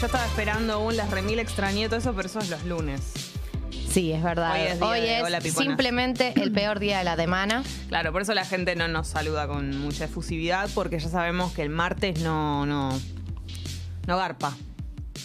Yo estaba esperando aún las remil extrañé todo eso, pero eso es los lunes. Sí, es verdad. Hoy es día Hoy de es Pipona. simplemente el peor día de la semana. Claro, por eso la gente no nos saluda con mucha efusividad, porque ya sabemos que el martes no, no, no garpa.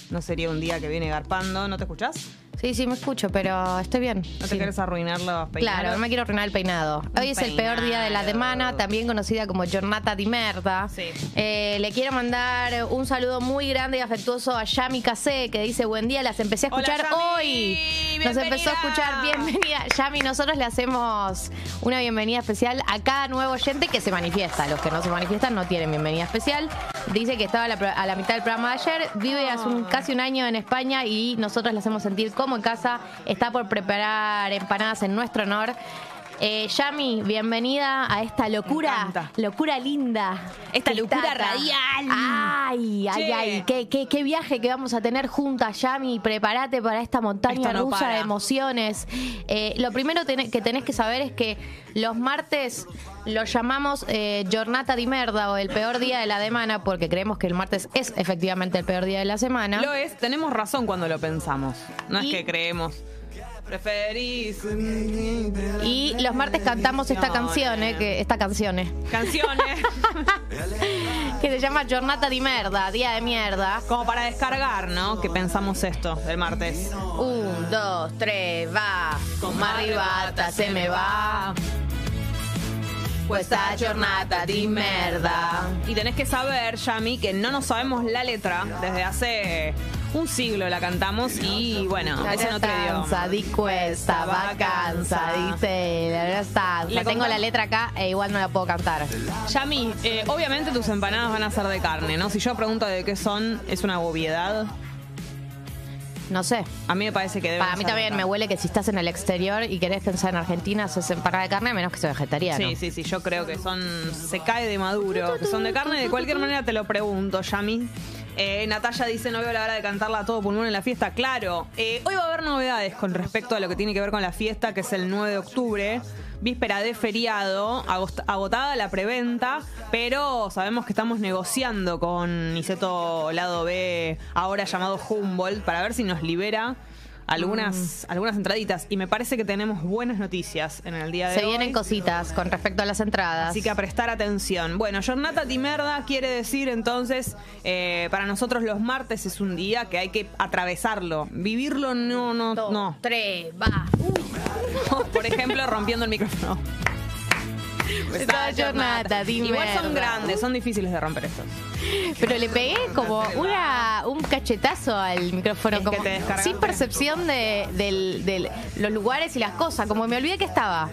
No sería un día que viene garpando. ¿No te escuchás? Sí, sí, me escucho, pero estoy bien. ¿No te Sí. quieres arruinar los peinados? Claro, no me quiero arruinar el peinado. Hoy es el peor día de la semana, también conocida como Giornata di Merda. Sí. Eh, le quiero mandar un saludo muy grande y afectuoso a Yami Casé, que dice buen día, las empecé a Hola, escuchar Yami. hoy. Nos empezó a escuchar, bienvenida. Yami, nosotros le hacemos una bienvenida especial a cada nuevo oyente que se manifiesta. Los que no se manifiestan no tienen bienvenida especial. Dice que estaba a la, pro- a la mitad del programa de ayer, vive hace un- casi un año en España y nosotros le hacemos sentir como en casa. Está por preparar empanadas en nuestro honor. Eh, Yami, bienvenida a esta locura, locura linda. Esta locura radial. Ay, ay, Che. ay, qué, qué, qué viaje que vamos a tener juntas, Yami. Prepárate para esta montaña no rusa para. de emociones. Eh, lo primero que tenés que saber es que los martes lo llamamos eh, Giornata di Merda o el peor día de la semana porque creemos que el martes es efectivamente el peor día de la semana. Lo es, tenemos razón cuando lo pensamos. No Y- es que creemos. Preferís. Y los martes cantamos esta canción, eh, que, esta canción, eh, Canciones. que se llama Giornata di Merda, día de mierda. Como para descargar, ¿no? Que pensamos esto del martes. Un, dos, tres, va. Con más ribata se me va. Questa giornata di merda. Y tenés que saber, Yami, que no nos sabemos la letra. Desde hace un siglo la cantamos y bueno, La es en otro stanza idioma. di questa vacanza, dice la stanza. Le Tengo la letra acá e igual no la puedo cantar. Yami, eh, obviamente tus empanadas van a ser de carne, ¿no? Si yo pregunto de qué son, es una obviedad. No sé. A mí me parece que debe Para mí también me huele que si estás en el exterior y querés pensar en Argentina, haces empanada de carne, a menos que sea vegetariano. Sí, sí, sí, yo creo que son. Se cae de maduro, que son de carne. De cualquier manera te lo pregunto, Yami. Eh, Natalia dice: No veo la hora de cantarla a todo pulmón en la fiesta. Claro, eh, hoy va a haber novedades con respecto a lo que tiene que ver con la fiesta, que es el 9 de octubre. Víspera de feriado, agotada la preventa, pero sabemos que estamos negociando con Niceto Lado B, ahora llamado Humboldt, para ver si nos libera algunas, algunas entraditas. Y me parece que tenemos buenas noticias en el día de Se hoy. vienen cositas con respecto a las entradas. Así que a prestar atención. Bueno, Jornata Timerda quiere decir entonces, eh, para nosotros los martes es un día que hay que atravesarlo. Vivirlo no, no, Dos, no. tres, va. Por ejemplo, rompiendo el micrófono. Esta Jornata di Igual son grandes, son difíciles de romper estos. Pero le pegué como una, un cachetazo al micrófono, Es que te sin percepción de, del- del- los lugares y las cosas, como me olvidé que estaba.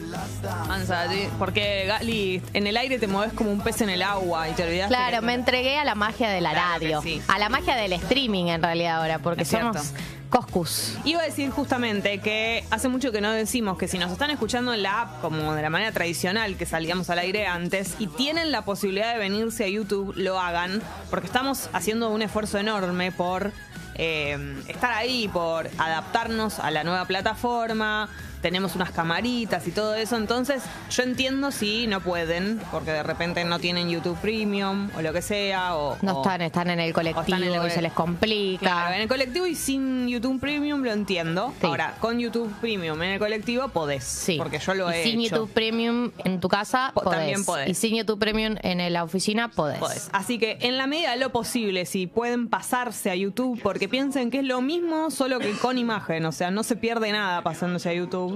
Mansa, sí, porque Gali, en el aire te mueves como un pez en el agua y te olvidas. Claro, me entregué a la magia de la Claro que radio, sí. a la magia del streaming en realidad ahora, porque Es cierto. somos Coscus. Iba a decir justamente que hace mucho que no decimos que si nos están escuchando en la app, como de la manera tradicional que salíamos al aire antes, y tienen la posibilidad de venirse a YouTube, lo hagan, porque estamos haciendo un esfuerzo enorme por eh, estar ahí, por adaptarnos a la nueva plataforma. Tenemos unas camaritas y todo eso, entonces yo entiendo si no pueden, porque de repente no tienen YouTube Premium o lo que sea, o No o- están, están en el colectivo en el y se les complica. Claro, en el colectivo y sin YouTube Premium lo entiendo. Sí. Ahora, con YouTube Premium en el colectivo podés. Sí. Porque yo lo y he sin hecho. YouTube Premium en tu casa, podés. también podés. Y sin YouTube Premium en la oficina, podés. Podés. Así que en la medida de lo posible, si pueden pasarse a YouTube, porque piensen que es lo mismo, solo que con imagen, o sea, no se pierde nada pasándose a YouTube,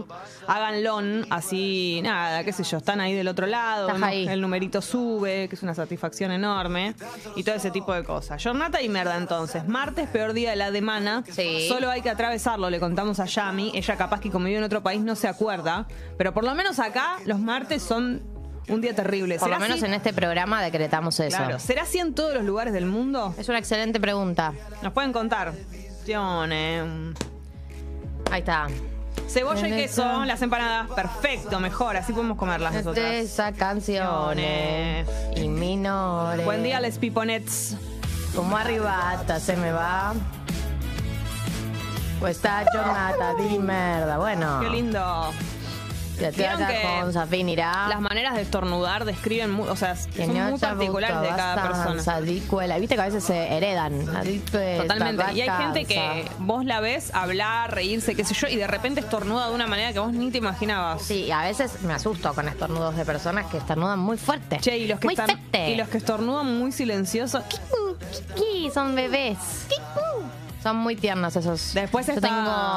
háganlo, así, nada, qué sé yo, están ahí del otro lado, ahí. el numerito sube, que es una satisfacción enorme, y todo ese tipo de cosas. Jornata y merda entonces, martes, peor día de la semana, Sí. solo hay que atravesarlo, le contamos a Yami, ella capaz que como vive en otro país no se acuerda, pero por lo menos acá los martes son un día terrible. Por lo ¿Será menos así? en este programa decretamos eso. Claro. ¿Será así en todos los lugares del mundo? Es una excelente pregunta. Nos pueden contar. Cuestiones. Ahí está. Cebolla y queso, esa- las empanadas. Perfecto, mejor. Así podemos comerlas De nosotras. esas canciones y minores. Buen día, les piponets. Como arribata se me va. Questa giornata di merda. Bueno. Qué lindo. Te que con Safin irá. Las maneras de estornudar describen, mu- o sea, Que son muy particulares de cada persona. sadicuela. Viste que a veces se heredan. Totalmente. Y hay gente que vos la ves hablar, reírse, qué sé yo, y de repente estornuda de una manera que vos ni te imaginabas. Sí, a veces me asusto con estornudos de personas que estornudan muy fuerte. Che, y los que muy están, fuerte. y los que estornudan muy silenciosos. Son bebés. Son muy tiernos esos. Después Yo tengo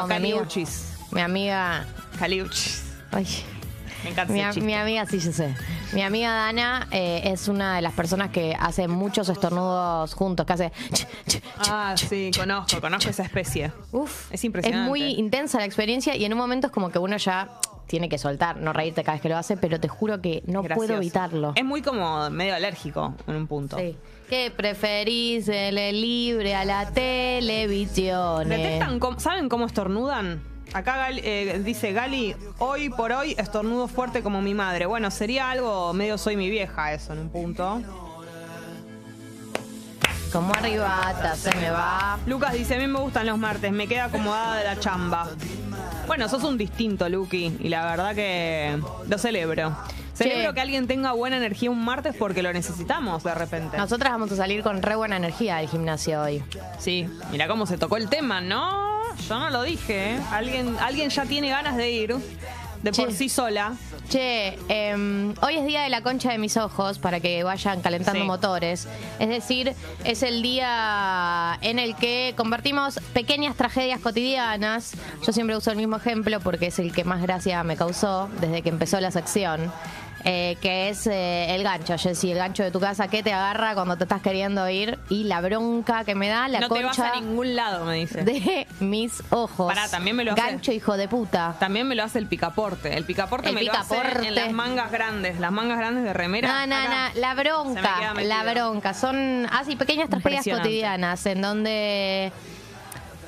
mi amiga, Caliuchis. mi amiga. Caliuchis. Ay, Me encanta mi, ese mi amiga, sí, yo sé. Mi amiga Dana eh, es una de las personas que hace muchos estornudos juntos, que hace. ch, ch, ch, Ah, sí, conozco, conozco esa especie. Uf, Es impresionante. Es muy intensa la experiencia y en un momento es como que uno ya tiene que soltar, no reírte cada vez que lo hace, pero te juro que no Gracioso. puedo evitarlo. Es muy como medio alérgico en un punto. Sí. ¿Qué preferís? El libre a la televisión. ¿Detectan cómo- ¿Saben cómo estornudan? Acá Gali- eh, dice Gali, hoy por hoy estornudo fuerte como mi madre. Bueno, sería algo medio soy mi vieja eso en un punto. Como arribata se me va. Lucas dice, a mí me gustan los martes, me queda acomodada de la chamba. Bueno, sos un distinto, Lucky, y la verdad que lo celebro. Celebro que alguien tenga buena energía un martes porque lo necesitamos de repente. Nosotras vamos a salir con re buena energía del gimnasio hoy. Sí, mira cómo se tocó el tema, ¿no? Yo no lo dije, ¿eh? Alguien, alguien ya tiene ganas de ir de por sí sola. Che, em, hoy es día de la concha de mis ojos para que vayan calentando Sí. motores. Es decir, es el día en el que convertimos pequeñas tragedias cotidianas. Yo siempre uso el mismo ejemplo porque es el que más gracia me causó desde que empezó la sección. Eh, que es eh, el gancho, Jessy, el gancho de tu casa que te agarra cuando te estás queriendo ir y la bronca que me da la no te vas concha a ningún lado, me dice. de mis ojos. Pará, también me lo hace. Gancho, hijo de puta. También me lo hace el picaporte. El picaporte El me lo hace picaporte. en las mangas grandes, las mangas grandes de remera. No, no, no, la me bronca, la bronca. Son así pequeñas tragedias cotidianas en donde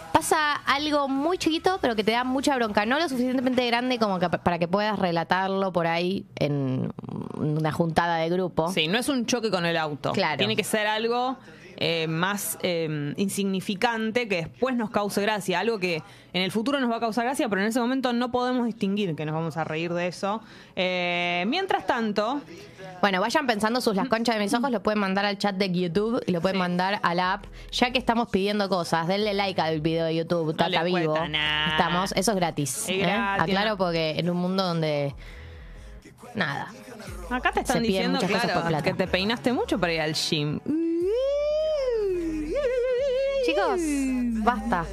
pasa algo muy chiquito pero que te da mucha bronca. No lo suficientemente grande como que para que puedas relatarlo por ahí en una juntada de grupo. Sí, no es un choque con el auto. Claro. Tiene que ser algo eh, más eh, insignificante que después nos cause gracia. Algo que en el futuro nos va a causar gracia, pero en ese momento no podemos distinguir que nos vamos a reír de eso. Eh, mientras tanto, Bueno, vayan pensando sus las conchas de mis ojos, lo pueden mandar al chat de YouTube y lo pueden mandar a la app. Ya que estamos pidiendo cosas, denle like al video de YouTube, No Tata Vivo. nada. Estamos, eso es gratis. Es ¿eh? gratis, Aclaro porque en un mundo donde nada. acá te están diciendo, claro, que te peinaste mucho para ir al gym. Chicos, basta.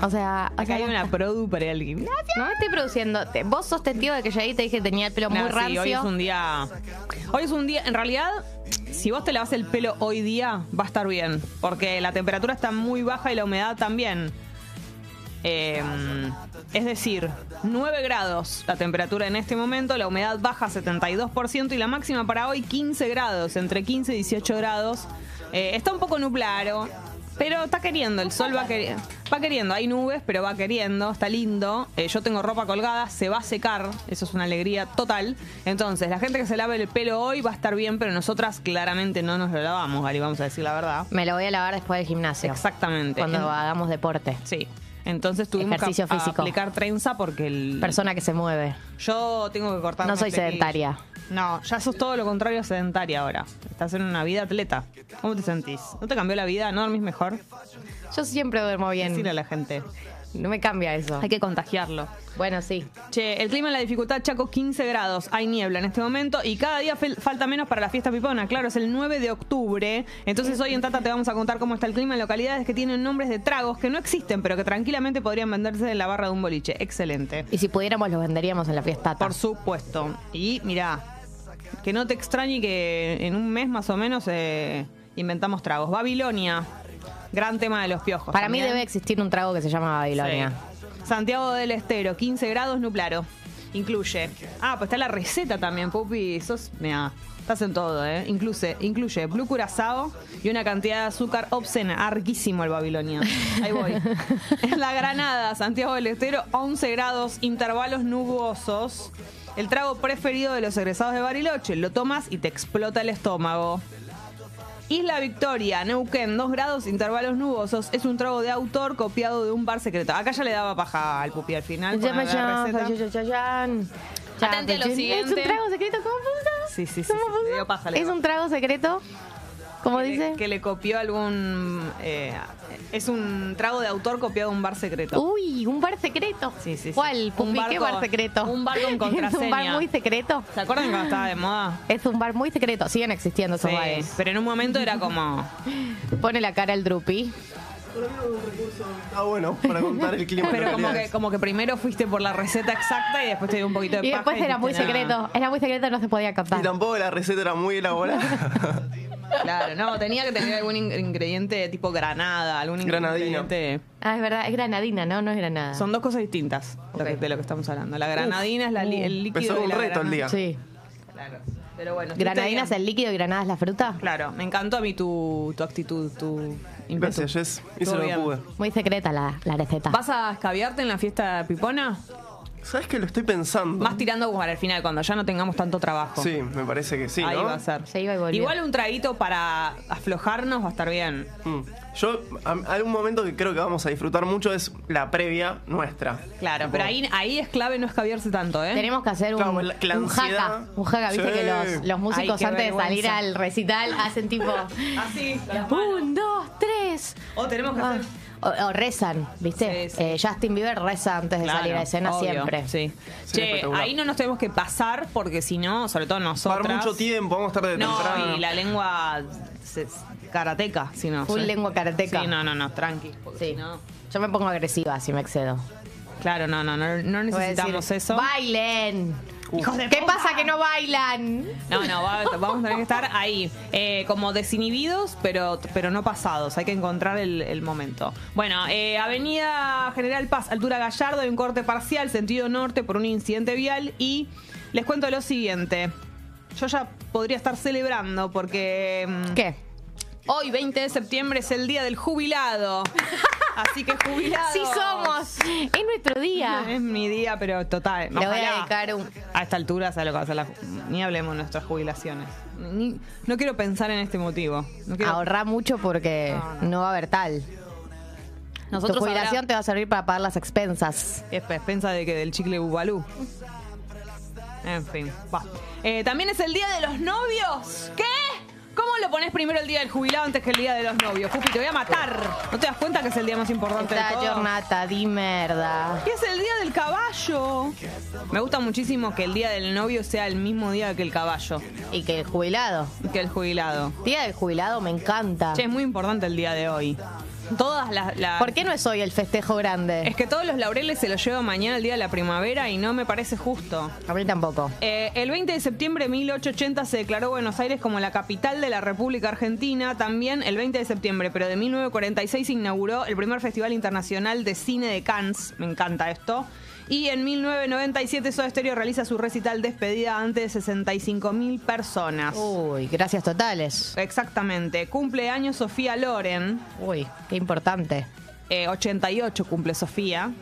O sea, o Acá sea, hay una produ para ir al gimnasio. No me estoy produciendo. Te- Vos sos testigo de que yo ahí te dije que tenía el pelo muy No, sí, rancio. hoy es un día. Hoy es un día. En realidad, si vos te lavas el pelo hoy día, va a estar bien. Porque la temperatura está muy baja y la humedad también. Eh, es decir, 9 grados la temperatura en este momento, la humedad baja a 72% y la máxima para hoy 15 grados, entre 15 y 18 grados. Eh, está un poco nublado, pero está queriendo, el sol va, queri- va queriendo. Hay nubes, pero va queriendo, está lindo. Eh, yo tengo ropa colgada, se va a secar, eso es una alegría total. Entonces, la gente que se lave el pelo hoy va a estar bien, pero nosotras claramente no nos lo lavamos, Gary, vamos a decir la verdad. Me lo voy a lavar después del gimnasio. Exactamente. Cuando En- hagamos deporte. Sí. Entonces tuvimos Ejercicio que a- a físico. aplicar trenza porque el Persona que se mueve. yo tengo que cortar. No soy sedentaria. No, ya sos todo lo contrario a sedentaria ahora. Estás en una vida atleta. ¿Cómo te sentís? ¿No te cambió la vida? ¿No dormís mejor? Yo siempre duermo bien. Decirle a la gente. No me cambia eso. Hay que contagiarlo. Bueno, sí. Che, el clima en la dificultad Chaco 15 grados, hay niebla en este momento y cada día falta menos para la fiesta pipona. Claro, es el 9 de octubre. Entonces hoy en Tata te vamos a contar cómo está el clima en localidades que tienen nombres de tragos que no existen, pero que tranquilamente podrían venderse en la barra de un boliche. Excelente. Y si pudiéramos, los venderíamos en la fiesta. Por supuesto. Y mirá, que no te extrañe que en un mes más o menos eh, inventamos tragos. Babilonia, gran tema de los piojos. Para mí debe existir un trago que se llama Babilonia. Sí. Santiago del Estero, 15 grados, nublaro. Incluye. Ah, pues está la receta también, Pupi. Sos, mira, estás en todo, ¿eh? Incluye, incluye blue curazao y una cantidad de azúcar obscena. Arquísimo el Babilonia. Ahí voy. en la Granada, Santiago del Estero, 11 grados, intervalos nubosos. El trago preferido de los egresados de Bariloche. Lo tomas y te explota el estómago. Isla Victoria, Neuquén, 2 grados, intervalos nubosos. Es un trago de autor copiado de un bar secreto. Acá ya le daba paja al pupi al final. la receta. Atente a lo ¿Es siguiente. un trago secreto? ¿Cómo puso? Sí, sí, sí. ¿Cómo sí, puso? le dio paja, le ¿Es un trago secreto? ¿Cómo que le- dice? que le copió algún. eh, es un trago de autor copiado de un bar secreto. Uy, un bar secreto. Sí, sí, sí. ¿Cuál? Un bar ¿Qué con- bar secreto? un bar con ¿Es un bar contraseña. muy secreto? ¿Se acuerdan cuando estaba de moda? Es un bar muy secreto. Siguen existiendo esos Sí, bares. pero en un momento era como. Pone la cara el drupi. Está bueno para contar el clima. Pero como que, como que primero fuiste por la receta exacta y después te dio un poquito de Y paja después era muy secreto. Era muy secreto, no se podía Y captar. tampoco la receta era muy elaborada. Claro, no, tenía que tener algún in- ingrediente tipo granada, algún Granadino. ingrediente. Ah, es verdad, es granadina, ¿no? No es granada. Son dos cosas distintas lo que- Ok. de lo que estamos hablando. La granadina es la li- el líquido. Empezó y un la reto el día. Sí. Claro. Pero bueno. ¿Granadina es el líquido y granada es la fruta? Claro, me encantó a mí tu, tu actitud, tu Gracias, Jess. Hice lo que pude. Muy secreta la, la receta. ¿Vas a escabiarte en la fiesta pipona? ¿Sabes que lo estoy pensando? Más tirando para el final, cuando ya no tengamos tanto trabajo. Sí, me parece que sí, Ahí ¿no? va a ser. Se iba y. Igual un traguito para aflojarnos va a estar bien. Mm. Yo, a- algún momento que creo que vamos a disfrutar mucho es la previa nuestra. Claro, Tipo, pero ahí, ahí es clave no escabiarse tanto, ¿eh? Tenemos que hacer un, Claro, la- la un ansiedad. jaca. Un jaca, viste Sí. que los, los músicos Ay, antes de salir al recital hacen tipo. Así. Un, dos, tres. O tenemos que Ah. hacer. O, o rezan, ¿viste? Sí, sí. Eh, Justin Bieber reza antes de Claro, salir a escena obvio, siempre. Sí. Sí, che, espectacular. ahí no nos tenemos que pasar porque si no, sobre todo Para nosotras. mucho tiempo, vamos a estar de No, temprano. y la lengua se- karateca, si no. Full sí. lengua karateca. Sí, no, no, no, tranqui. Sí. si no- Yo me pongo agresiva si me excedo. Claro, no, no, no, no necesitamos decir, eso. ¡Bailen! ¿Qué pasa que no bailan? No, no, va- vamos a tener que estar ahí, eh, como desinhibidos, pero, pero no pasados. Hay que encontrar el, el momento. Bueno, eh, Avenida General Paz, altura Gallardo, hay un corte parcial, sentido norte, por un incidente vial. Y les cuento lo siguiente. Yo ya podría estar celebrando porque... mm, ¿Qué? Hoy, 20 de septiembre, es el día del jubilado. Así que jubilado. ¡Sí somos! Es nuestro día. Es mi día, pero total. Le voy a dedicar un... A esta altura, ¿sabes lo que va a hacer la- Ni hablemos de nuestras jubilaciones. Ni- no quiero pensar en este motivo. No quiero- Ahorra mucho porque No, no, va a haber tal. Nosotros tu jubilación ahora- te va a servir para pagar las expensas. Es pensa de que del chicle bubalú. En fin, va. Eh, También es el día de los novios. ¿Qué? ¿Cómo lo pones primero el día del jubilado antes que el día de los novios? Pupi, te voy a matar. ¿No te das cuenta que es el día más importante de Esta todo? jornada di merda. Y es el día del caballo. Me gusta muchísimo que el día del novio sea el mismo día que el caballo, Y que el jubilado. que el jubilado. Día del jubilado me encanta. Che, es muy importante el día de hoy. Todas las... las- ¿Por qué no es hoy el festejo grande? Es que todos los laureles se los lleva mañana el día de la primavera y no me parece justo. A mí tampoco. Eh, el 20 de septiembre de 1880 se declaró Buenos Aires como la capital de la República Argentina. También el 20 de septiembre, pero de 1946 se inauguró el primer Festival Internacional de Cine de Cannes. Me encanta esto. Y en 1997 Soda Stereo realiza su recital despedida ante de 65 mil personas. Uy, gracias totales. Exactamente. Cumpleaños Sofía Loren. Uy, qué importante. Eh, 88 cumple Sofía.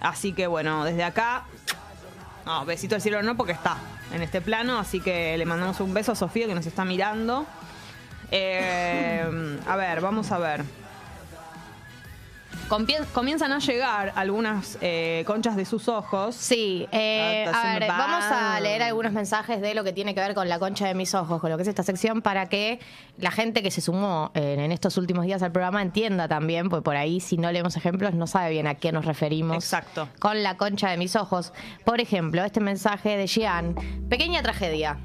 Así que bueno, desde acá. No, besito al cielo no, porque está en este plano. Así que le mandamos un beso a Sofía que nos está mirando. Eh, a ver, vamos a ver. Comienzan a llegar algunas eh, conchas de sus ojos. Sí, eh, a ver, vamos a leer algunos mensajes de lo que tiene que ver con la concha de mis ojos, con lo que es esta sección, para que la gente que se sumó eh, en estos últimos días al programa entienda también, pues por ahí si no leemos ejemplos no sabe bien a qué nos referimos. Exacto. Con la concha de mis ojos. Por ejemplo, este mensaje de Jean, pequeña tragedia.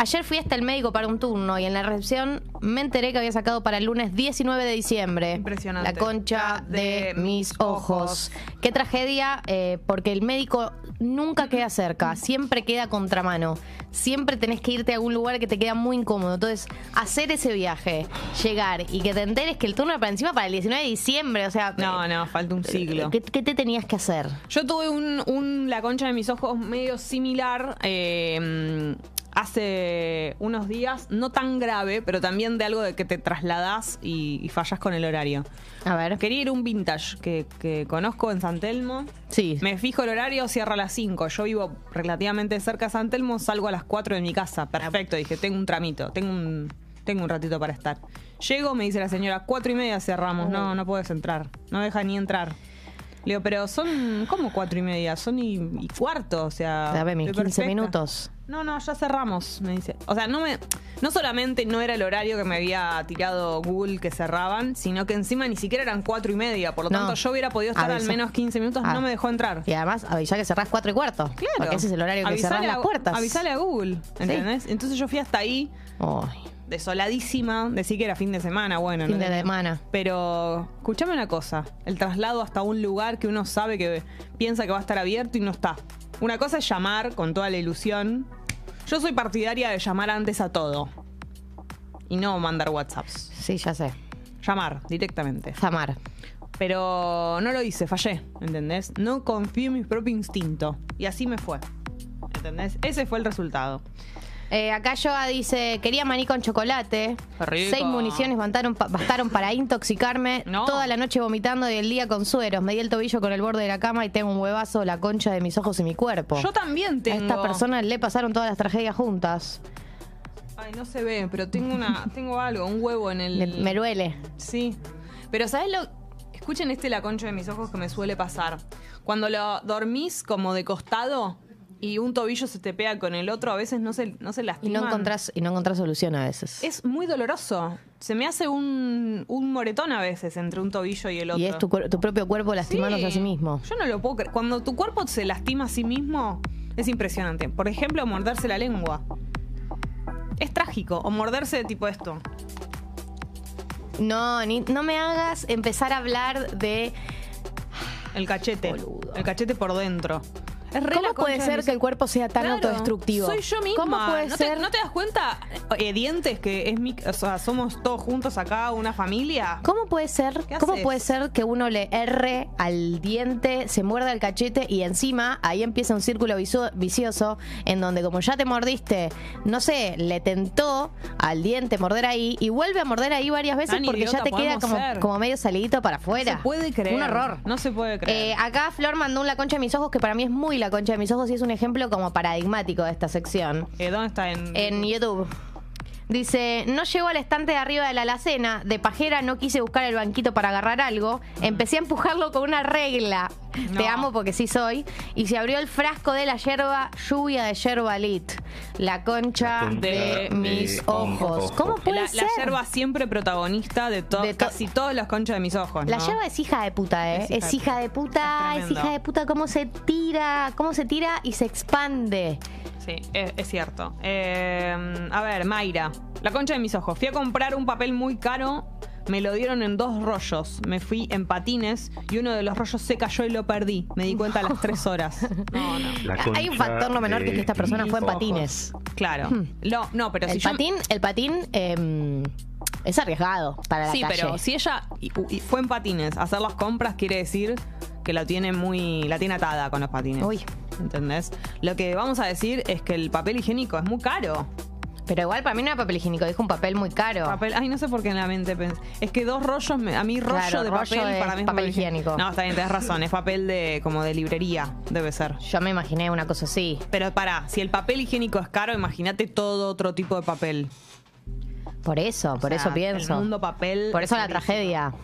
Ayer fui hasta el médico para un turno y en la recepción me enteré que había sacado para el lunes 19 de diciembre. Impresionante. La concha de mis ojos. Qué tragedia, eh, porque el médico nunca queda cerca, siempre queda contramano. Siempre tenés que irte a algún lugar que te queda muy incómodo. Entonces, hacer ese viaje, llegar y que te enteres que el turno era para encima para el 19 de diciembre, o sea. No, eh, no, falta un siglo. ¿Qué, qué te tenías que hacer? Yo tuve un, un- la concha de mis ojos medio similar eh, hace unos días, no tan grave, pero también de algo de que te trasladás y, y fallas con el horario. A ver. Quería ir a un vintage que, que conozco en San Telmo. Sí. Me fijo el horario, cierra a las 5. Yo vivo relativamente cerca de San Telmo, salgo a las 4 de mi casa. Perfecto, dije, tengo un tramito, tengo un, tengo un ratito para estar. Llego, me dice la señora, cuatro y media cerramos, no, no puedes entrar, no deja ni entrar. Le digo, pero son, ¿cómo cuatro y media? Son y, y cuarto, o sea. Dame mis estoy 15 perfecta. minutos. No, no, ya cerramos, me dice. O sea, no me, no solamente no era el horario que me había tirado Google que cerraban, sino que encima ni siquiera eran cuatro y media. Por lo No. tanto, yo hubiera podido estar al menos 15 minutos, Ah. no me dejó entrar. Y además, avisá que cerrás 4 y cuarto. Claro. Porque ese es el horario que Avisale cerrás a- las puertas. Avisale a Google, ¿entendés? Entonces yo fui hasta ahí, Ay, desoladísima, decir que era fin de semana, bueno. fin no de semana. Pero, escúchame una cosa, el traslado hasta un lugar que uno sabe que piensa que va a estar abierto y no está. Una cosa es llamar con toda la ilusión. Yo soy partidaria de llamar antes a todo. Y no mandar WhatsApps. Sí, ya sé. Llamar directamente. Zamar. Pero no lo hice, fallé, ¿entendés? No confié en mi propio instinto. Y así me fue. ¿Entendés? Ese fue el resultado. Eh, acá Yoga dice, quería maní con chocolate. Rico. Seis municiones bastaron, pa- bastaron para intoxicarme. No. Toda la noche vomitando y el día con sueros. Me di el tobillo con el borde de la cama y tengo un huevazo, la concha de mis ojos y mi cuerpo. Yo también A tengo. esta persona le pasaron todas las tragedias juntas. Ay, no se ve, pero tengo una, tengo algo, un huevo en el. Me, me duele. Sí. Pero ¿sabes lo? Escuchen este la concha de mis ojos que me suele pasar. Cuando lo dormís como de costado y un tobillo se te pega con el otro, a veces no se, no se Y lastima. no encontrás, y no encontrás solución a veces. Es muy doloroso. Se me hace un, un moretón a veces entre un tobillo y el otro. y es tu, tu propio cuerpo lastimándose a sí mismo. Yo no lo puedo creer. Cuando tu cuerpo se lastima a sí mismo, es impresionante. Por ejemplo, morderse la lengua. Es trágico. O morderse tipo esto. No, ni- no me hagas empezar a hablar de El cachete. Boludo. El cachete por dentro. Es re la cómo puede de ser que el cuerpo sea tan Claro, autodestructivo. Soy yo misma. ¿Cómo puede ¿No, ser? Te, ¿No te das cuenta, eh, dientes, que es mi, o sea, somos todos juntos acá, una familia? ¿Cómo puede ser? ¿Qué ¿Cómo haces? puede ser que uno le erre al diente, se muerda el cachete y encima ahí empieza un círculo vicioso en donde como ya te mordiste, no sé, le tentó al diente morder ahí y vuelve a morder ahí varias veces Tan porque ya te queda como, medio salidito para afuera. No se puede creer. Un horror. No se puede Eh, creer. acá Flor mandó un la concha de mis ojos que para mí es muy la concha de mis ojos y es un ejemplo como paradigmático de esta sección. Eh, ¿Dónde está? En, En YouTube. Dice, no llegó al estante de arriba de la alacena, de pajera no quise buscar el banquito para agarrar algo, empecé a empujarlo con una regla, No. te amo porque sí soy, y se abrió el frasco de la yerba, lluvia de yerba lit, la concha La concha de de mis ojos. ojos. ¿Cómo puede la, ser? la yerba siempre protagonista de, to- De to- casi todas las conchas de mis ojos. La ¿no? yerba es hija de puta, ¿eh? Es hija Es de hija puta. de puta, Es hija de puta, cómo se tira, cómo se tira y se expande. Sí, es, es cierto. Eh, a ver, Mayra. La concha de mis ojos. Fui a comprar un papel muy caro. Me lo dieron en dos rollos. Me fui en patines y uno de los rollos se cayó y lo perdí. Me di cuenta a las tres horas. No, no. Hay un factor no menor que es que esta persona fue en ojos. patines. Claro. No, no, pero el si yo- patín, el patín eh, es arriesgado para la Sí, calle. pero si ella fue en patines a hacer las compras, quiere decir que la tiene muy. la tiene atada con los patines. Uy. ¿Entendés? Lo que vamos a decir es que el papel higiénico es muy caro. Pero igual para mí no era papel higiénico, dijo un papel muy caro. Papel, ay, no sé por qué en la mente pensé. Es que dos rollos, me- a mí rollo Claro, de rollo papel es para mí es papel higiénico. No, está bien, tenés razón, es papel de como de librería, debe ser. Yo me imaginé una cosa así. Pero pará, si el papel higiénico es caro, imagínate todo otro tipo de papel. Por eso, por O eso pienso. El mundo papel. Por eso es la tragedia.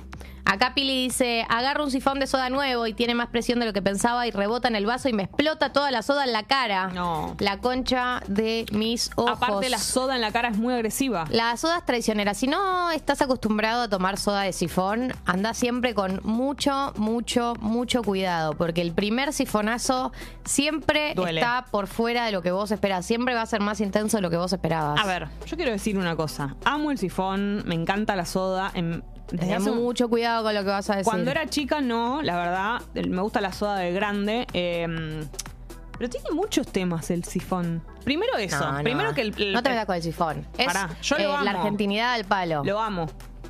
Acá Pili dice, agarro un sifón de soda nuevo y tiene más presión de lo que pensaba y rebota en el vaso y me explota toda la soda en la cara. No. La concha de mis ojos. Aparte, la soda en la cara es muy agresiva. La soda es traicionera. Si no estás acostumbrado a tomar soda de sifón, anda siempre con mucho, mucho, mucho cuidado. Porque el primer sifonazo siempre Duele. está por fuera de lo que vos esperás. Siempre va a ser más intenso de lo que vos esperabas. A ver, yo quiero decir una cosa. Amo el sifón, me encanta la soda. en- desde Ten hace un- mucho cuidado con lo que vas a decir. Cuando era chica, no, la verdad. Me gusta la soda de grande. eh, pero tiene muchos temas el sifón. Primero eso. No, no. Primero que el, el- no te metas con el sifón. Es Pará, yo lo eh, amo. la argentinidad al palo. Lo amo,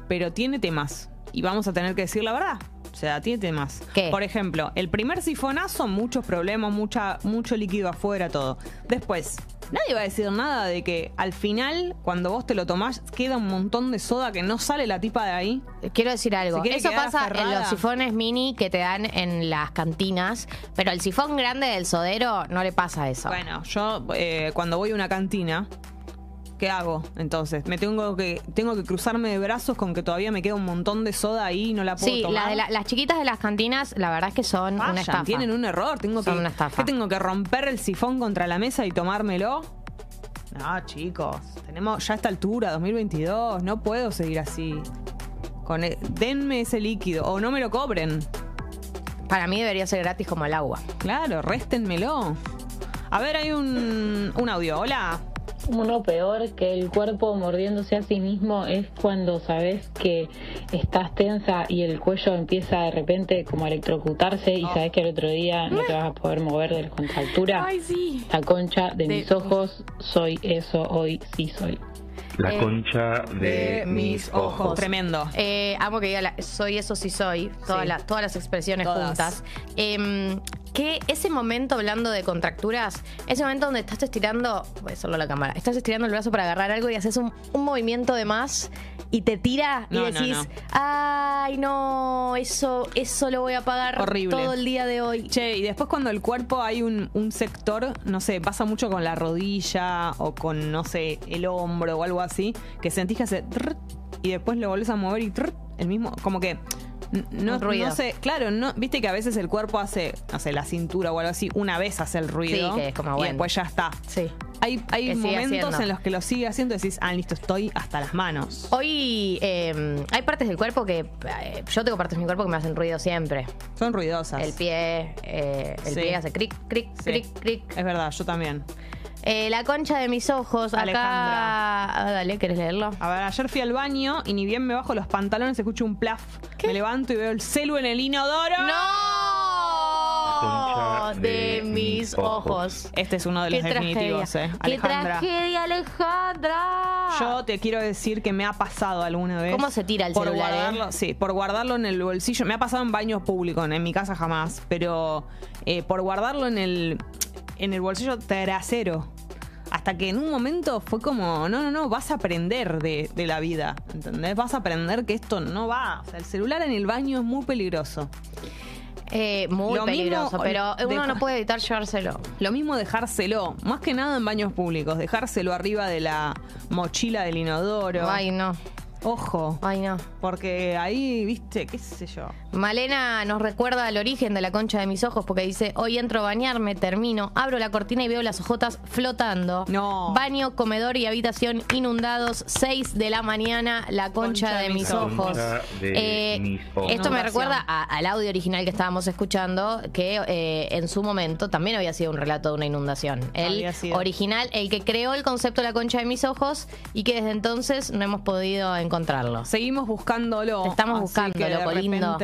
pero tiene temas. Y vamos a tener que decir la verdad. O sea, tiene temas. ¿Qué? Por ejemplo, el primer sifonazo, muchos problemas, mucha, mucho líquido afuera, todo. Después, nadie va a decir nada de que al final, cuando vos te lo tomás, queda un montón de soda que no sale la tipa de ahí. Quiero decir algo. Eso pasa en los sifones mini que te dan en las cantinas, pero el sifón grande del sodero no le pasa eso. Bueno, yo eh, cuando voy a una cantina, ¿Qué hago? Entonces, me tengo que tengo que cruzarme de brazos con que todavía me queda un montón de soda ahí y no la puedo Sí, tomar. la de la- las chiquitas de las cantinas, la verdad es que son una estafa. tienen un error. Tengo Son que, una estafa. ¿qué tengo que romper el sifón contra la mesa y tomármelo? No, chicos, tenemos ya a esta altura, 2022, no puedo seguir así. Con e- denme ese líquido o no me lo cobren. Para mí debería ser gratis como el agua. Claro, réstenmelo. A ver, hay un, un audio. Hola. Uno peor que el cuerpo mordiéndose a sí mismo es cuando sabes que estás tensa y el cuello empieza de repente como a electrocutarse y sabes que el otro día no te vas a poder mover de la contractura. sí. La concha de, De- mis ojos, soy eso, hoy sí soy. La Eh, concha de, mis ojos. Tremendo. Eh, amo que diga la- soy eso sí soy, todas, Sí. las, todas las expresiones Todas. juntas. Em, que ese momento hablando de contracturas, ese momento donde estás estirando, voy a hacerlo a la cámara, estás estirando el brazo para agarrar algo y haces un, un movimiento de más y te tira y No, decís, no. ay no, eso, eso lo voy a pagar Horrible. todo el día de hoy. Che, y después cuando el cuerpo hay un, un sector, no sé, pasa mucho con la rodilla o con, no sé, el hombro o algo así, que sentís que hace y después lo volvés a mover y el mismo, como que no, ruido. no sé, claro, no, viste que a veces el cuerpo hace, no sé, la cintura o algo así, una vez hace el ruido Sí, que es como, y después ya está. Sí. Hay, hay momentos haciendo. en los que lo sigue haciendo y decís, ah, listo, estoy hasta las manos. Hoy eh, hay partes del cuerpo que eh, yo tengo partes de mi cuerpo que me hacen ruido siempre. Son ruidosas. El pie, eh, el Sí. pie hace cric, cric, Sí. cric, cric. Es verdad, yo también. Eh, la concha de mis ojos, Alejandra. acá. Ah, dale, ¿querés leerlo? A ver, ayer fui al baño y ni bien me bajo los pantalones, escucho un plaf. Me levanto y veo el celu en el inodoro. ¡No! De de mis ojos. ojos. Este es uno de los Qué tragedia. definitivos, eh. ¡Qué Alejandra. tragedia, Alejandra! Yo te quiero decir que me ha pasado alguna vez. ¿Cómo se tira el por celular, eh? Guardarlo, Sí, por guardarlo en el bolsillo. Me ha pasado en baños públicos, en mi casa jamás. Pero eh, por guardarlo en el, en el bolsillo trasero. Hasta que en un momento fue como, no, no, no, vas a aprender de, de la vida. ¿Entendés? Vas a aprender que esto no va. O sea, el celular en el baño es muy peligroso. Eh, muy Lo peligroso, mismo- pero uno deja- no puede evitar llevárselo. Lo mismo dejárselo, más que nada en baños públicos, dejárselo arriba de la mochila del inodoro. Ay, no. Ojo, Ay, no. porque ahí, viste, qué sé yo. Malena nos recuerda al origen de la concha de mis ojos porque dice, hoy entro a bañarme, termino, abro la cortina y veo las ojotas flotando. No. Baño, comedor y habitación inundados, 6 de la mañana, la concha, de, mis ojos. Concha de Eh, mis ojos. Esto me recuerda a- al audio original que estábamos escuchando, que eh, en su momento también había sido un relato de una inundación. El original, el que creó el concepto de la concha de mis ojos y que desde entonces no hemos podido encontrarlo. Seguimos buscándolo. Te estamos buscando, que de loco lindo.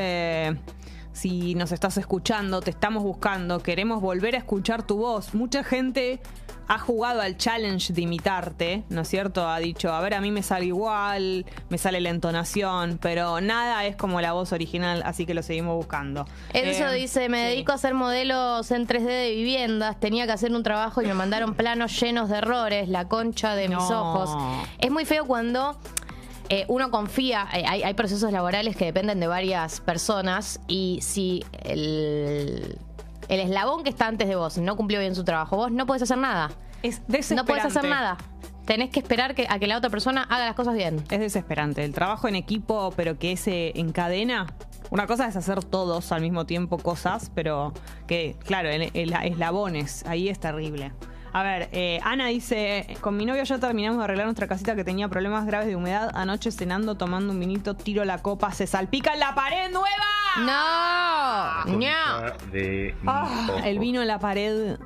Si nos estás escuchando, te estamos buscando, queremos volver a escuchar tu voz. Mucha gente ha jugado al challenge de imitarte, ¿no es cierto? Ha dicho, a ver, a mí me sale igual, me sale la entonación, pero nada es como la voz original, así que lo seguimos buscando. Enzo Eh, dice, me sí. dedico a hacer modelos en 3D de viviendas, tenía que hacer un trabajo y me mandaron planos llenos de errores, la concha de mis No. ojos. Es muy feo cuando eh, uno confía, eh, hay, hay procesos laborales que dependen de varias personas y si el, el eslabón que está antes de vos no cumplió bien su trabajo, vos no puedes hacer nada. Es No desesperante. puedes hacer nada. Tenés que esperar que, a que la otra persona haga las cosas bien. Es desesperante. El trabajo en equipo, pero que se encadena. Una cosa es hacer todos al mismo tiempo cosas, pero que, claro, la- eslabones, ahí es terrible. A ver, eh, Ana dice, con mi novio ya terminamos de arreglar nuestra casita que tenía problemas graves de humedad. Anoche cenando, tomando un vinito, tiro la copa, se salpica en la pared nueva. No, no. De Ah, el vino en la pared,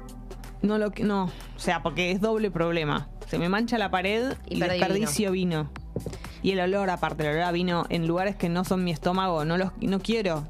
no lo que- no, o sea, porque es doble problema. Se me mancha la pared Y desperdicio vino. Y el olor, aparte, el olor a vino en lugares que no son mi estómago, no los no quiero.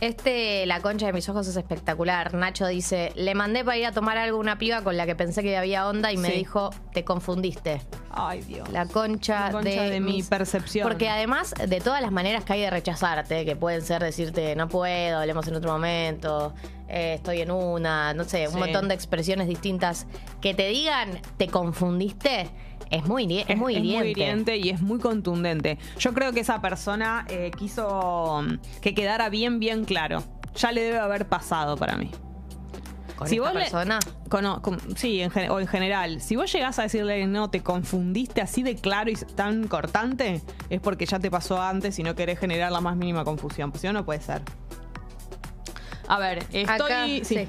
Este, la concha de mis ojos es espectacular. Nacho dice, le mandé para ir a tomar algo a una piba con la que pensé que había onda y me Sí. dijo, te confundiste. Ay, Dios. La concha, La concha de mi mis- percepción. Porque además de todas las maneras que hay de rechazarte, que pueden ser decirte no puedo, hablemos en otro momento, eh, estoy en una, no sé, un Sí. montón de expresiones distintas, que te digan te confundiste, es muy, es, muy hiriente. hiriente y es muy contundente. Yo creo que esa persona eh, quiso mm, que quedara bien, bien claro. Ya le debe haber pasado para mí. con Si esta vos le- persona. Cono- con- sí, en o en general. Si vos llegás a decirle no, te confundiste así de claro y tan cortante, es porque ya te pasó antes y no querés generar la más mínima confusión. Pues si no, no puede ser. A ver, estoy. Acá, sí. sí.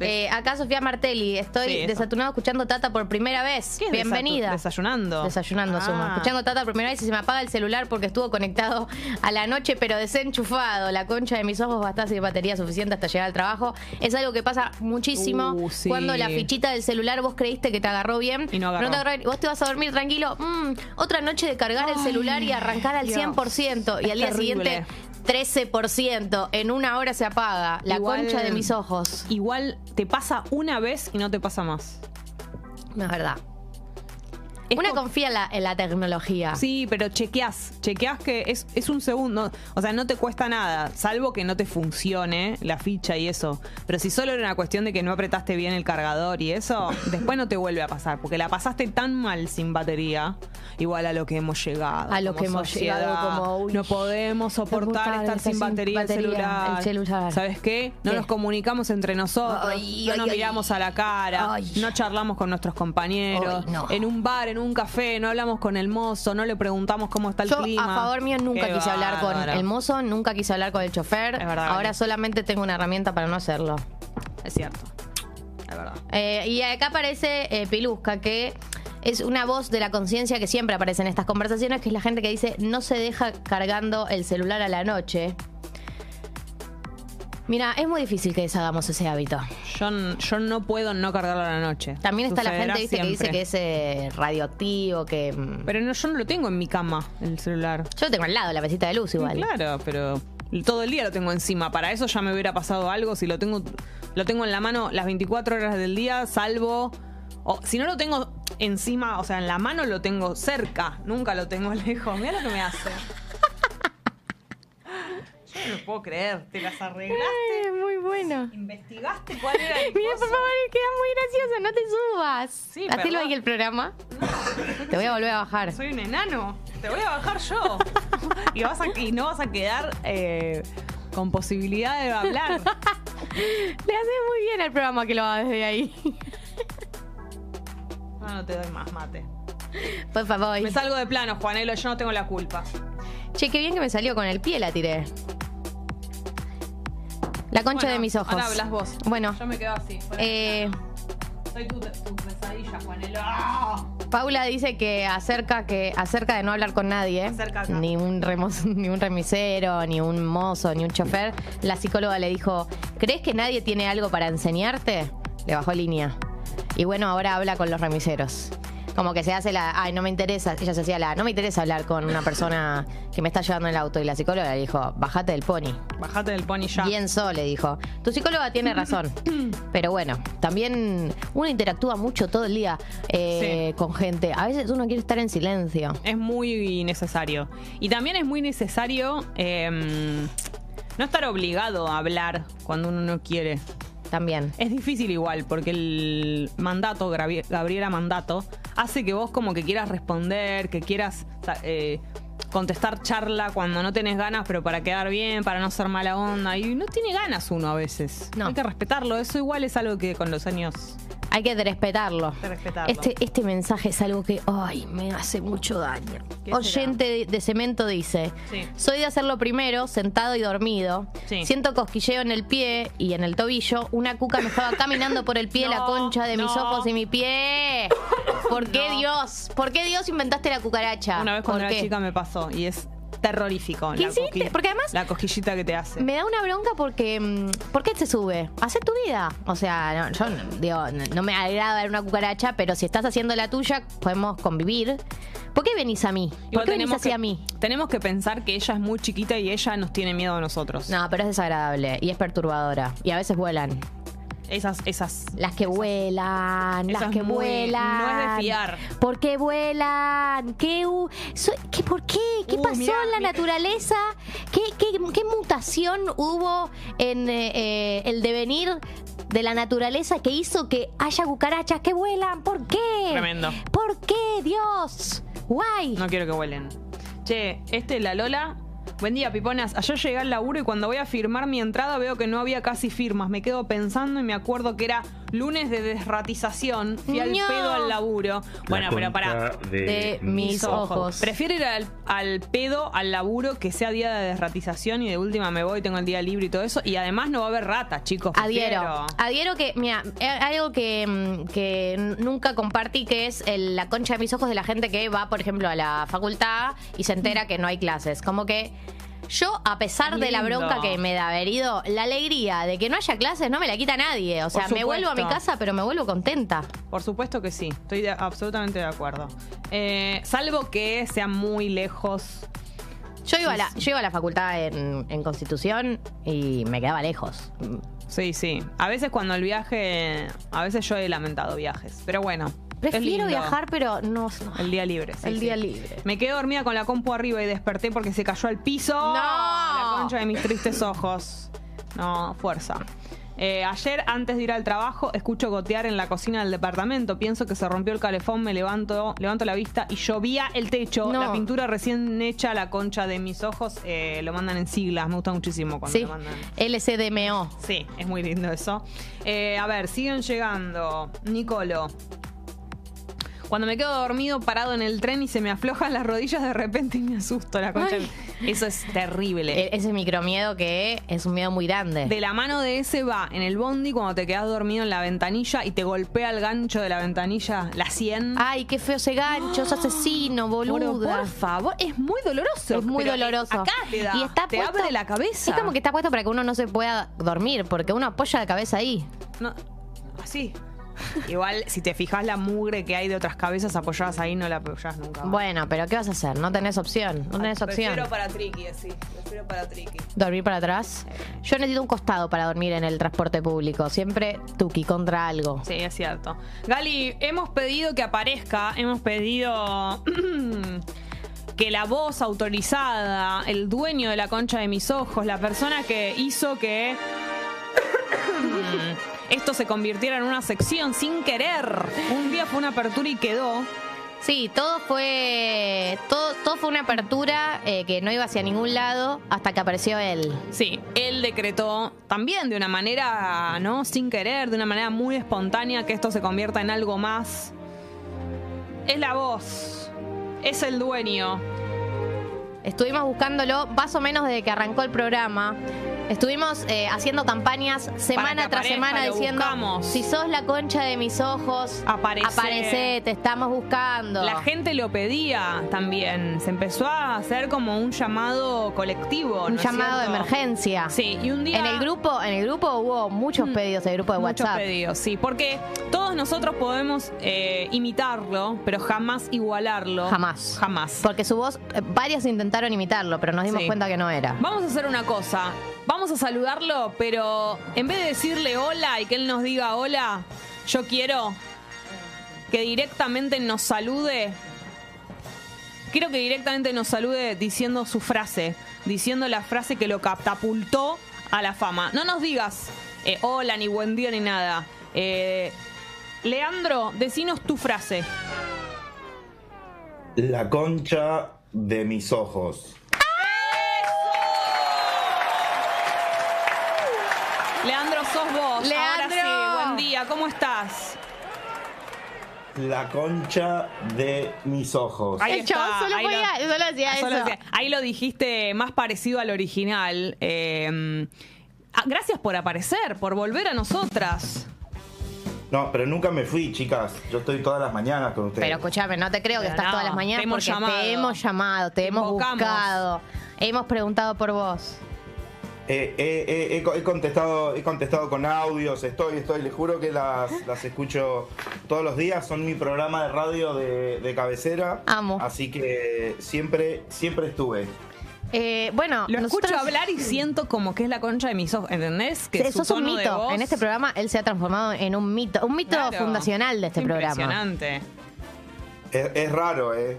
De- Eh, acá Sofía Martelli, estoy Sí, desatunado escuchando Tata por primera vez. ¿Qué es Bienvenida. desayunando. Desayunando, Ah. Escuchando Tata por primera vez y se me apaga el celular porque estuvo conectado a la noche, pero desenchufado. La concha de mis ojos va a estar sin batería suficiente hasta llegar al trabajo. Es algo que pasa muchísimo Uh, sí. cuando la fichita del celular vos creíste que te agarró bien. Y no agarró. te agarró. Vos te vas a dormir tranquilo. mm, otra noche de cargar el celular y arrancar al Dios. 100%. Y al día terrible. siguiente 13%. En una hora se apaga. La Igual- concha de mis ojos. Igual te pasa una vez y no te pasa más. No es verdad. Una co- confía en la, en la tecnología. Sí, pero chequeás, chequeás que es, es un segundo, o sea, no te cuesta nada, salvo que no te funcione la ficha y eso. Pero si solo era una cuestión de que no apretaste bien el cargador y eso, después no te vuelve a pasar, porque la pasaste tan mal sin batería, igual a lo que hemos llegado. A lo que hemos sociedad. llegado como, uy, no podemos soportar estar sin sin batería, el celular. el celular. ¿Sabes qué? No ¿Qué? nos comunicamos entre nosotros, Ay, no ay, nos ay. miramos a la cara, no charlamos con nuestros compañeros, no. en un bar, en un café, no hablamos con el mozo, no le preguntamos cómo está el Yo, clima. a favor mío, nunca Qué quise hablar con bárbaro. el mozo, nunca quise hablar con el chofer. Es verdad, Ahora Vale. solamente tengo una herramienta para no hacerlo. Es cierto. Es verdad. Eh, y acá aparece eh, Pilusca, que es una voz de la conciencia que siempre aparece en estas conversaciones, que es la gente que dice no se deja cargando el celular a la noche. Mira, es muy difícil que deshagamos ese hábito. Yo, n- yo no puedo no cargarlo a la noche. También está la Sucederá gente ¿viste, que dice siempre. que es eh, radioactivo, que... mm, Pero no, yo no lo tengo en mi cama, el celular. Yo lo tengo al lado, la mesita de luz igual. Claro, pero todo el día lo tengo encima. Para eso ya me hubiera pasado algo. Si lo tengo, lo tengo en la mano las 24 horas del día, salvo. O si no lo tengo encima, o sea, en la mano lo tengo cerca. Nunca lo tengo lejos. Mira lo que me hace. Yo no lo puedo creer. Te las arreglaste. Ay, muy bueno. ¿Investigaste cuál era el Mira, por favor, queda muy gracioso, no te subas. Sí, Hacelo ahí el programa. Te voy a volver a bajar. Soy un enano. Te voy a bajar yo. y, vas a- y no vas a quedar eh, con posibilidad de hablar. Le hace muy bien al programa que lo haga desde ahí. No, no te doy más mate. Por favor. Me salgo de plano, Juanelo, yo no tengo la culpa. Che, qué bien que me salió con el pie la tiré. La concha Bueno, de mis ojos. Ahora hablas vos. Bueno, Yo me quedo así. Eh, Soy tu, tu pesadilla, Juanelo. ¡Ah! Paula dice que acerca que acerca de no hablar con nadie, Acerca acá. ni un remos- ni un remisero, ni un mozo, ni un chofer, la psicóloga le dijo, ¿crees que nadie tiene algo para enseñarte? Le bajó línea. Y bueno, ahora habla con los remiseros. Como que se hace la, ay, no me interesa, ella se hacía la, no me interesa hablar con una persona que me está llevando en el auto. Y la psicóloga le dijo, bájate del pony. Bajate del pony ya. Bien so, le dijo. Tu psicóloga tiene razón. Pero bueno, también uno interactúa mucho todo el día eh, con gente. A veces uno quiere estar en silencio. Es muy necesario. Y también es muy necesario eh, no estar obligado a hablar cuando uno no quiere. También. Es difícil igual, porque el mandato, Gabriela Mandato, hace que vos como que quieras responder, que quieras eh, contestar charla cuando no tenés ganas, pero para quedar bien, para no ser mala onda. Y no tiene ganas uno a veces. No. Hay que respetarlo. Eso igual es algo que con los años Hay que respetarlo. hay que respetarlo. Este, este mensaje es algo que, ay, me hace mucho daño. ¿Qué Oyente de, de cemento dice, Sí. soy de hacerlo primero, sentado y dormido. Sí. Siento cosquilleo en el pie y en el tobillo. Una cuca me estaba caminando por el pie, la No, concha de mis ojos y mi pie. ¿Por qué No. Dios? ¿Por qué Dios inventaste la cucaracha? Una vez cuando ¿Por era chica me pasó y es terrorífico. ¿Qué la hiciste? Porque además- La cosquillita que te hace. Me da una bronca porque. mm, ¿Por qué te sube? Hacé tu vida. O sea, no, yo digo, no, me agrada ver una cucaracha, pero si estás haciendo la tuya, podemos convivir. ¿Por qué venís a mí? ¿Por Igual qué venís hacia que- mí? Tenemos que pensar que ella es muy chiquita y ella nos tiene miedo a nosotros. No, pero es desagradable y es perturbadora. Y a veces vuelan. Esas, esas. Las que vuelan, las que muy- vuelan. no es de fiar. ¿Por qué vuelan? ¿Qué, so- ¿qué ¿Por qué? ¿Qué Uh, pasó mirá, en la mirá. naturaleza? ¿Qué, qué, qué mutación hubo en eh, eh, el devenir de la naturaleza que hizo que haya cucarachas que vuelan? ¿Por qué? Tremendo. ¿Por qué, Dios? Guay. No quiero que huelen. Che, este, la Lola, Buen día, Piponas. Ayer llegué al laburo y cuando voy a firmar mi entrada veo que no había casi firmas. Me quedo pensando y me acuerdo que era lunes de desratización. Fui al pedo al laburo. Bueno, pero para. de, De mis ojos. Prefiero ir al, al pedo, al laburo, que sea día de desratización y de última me voy, tengo el día libre y todo eso. Y además no va a haber rata, chicos. Adhiero. prefiero. Adhiero que, mira, hay algo que, mm, que nunca compartí, que es el- la concha de mis ojos de la gente que va, por ejemplo, a la facultad y se entera que no hay clases. Como que yo, a pesar de la Lindo. bronca que me da haber ido, la alegría de que no haya clases no me la quita nadie. O sea, Por me vuelvo a mi supuesto. casa, pero me vuelvo contenta. Por supuesto que sí, estoy de- absolutamente de acuerdo. Eh, salvo que sea muy lejos. Yo iba, a, la, yo iba a la facultad en, en Constitución y me quedaba lejos. Sí, sí. A veces cuando el viaje. A veces yo he lamentado viajes. Pero bueno. Prefiero viajar, pero no. no. El día libre. sí, El sí. día libre. Me quedé dormida con la compu arriba y desperté porque se cayó al piso. ¡No! La concha de mis tristes ojos. No, fuerza. Eh, ayer, antes de ir al trabajo, escucho gotear en la cocina del departamento. Pienso que se rompió el calefón, me levanto, levanto la vista y llovía el techo. No. La pintura recién hecha, la concha de mis ojos, eh, lo mandan en siglas. Me gusta muchísimo cuando Sí, lo mandan. LCDMO. Sí, es muy lindo eso. Eh, a ver, siguen llegando. Nicolo. Cuando me quedo dormido parado en el tren y se me aflojan las rodillas de repente y me asusto la concha. Eso es terrible. E- Ese micromiedo que es un miedo muy grande. De la mano de ese va en el bondi cuando te quedas dormido en la ventanilla y te golpea el gancho de la ventanilla, la 100. Ay, qué feo ese gancho, es asesino, Pero, boluda. por favor, es muy doloroso. Es muy Pero doloroso. Acá te da. Y está te puesto- abre la cabeza. Es como que está puesto para que uno no se pueda dormir, porque uno apoya la cabeza ahí. No, así. Igual, si te fijas la mugre que hay de otras cabezas apoyadas ahí, no la apoyás nunca. Bueno, pero ¿qué vas a hacer? No tenés opción. No tenés opción. Prefiero para Triqui, sí. Prefiero para Triqui. ¿Dormir para atrás? Yo necesito un costado para dormir en el transporte público. Siempre tuki contra algo. Sí, es cierto. Gali, hemos pedido que aparezca, hemos pedido que la voz autorizada, el dueño de la concha de mis ojos, la persona que hizo que esto se convirtiera en una sección sin querer. Un día fue una apertura y quedó. Sí, todo fue todo, todo fue una apertura eh, que no iba hacia ningún lado hasta que apareció él. Sí, él decretó también de una manera, ¿no? Sin querer, de una manera muy espontánea, que esto se convierta en algo más. Es la voz, es el dueño. Estuvimos buscándolo más o menos desde que arrancó el programa. Estuvimos eh, haciendo campañas semana tras semana diciendo buscamos. si sos la concha de mis ojos, aparecé, te estamos buscando. La gente lo pedía también. Se empezó a hacer como un llamado colectivo. un ¿no es llamado de emergencia. Sí, y un día. En el grupo, en el grupo hubo muchos pedidos, el grupo de Muchos WhatsApp. pedidos, sí, porque todos nosotros podemos eh, imitarlo, pero jamás igualarlo. Jamás. Jamás. Porque su voz, eh, varios intentaron imitarlo, pero nos dimos Sí. cuenta que no era. Vamos a hacer una cosa. Vamos a saludarlo, pero en vez de decirle hola y que él nos diga hola, yo quiero que directamente nos salude. Quiero que directamente nos salude diciendo su frase, diciendo la frase que lo catapultó a la fama. No nos digas eh, hola, ni buen día, ni nada. Eh, Leandro, decinos tu frase. La concha de mis ojos. Sos vos. Leandro. Ahora sí, buen día, ¿cómo estás? La concha de mis ojos. Ahí El chabón está, solo ahí podía- solo hacía solo eso. hacía- ahí lo dijiste más parecido al original. Eh, ah, gracias por aparecer, por volver a nosotras. No, pero nunca me fui, chicas. Yo estoy todas las mañanas con ustedes. Pero escuchame, no te creo que estás no, todas las mañanas te hemos porque llamado. te hemos llamado, te, Te hemos buscado, hemos preguntado por vos. Eh, eh, eh, he, co- he contestado, he contestado con audios, estoy, estoy, les juro que las, las escucho todos los días, son mi programa de radio de, de cabecera. Amo. Así que siempre, siempre estuve. Eh, bueno, Lo nosotros- escucho hablar y siento como que es la concha de mis ojos, ¿entendés? Que su sos un mito. voz- En este programa él se ha transformado en un mito, un mito Claro. fundacional de este Es programa. Impresionante. Es, es raro, ¿eh?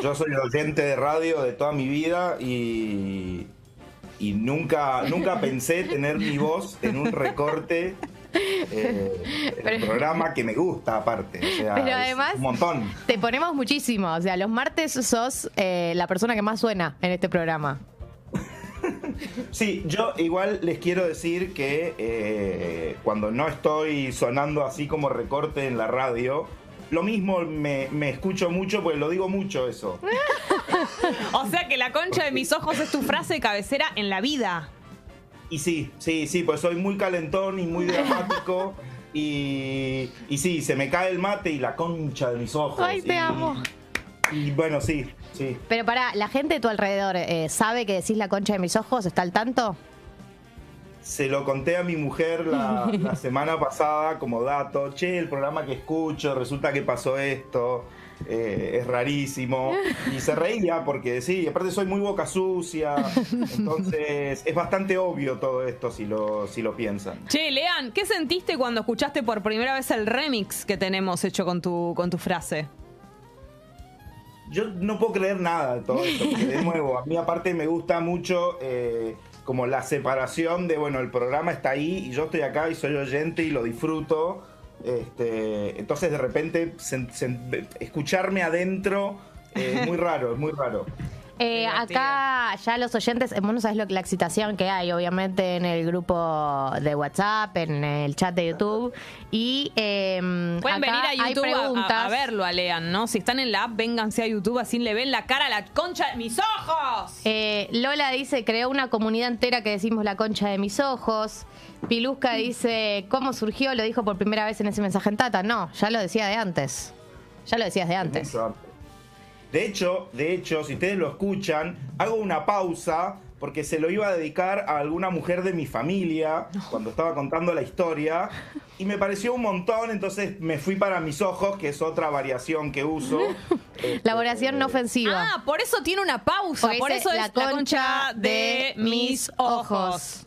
Yo soy oyente de radio de toda mi vida y, y nunca, nunca pensé tener mi voz en un recorte eh, Pero- el programa que me gusta, aparte. O sea, Pero además- un montón. Te ponemos muchísimo. O sea, los martes sos eh, la persona que más suena en este programa. Sí, yo igual les quiero decir que eh, cuando no estoy sonando así como recorte en la radio, lo mismo me, me escucho mucho, pues lo digo mucho eso. O sea que la concha de mis ojos es tu frase de cabecera en la vida. Y sí, sí, sí, pues soy muy calentón y muy dramático. Y, y sí, se me cae el mate y la concha de mis ojos. Ay, te y- amo. Y bueno, sí, sí. Pero para, ¿la gente de tu alrededor eh, sabe que decís la concha de mis ojos? ¿Está al tanto? Se lo conté a mi mujer la, la semana pasada como dato. Che, el programa que escucho, resulta que pasó esto. eh, es rarísimo. Y se reía porque sí, aparte soy muy boca sucia. Entonces es bastante obvio todo esto si lo, si lo piensan. Che, Lean, ¿qué sentiste cuando escuchaste por primera vez el remix que tenemos hecho con tu, con tu frase? Yo no puedo creer nada de todo esto, porque de nuevo, a mí aparte me gusta mucho eh, como la separación de, bueno, el programa está ahí y yo estoy acá y soy oyente y lo disfruto. Este, entonces de repente escucharme adentro eh, es muy raro, es muy raro. Eh, acá ya los oyentes, eh, vos no sabés lo que la excitación que hay, obviamente, en el grupo de WhatsApp, en el chat de YouTube. Y eh, Pueden acá venir a YouTube a- preguntas. a, a verlo, a Lean, ¿no? Si están en la app, vénganse a YouTube, así le ven la cara a la concha de mis ojos. Eh, Lola dice, creó una comunidad entera que decimos la concha de mis ojos. Pilusca dice, ¿cómo surgió? Lo dijo por primera vez en ese mensaje en Tata. No, ya lo decía de antes. Ya lo decías de antes. Mucho antes. De hecho, de hecho, si ustedes lo escuchan, hago una pausa porque se lo iba a dedicar a alguna mujer de mi familia cuando estaba contando la historia y me pareció un montón, entonces me fui para mis ojos, que es otra variación que uso. La oración no Este, ofensiva. Ah, por eso tiene una pausa. Porque Por dice, eso es "La concha de mis ojos. ojos".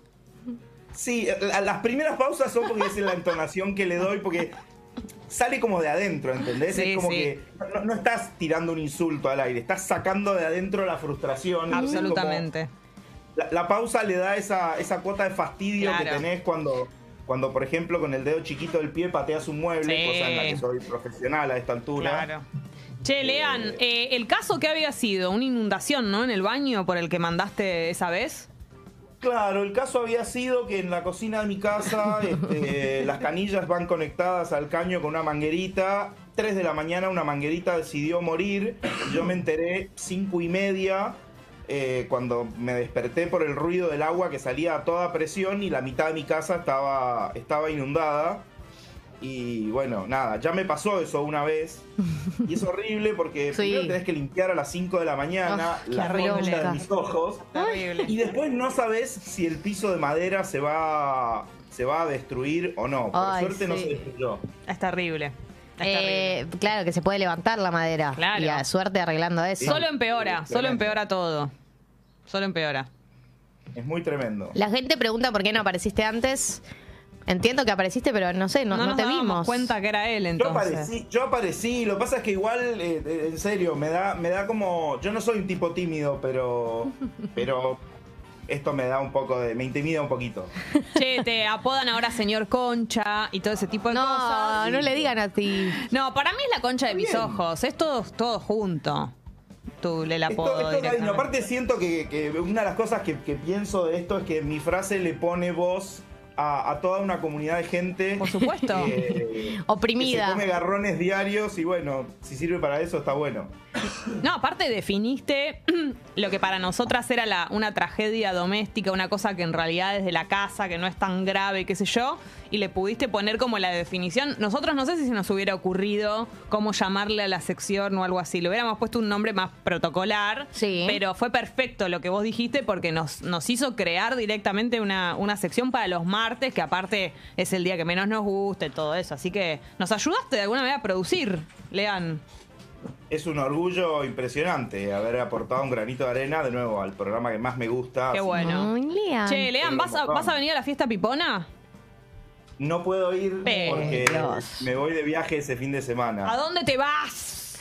Sí, la- las primeras pausas son porque es la entonación que le doy, porque sale como de adentro, ¿entendés? Sí, es como sí. que no, no estás tirando un insulto al aire, estás sacando de adentro la frustración. Absolutamente. La, la pausa le da esa, esa cuota de fastidio que tenés cuando, cuando, por ejemplo, con el dedo chiquito del pie pateas un mueble, Sí. cosa en la que soy profesional a esta altura. Claro. Che, Lean, eh, el caso que había sido una inundación, ¿no? En el baño por el que mandaste esa vez. Claro, el caso había sido que en la cocina de mi casa este, las canillas van conectadas al caño con una manguerita. 3 de la mañana una manguerita decidió morir. Yo me enteré cinco y media eh, cuando me desperté por el ruido del agua que salía a toda presión y la mitad de mi casa estaba, estaba inundada. Y bueno, nada, ya me pasó eso una vez. Y es horrible porque Sí. primero tenés que limpiar a las 5 de la mañana Ah, la concha de mis ojos. Terrible. Y después no sabes si el piso de madera se va, se va a destruir o no. Por Ay, suerte no se destruyó. Es terrible. Eh, claro, que se puede levantar la madera. Claro. Y a suerte arreglando eso. terrible. Solo empeora, solo empeora todo. Solo empeora. Es muy tremendo. La gente pregunta por qué no apareciste antes. Entiendo que apareciste, pero no sé, no, no nos te vimos. cuenta que era él Yo entonces. aparecí, yo aparecí, lo que pasa es que igual, eh, eh, en serio, me da, me da como. Yo no soy un tipo tímido, pero. Pero esto me da un poco de. me intimida un poquito. Che, te apodan ahora señor Concha y todo ese tipo de No, cosas. no le digan a ti. No, para mí es la concha de mis Bien. ojos. Es todo, todo junto. Tú le la apodo esto. Aparte siento que, que una de las cosas que, que pienso de esto es que mi frase le pone voz a, a toda una comunidad de gente. Por supuesto. que- Oprimida. Que se come garrones diarios y bueno, si sirve para eso está bueno. No, aparte definiste lo que para nosotras era la, una tragedia doméstica, una cosa que en realidad es de la casa, que no es tan grave, qué sé yo, y le pudiste poner como la definición. Nosotros no sé si se nos hubiera ocurrido cómo llamarle a la sección o algo así. Le hubiéramos puesto un nombre más protocolar, Sí. pero fue perfecto lo que vos dijiste porque nos, nos hizo crear directamente una, una sección para los martes, que aparte es el día que menos nos gusta y todo eso. Así que nos ayudaste de alguna manera a producir, Lean. Es un orgullo impresionante haber aportado un granito de arena de nuevo al programa que más me gusta. Qué bueno. Ay, Lean. Che, Lean, ¿vas a, ¿vas a venir a la fiesta pipona? No puedo ir Pero- porque Dios. me voy de viaje ese fin de ¿A semana. dónde te vas?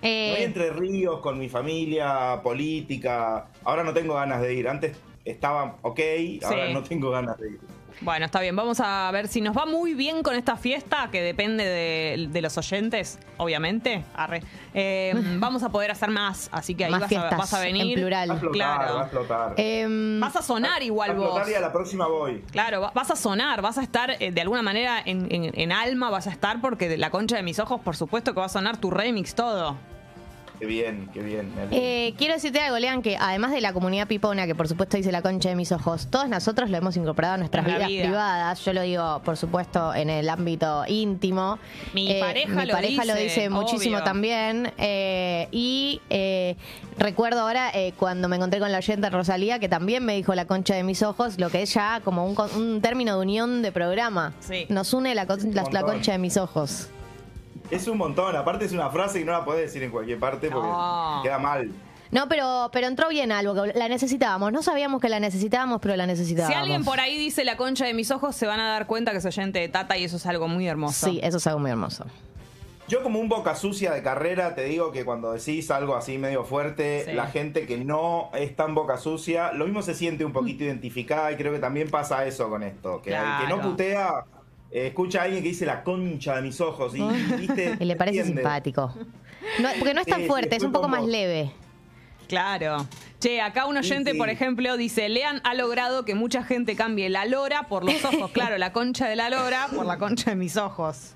Eh, Voy entre ríos con mi familia, política. Ahora no tengo ganas de ir. Antes estaba ok, ahora Sí. no tengo ganas de ir. Bueno, está bien. Vamos a ver si nos va muy bien con esta fiesta, que depende de, de los oyentes, obviamente. Arre. Eh, vamos a poder hacer más, así que ahí Más vas a, fiestas, vas a venir. en plural. Va a flotar, Claro. va a flotar. Em, Vas a sonar igual Va a vos. flotar y a la próxima voy. Claro, va- vas a sonar, vas a estar eh, de alguna manera en, en- en alma, vas a estar porque de la concha de mis ojos, por supuesto que va a sonar tu remix, todo. Qué bien, qué bien. Eh, quiero decirte algo, Lean, que además de la comunidad pipona, que por supuesto dice la concha de mis ojos, todos nosotros lo hemos incorporado a nuestras vidas vida. privadas. Yo lo digo, por supuesto, en el ámbito íntimo. Mi pareja mi lo pareja lo dice, dice muchísimo obvio. también. Eh, y eh, recuerdo ahora eh, cuando me encontré con la oyente Rosalía, que también me dijo la concha de mis ojos, lo que es ya como un, con- un término de unión de programa. Sí. Nos une la, con- la- concha de mis ojos. Es un montón, aparte es una frase que no la podés decir en cualquier parte porque No. queda mal. No, pero, pero entró bien algo, que la necesitábamos. No sabíamos que la necesitábamos, pero la necesitábamos. Si alguien por ahí dice la concha de mis ojos, se van a dar cuenta que es oyente de Tata y eso es algo muy hermoso. Sí, eso es algo muy hermoso. Yo como un boca sucia de carrera te digo que cuando decís algo así medio fuerte, Sí. la gente que no es tan boca sucia, lo mismo se siente un poquito identificada y creo que también pasa eso con esto, que el que no Claro. putea eh, escucha a alguien que dice la concha de mis ojos y, ¿viste? Y le parece Entiende. simpático. No, porque no es tan sí, fuerte, es un poco más leve. Claro. Che, acá un oyente, Sí, sí. por ejemplo, dice, Lean ha logrado que mucha gente cambie la lora por los ojos. Claro, la concha de la lora por la concha de mis ojos.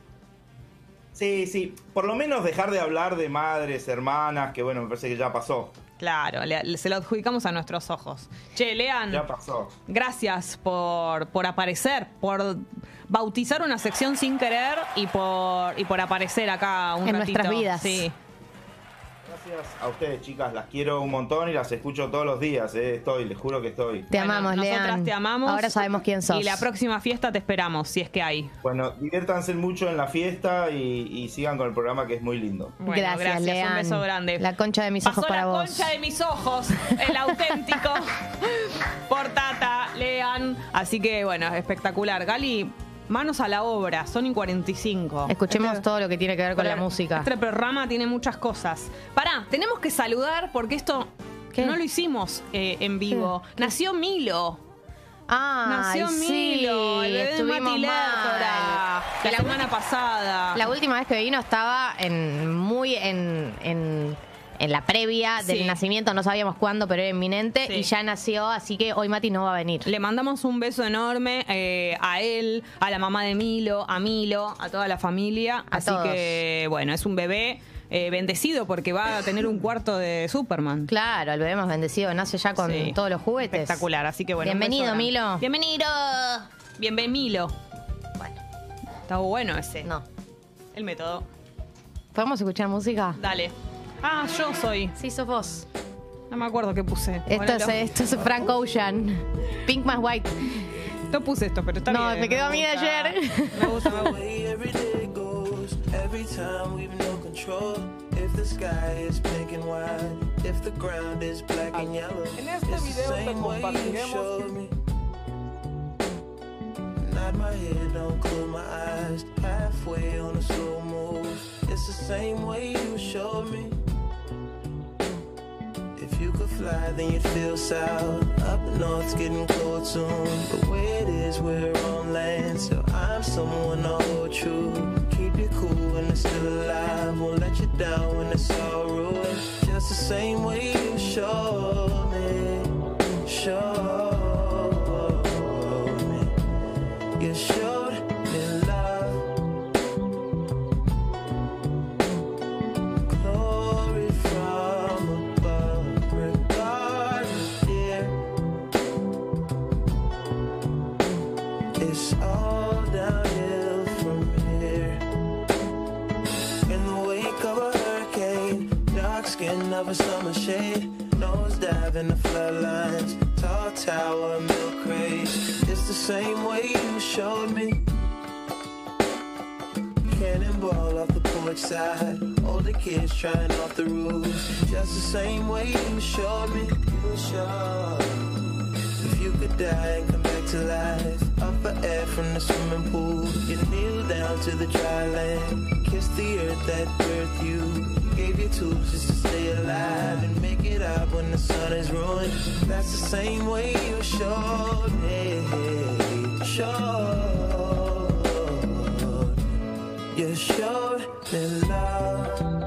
Sí, sí, por lo menos dejar de hablar de madres, hermanas, que bueno, me parece que ya pasó. Claro, le- le- se lo adjudicamos a nuestros ojos. Che, Lean, Ya pasó. gracias por, por aparecer, por bautizar una sección sin querer y por, y por aparecer acá un En ratito. nuestras vidas. Sí. Gracias a ustedes, chicas, las quiero un montón y las escucho todos los días, eh. estoy, les juro que estoy. Te Bueno, amamos, nosotras Lean. te amamos. Ahora sabemos quién sos. Y la próxima fiesta te esperamos, si es que hay. Bueno, diviértanse mucho en la fiesta y, y sigan con el programa que es muy lindo. Bueno, Gracias, Lean. Un beso grande. La concha de mis Pasó ojos para la vos. concha de mis ojos, el auténtico. por Tata, Lean. Así que, bueno, espectacular. Gali, manos a la obra. Son y 45. Escuchemos Este- todo lo que tiene que ver con la música. Este programa tiene muchas cosas. Pará, tenemos que saludar porque esto ¿Qué? no lo hicimos eh, en vivo. Nació Milo. Ah, Nació Milo, el bebé estuvimos la, La semana pasada. La última vez que vino estaba en muy en, en, en la previa del Sí. nacimiento, no sabíamos cuándo, pero era inminente Sí. y ya nació, así que hoy Mati no va a venir. Le mandamos un beso enorme eh, a él, a la mamá de Milo, a Milo, a toda la familia. A Así todos. que, bueno, es un bebé eh, bendecido porque va a tener un cuarto de Superman. Claro, el bebé más bendecido nace ya con Sí. todos los juguetes. Espectacular, así que bueno. Bienvenido. Milo. Bienvenido. Bienvenido, Milo. Bueno, Está bueno ese. no. El método. ¿Podemos escuchar música? Dale. Ah, yo soy. Sí, sos vos. No me acuerdo qué puse. Esto es, Ponelo. esto es Frank Ocean. Pink más White. No puse esto, pero está No, bien. me quedó a mí de gusta. ayer. Me gusta, me gusta. no En este it's the video te compartiremos-. Nod my head, don't close my eyes. Halfway on a slow move. It's the same way you showed me. If you could fly, then you'd feel south. Up north's getting cold soon. But where it is, we're on land. So I'm someone to hold true. Keep you cool when it's still alive. Won't let you down when it's all ruined. Just the same way you showed me. Showed me. You showed shade, nose dive in the floodlines, tall tower, milk crate. It's the same way you showed me. Cannonball off the porch side, older kids trying off the roof. Just the same way you showed me. You showed. If you could die and come back to life, up for air from the swimming pool, you kneel down to the dry land, kiss the earth that birthed you. Gave you tubes just to stay alive and make it up when the sun is ruined. That's the same way you showed me. Showed. You showed me love.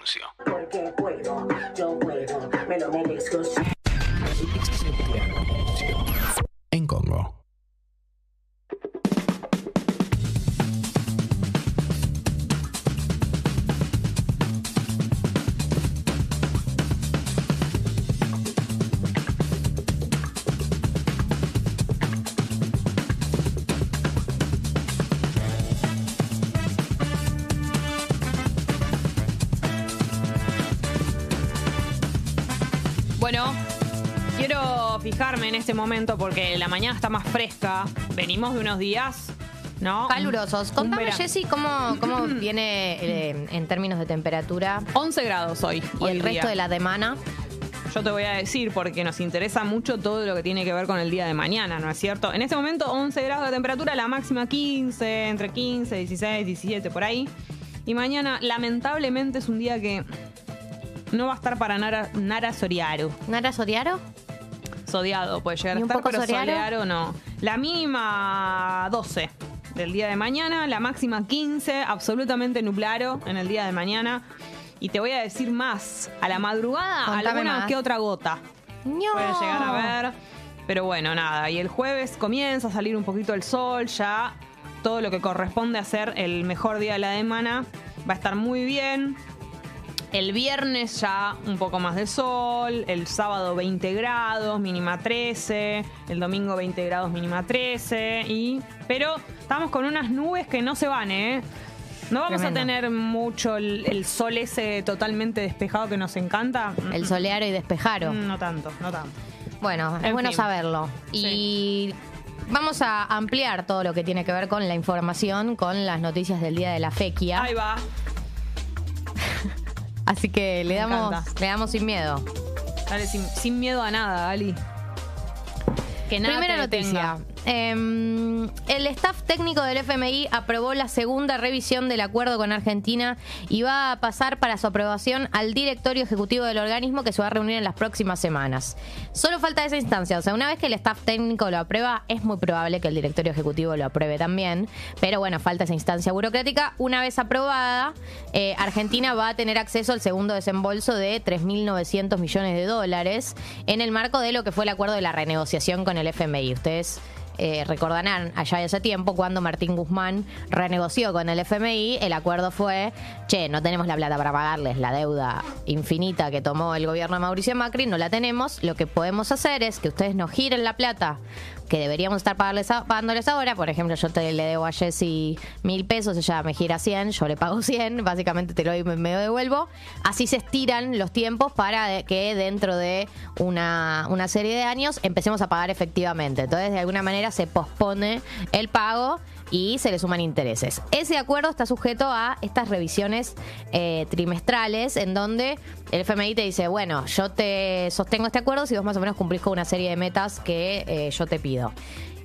Anuncio. Este momento porque la mañana está más fresca. Venimos de unos días, ¿no? Calurosos. Contame. Jessy, cómo, cómo viene eh, en términos de temperatura 11 grados hoy. y hoy el día. resto de la semana. Yo te voy a decir porque nos interesa mucho todo lo que tiene que ver con el día de mañana, ¿no es cierto? En este momento 11 grados de temperatura, la máxima 15, entre 15, 16, 17 por ahí. Y mañana lamentablemente es un día que no va a estar para Nara, Nara Soriaro. ¿Nara Soriaro? Sodiado puede llegar a ¿Y un estar, pero Soriaro? Soriaro no. La mínima 12 del día de mañana, la máxima 15, absolutamente nublado en el día de mañana. Y te voy a decir más, a la madrugada Contame alguna más. que otra gota No. puede llegar a ver. Pero bueno, nada. Y el jueves comienza a salir un poquito el sol, ya todo lo que corresponde a ser el mejor día de la semana va a estar muy bien. El viernes ya un poco más de sol, el sábado 20 grados, mínima 13, el domingo 20 grados, mínima 13, y pero estamos con unas nubes que no se van, ¿eh? No vamos Tremendo. a tener mucho el, el sol ese totalmente despejado que nos encanta. El solearo y despejaro. Mm, No tanto, no tanto. Bueno, es En bueno fin. saberlo. Y vamos a ampliar todo lo que tiene que ver con la información, con las noticias del día de la fequia. Ahí va. Así que le Me damos, encanta. le damos sin miedo. Dale, sin, sin miedo a nada, Ali. Que nada Primera te noticia. detenga. Eh, el staff técnico del FMI aprobó la segunda revisión del acuerdo con Argentina y va a pasar para su aprobación al directorio ejecutivo del organismo que se va a reunir en las próximas semanas. Solo falta esa instancia, o sea, una vez que el staff técnico lo aprueba, es muy probable que el directorio ejecutivo lo apruebe también, pero bueno, falta esa instancia burocrática. Una vez aprobada, eh, Argentina va a tener acceso al segundo desembolso de 3.900 millones de dólares en el marco de lo que fue el acuerdo de la renegociación con el FMI. Ustedes eh, recordarán allá de ese tiempo cuando Martín Guzmán renegoció con el FMI, el acuerdo fue, che, no tenemos la plata para pagarles la deuda infinita que tomó el gobierno de Mauricio Macri, no la tenemos, lo que podemos hacer es que ustedes nos giren la plata que deberíamos estar pagándoles ahora, por ejemplo, yo te le debo a Jessy mil pesos, ella me gira 100, yo le pago 100, básicamente te lo doy y me, devuelvo, así se estiran los tiempos para que dentro de una, una serie de años empecemos a pagar efectivamente, entonces de alguna manera se pospone el pago y se le suman intereses. Ese acuerdo está sujeto a estas revisiones eh, trimestrales en donde el FMI te dice, bueno, yo te sostengo este acuerdo si vos más o menos cumplís con una serie de metas que eh, yo te pido.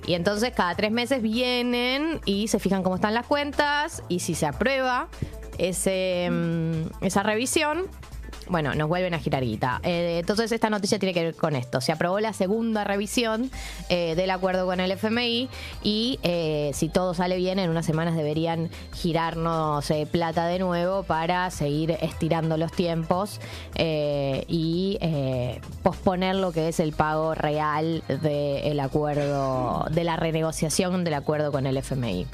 Y entonces cada tres meses vienen y se fijan cómo están las cuentas y si se aprueba ese, mm, esa revisión, bueno, nos vuelven a girar guita. Eh, entonces esta noticia tiene que ver con esto. Se aprobó la segunda revisión eh, del acuerdo con el FMI y eh, si todo sale bien, en unas semanas deberían girarnos plata de nuevo para seguir estirando los tiempos y posponer lo que es el pago real del acuerdo, de la renegociación del acuerdo con el FMI.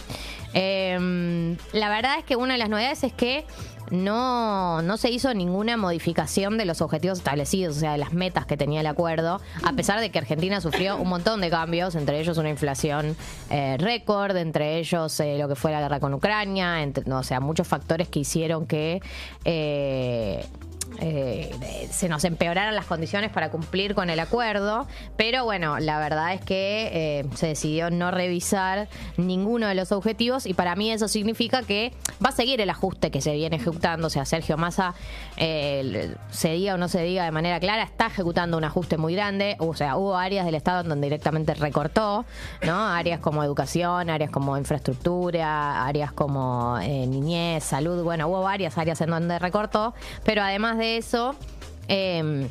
Eh, la verdad es que una de las novedades es que no, no se hizo ninguna modificación de los objetivos establecidos, o sea, de las metas que tenía el acuerdo, a pesar de que Argentina sufrió un montón de cambios, entre ellos una inflación eh, récord, entre ellos eh, lo que fue la guerra con Ucrania, entre- no, o sea, muchos factores que hicieron que... eh, eh, se nos empeoraran las condiciones para cumplir con el acuerdo, pero bueno, la verdad es que eh, se decidió no revisar ninguno de los objetivos y para mí eso significa que va a seguir el ajuste que se viene ejecutando, o sea, Sergio Massa, eh, se diga o no se diga de manera clara, está ejecutando un ajuste muy grande, o sea, hubo áreas del Estado en donde directamente recortó, ¿no? Áreas como educación, áreas como infraestructura, áreas como niñez, salud, bueno, hubo varias áreas en donde recortó, pero además de eso... eh,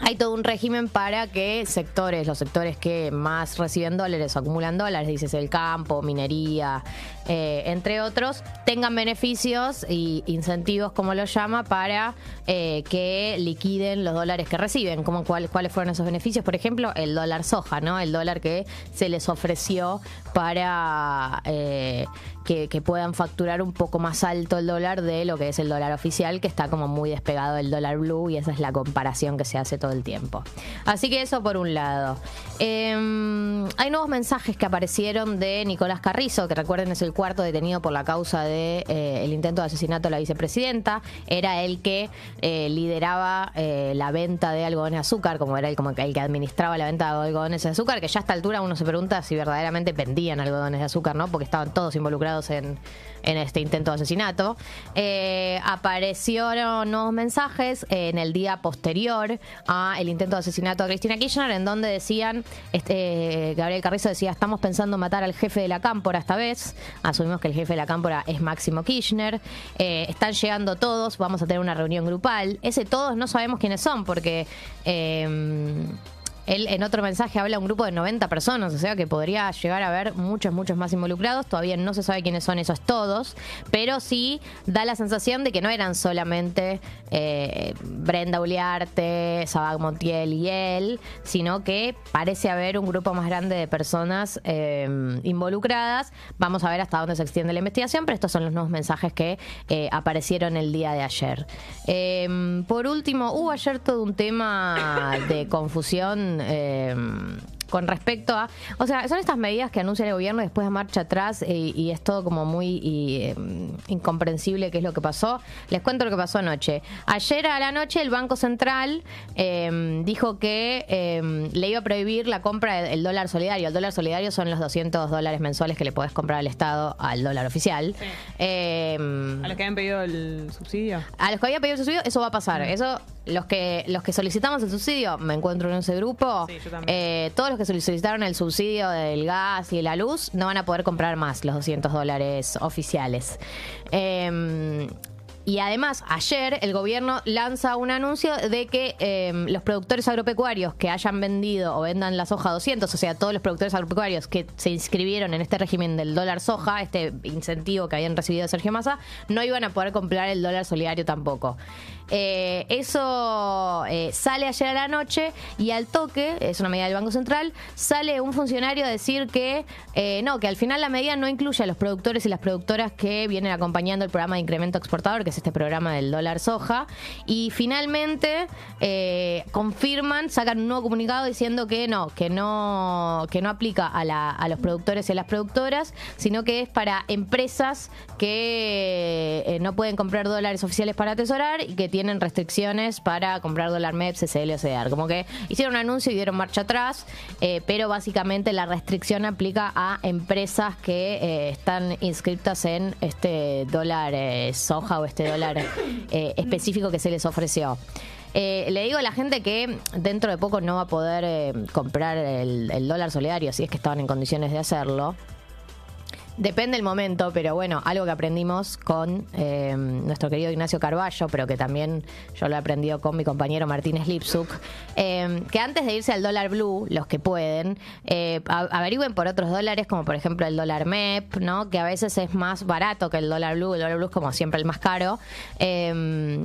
hay todo un régimen para que sectores, los sectores que más reciben dólares o acumulan dólares, dices el campo, minería, eh, entre otros, tengan beneficios y incentivos, como lo llama, para eh, que liquiden los dólares que reciben. Como cuál- ¿Cuáles fueron esos beneficios? Por ejemplo, el dólar soja, ¿no? El dólar que se les ofreció para eh, que, puedan facturar un poco más alto el dólar de lo que es el dólar oficial, que está como muy despegado del dólar blue y esa es la comparación que se hace todo el tiempo. Así que eso por un lado. Eh, hay nuevos mensajes que aparecieron de Nicolás Carrizo, que recuerden es el cuarto detenido por la causa de eh, el intento de asesinato de la vicepresidenta. Era el que eh, lideraba eh, la venta de algodones de azúcar, como era el, como el que administraba la venta de algodones de azúcar, que ya a esta altura uno se pregunta si verdaderamente vendían algodones de azúcar, ¿no? Porque estaban todos involucrados en, en este intento de asesinato. Eh, aparecieron nuevos mensajes en el día posterior a el intento de asesinato a Cristina Kirchner, en donde decían, este, Gabriel Carrizo decía, estamos pensando matar al jefe de la cámpora esta vez. Asumimos que el jefe de la cámpora es Máximo Kirchner. Eh, están llegando todos, vamos a tener una reunión grupal. Ese todos no sabemos quiénes son, porque... él en otro mensaje habla de un grupo de 90 personas, o sea que podría llegar a haber muchos, muchos más involucrados. Todavía no se sabe quiénes son esos todos, pero sí da la sensación de que no eran solamente eh, Brenda Uliarte, Sabag Montiel y él, sino que parece haber un grupo más grande de personas eh, involucradas. Vamos a ver hasta dónde se extiende la investigación, pero estos son los nuevos mensajes que eh, aparecieron el día de ayer. Eh, por último, hubo ayer todo un tema de confusión. Eh, con respecto a, o sea, son estas medidas que anuncia el gobierno y después de marcha atrás eh, y es todo como muy y, eh, incomprensible qué es lo que pasó. Les cuento lo que pasó anoche. Ayer a la noche el Banco Central eh, dijo que eh, le iba a prohibir la compra del dólar solidario. El dólar solidario son los 200 dólares mensuales que le podés comprar al Estado al dólar oficial. A los que habían pedido el subsidio. a los que había pedido el subsidio, eso va a pasar. Eso, los que los que solicitamos el subsidio, me encuentro en ese grupo. Sí, yo también. eh, todos que solicitaron el subsidio del gas y la luz no van a poder comprar más los 200 dólares oficiales. Eh, y además, ayer el gobierno lanza un anuncio de que eh, los productores agropecuarios que hayan vendido o vendan la soja 200, o sea, todos los productores agropecuarios que se inscribieron en este régimen del dólar soja, este incentivo que habían recibido Sergio Massa, no iban a poder comprar el dólar solidario tampoco. Eh, eso eh, sale ayer a la noche y al toque, es una medida del Banco Central, sale un funcionario a decir que eh, no, que al final la medida no incluye a los productores y las productoras que vienen acompañando el programa de incremento exportador, que es este programa del dólar soja. Y finalmente confirman, sacan un nuevo comunicado diciendo que no, que no, que no aplica a, la- a los productores y a las productoras, sino que es para empresas que no pueden comprar dólares oficiales para atesorar y que tienen restricciones para comprar dólar MEP, CCL o CEDAR. Como que hicieron un anuncio y dieron marcha atrás, eh, pero básicamente la restricción aplica a empresas que eh, están inscritas en este dólar eh, soja o este dólar eh, específico que se les ofreció. Eh, le digo a la gente que dentro de poco no va a poder comprar el dólar solidario si es que estaban en condiciones de hacerlo. Depende el momento, pero bueno, algo que aprendimos con eh, nuestro querido Ignacio Carballo, pero que también yo lo he aprendido con mi compañero Martínez Lipsuk, eh, que antes de irse al dólar blue, los que pueden, eh, averigüen por otros dólares, como por ejemplo el dólar MEP, ¿no? que a veces es más barato que el dólar blue, el dólar blue es como siempre el más caro. Eh,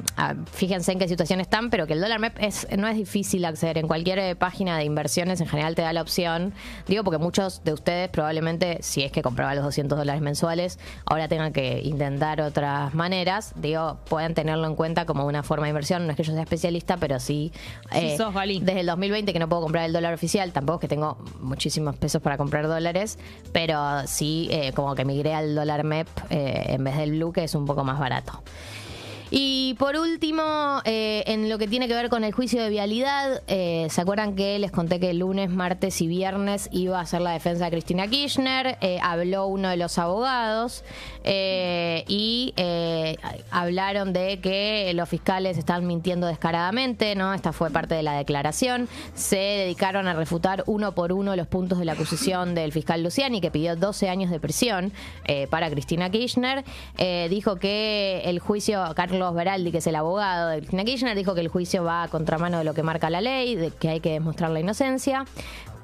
fíjense en qué situación están, pero que el dólar MEP es, no es difícil acceder. En cualquier página de inversiones en general te da la opción. Digo porque muchos de ustedes probablemente, si es que compraban los 200 dólares mensuales, ahora tengan que intentar otras maneras. Digo, pueden tenerlo en cuenta como una forma de inversión. No es que yo sea especialista, pero sí. eh, Sí sos, desde el 2020 que no puedo comprar el dólar oficial, tampoco es que tengo muchísimos pesos para comprar dólares, pero sí eh, como que migré al dólar MEP eh, en vez del blue, que es un poco más barato. Y por último, eh, en lo que tiene que ver con el juicio de vialidad, eh, ¿se acuerdan que les conté que el lunes, martes y viernes iba a hacer la defensa de Cristina Kirchner? Eh, habló uno de los abogados eh, y eh, hablaron de que los fiscales están mintiendo descaradamente, ¿no? Esta fue parte de la declaración. Se dedicaron a refutar uno por uno los puntos de la acusación del fiscal Luciani, que pidió 12 años de prisión eh, para Cristina Kirchner. Eh, dijo que el juicio, Carlos Beraldi, que es el abogado de Cristina Kirchner, dijo que el juicio va a contramano de lo que marca la ley, de que hay que demostrar la inocencia.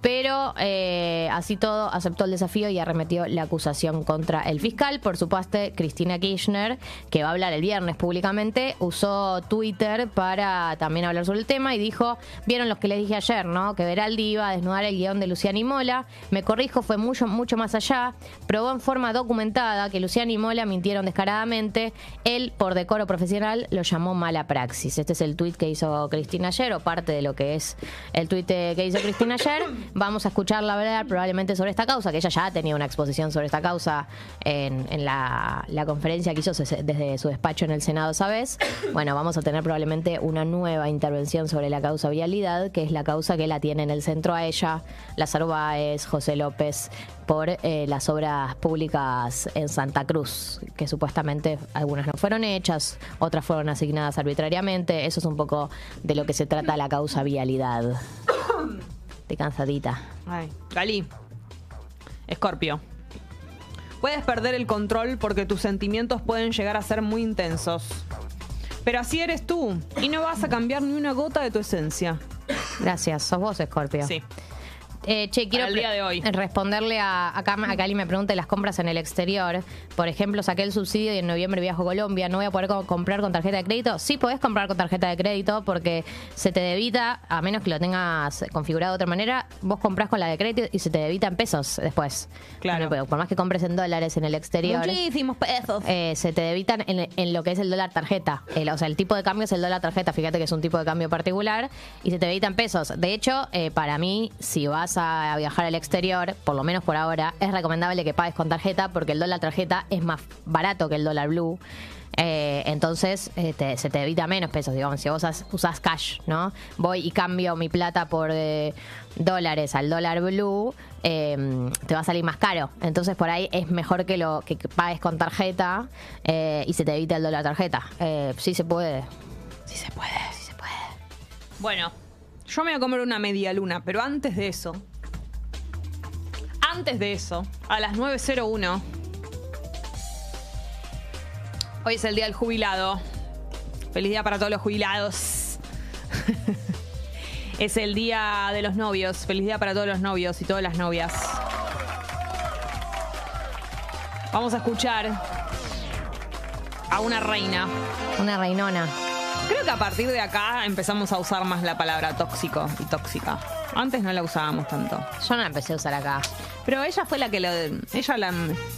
Pero eh, así todo aceptó el desafío y arremetió la acusación contra el fiscal. Por su parte, Cristina Kirchner, que va a hablar el viernes públicamente, usó Twitter para también hablar sobre el tema y dijo, vieron los que les dije ayer, ¿no? Que Beraldi iba a desnudar el guion de Luciana y Mola. Me corrijo, fue mucho, mucho más allá. Probó en forma documentada que Luciana y Mola mintieron descaradamente. Él, por decoro profesional, lo llamó mala praxis. Este es el tuit que hizo Cristina ayer, o parte de lo que es el tuit eh, que hizo Cristina ayer. Vamos a escucharla hablar probablemente sobre esta causa, que ella ya tenía una exposición sobre esta causa en, en la, conferencia que hizo desde su despacho en el Senado esa vez. Bueno, vamos a tener probablemente una nueva intervención sobre la causa vialidad, que es la causa que la tiene en el centro a ella, Lázaro Báez, José López, por eh, las obras públicas en Santa Cruz, que supuestamente algunas no fueron hechas, otras fueron asignadas arbitrariamente. Eso es un poco de lo que se trata la causa vialidad. Estoy cansadita. Ay, Gali. Escorpio. Puedes perder el control porque tus sentimientos pueden llegar a ser muy intensos. Pero así eres tú y no vas a cambiar ni una gota de tu esencia. Gracias, sos vos, Scorpio. Sí. Eh, che, quiero día de hoy. responderle a, a Cali me pregunta las compras en el exterior. Por ejemplo, saqué el subsidio y en noviembre viajo a Colombia. ¿No voy a poder co- comprar con tarjeta de crédito? Sí, podés comprar con tarjeta de crédito porque se te debita, a menos que lo tengas configurado de otra manera, vos comprás con la de crédito y se te debita en pesos después. Claro. No, pero por más que compres en dólares en el exterior. Muchísimos pesos. Eh, se te debitan en, en lo que es el dólar tarjeta. El- o sea, el tipo de cambio es el dólar tarjeta. Fíjate que es un tipo de cambio particular y se te debitan pesos. De hecho, eh, para mí, si vas a viajar al exterior, por lo menos por ahora, es recomendable que pagues con tarjeta porque el dólar tarjeta es más barato que el dólar blue. Eh, entonces te- se te evita menos pesos, digamos, si vos usas, usás cash, ¿no? Voy y cambio mi plata por eh, dólares al dólar blue, eh, te va a salir más caro. Entonces por ahí es mejor que lo que, pagues con tarjeta eh, y se te evite el dólar tarjeta. Sí se puede. Sí se puede, sí se puede. Bueno, yo me voy a comer una media luna, pero antes de eso. Antes de eso, a las 9.01. Hoy es el día del jubilado. Feliz día para todos los jubilados. es el día de los novios. Feliz día para todos los novios y todas las novias. Vamos a escuchar a una reina. Una reinona. Creo que a partir de acá empezamos a usar más la palabra tóxico y tóxica. Antes no la usábamos tanto. Yo no la empecé a usar acá. Pero ella fue la que lo. Ella la.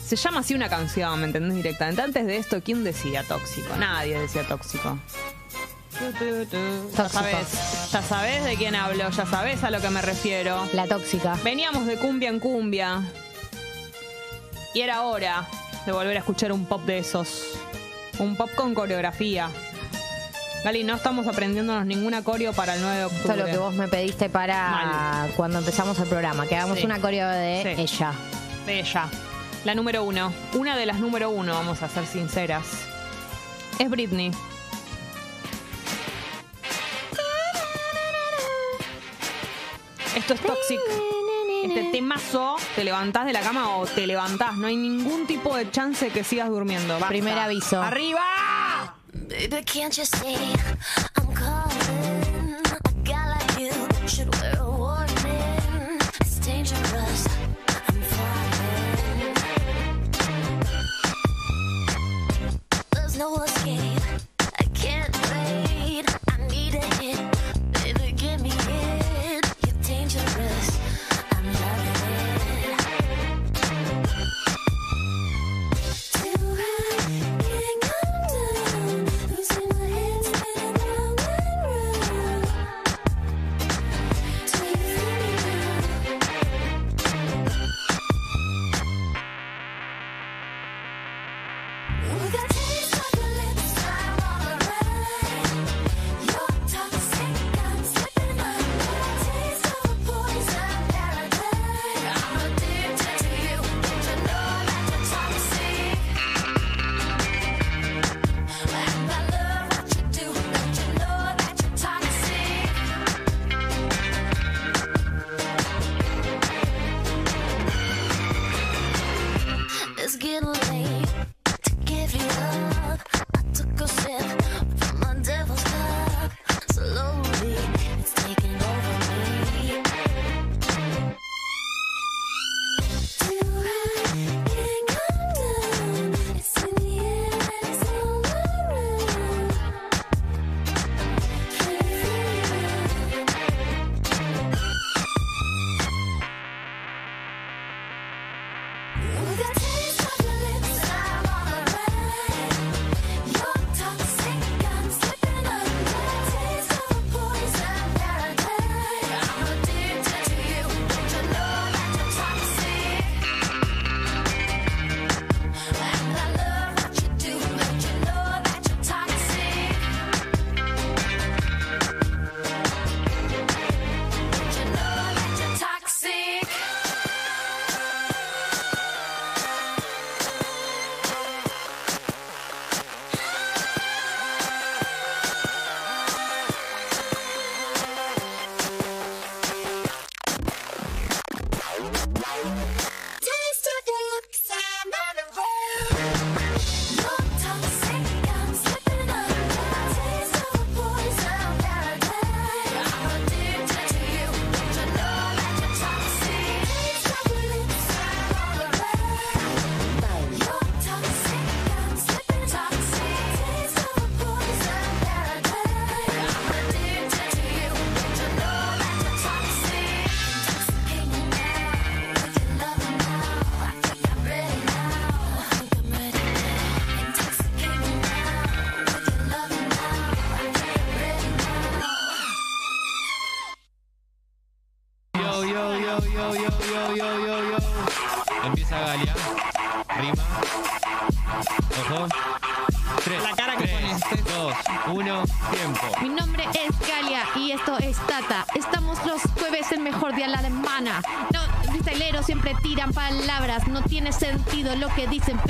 Se llama así una canción, ¿me entendés? Directamente. Antes de esto, ¿quién decía tóxico? Nadie decía tóxico. Ya sabes, ya sabes de quién hablo, ya sabes a lo que me refiero. La tóxica. Veníamos de cumbia en cumbia. Y era hora de volver a escuchar un pop de esos. Un pop con coreografía. Gali, no estamos aprendiéndonos ninguna coreo para el 9 de octubre. Esto es lo que vos me pediste para Mal. cuando empezamos el programa, que hagamos Sí. una coreo de Sí. ella. De ella. La número uno. Una de las número uno, vamos a ser sinceras. Es Britney. Esto es Toxic. este temazo, te levantás de la cama o te levantás. No hay ningún tipo de chance de que sigas durmiendo. Basta. Primer aviso. ¡Arriba! Baby, can't you see I'm calling? A guy like you should wear a warning. It's dangerous. I'm falling. There's no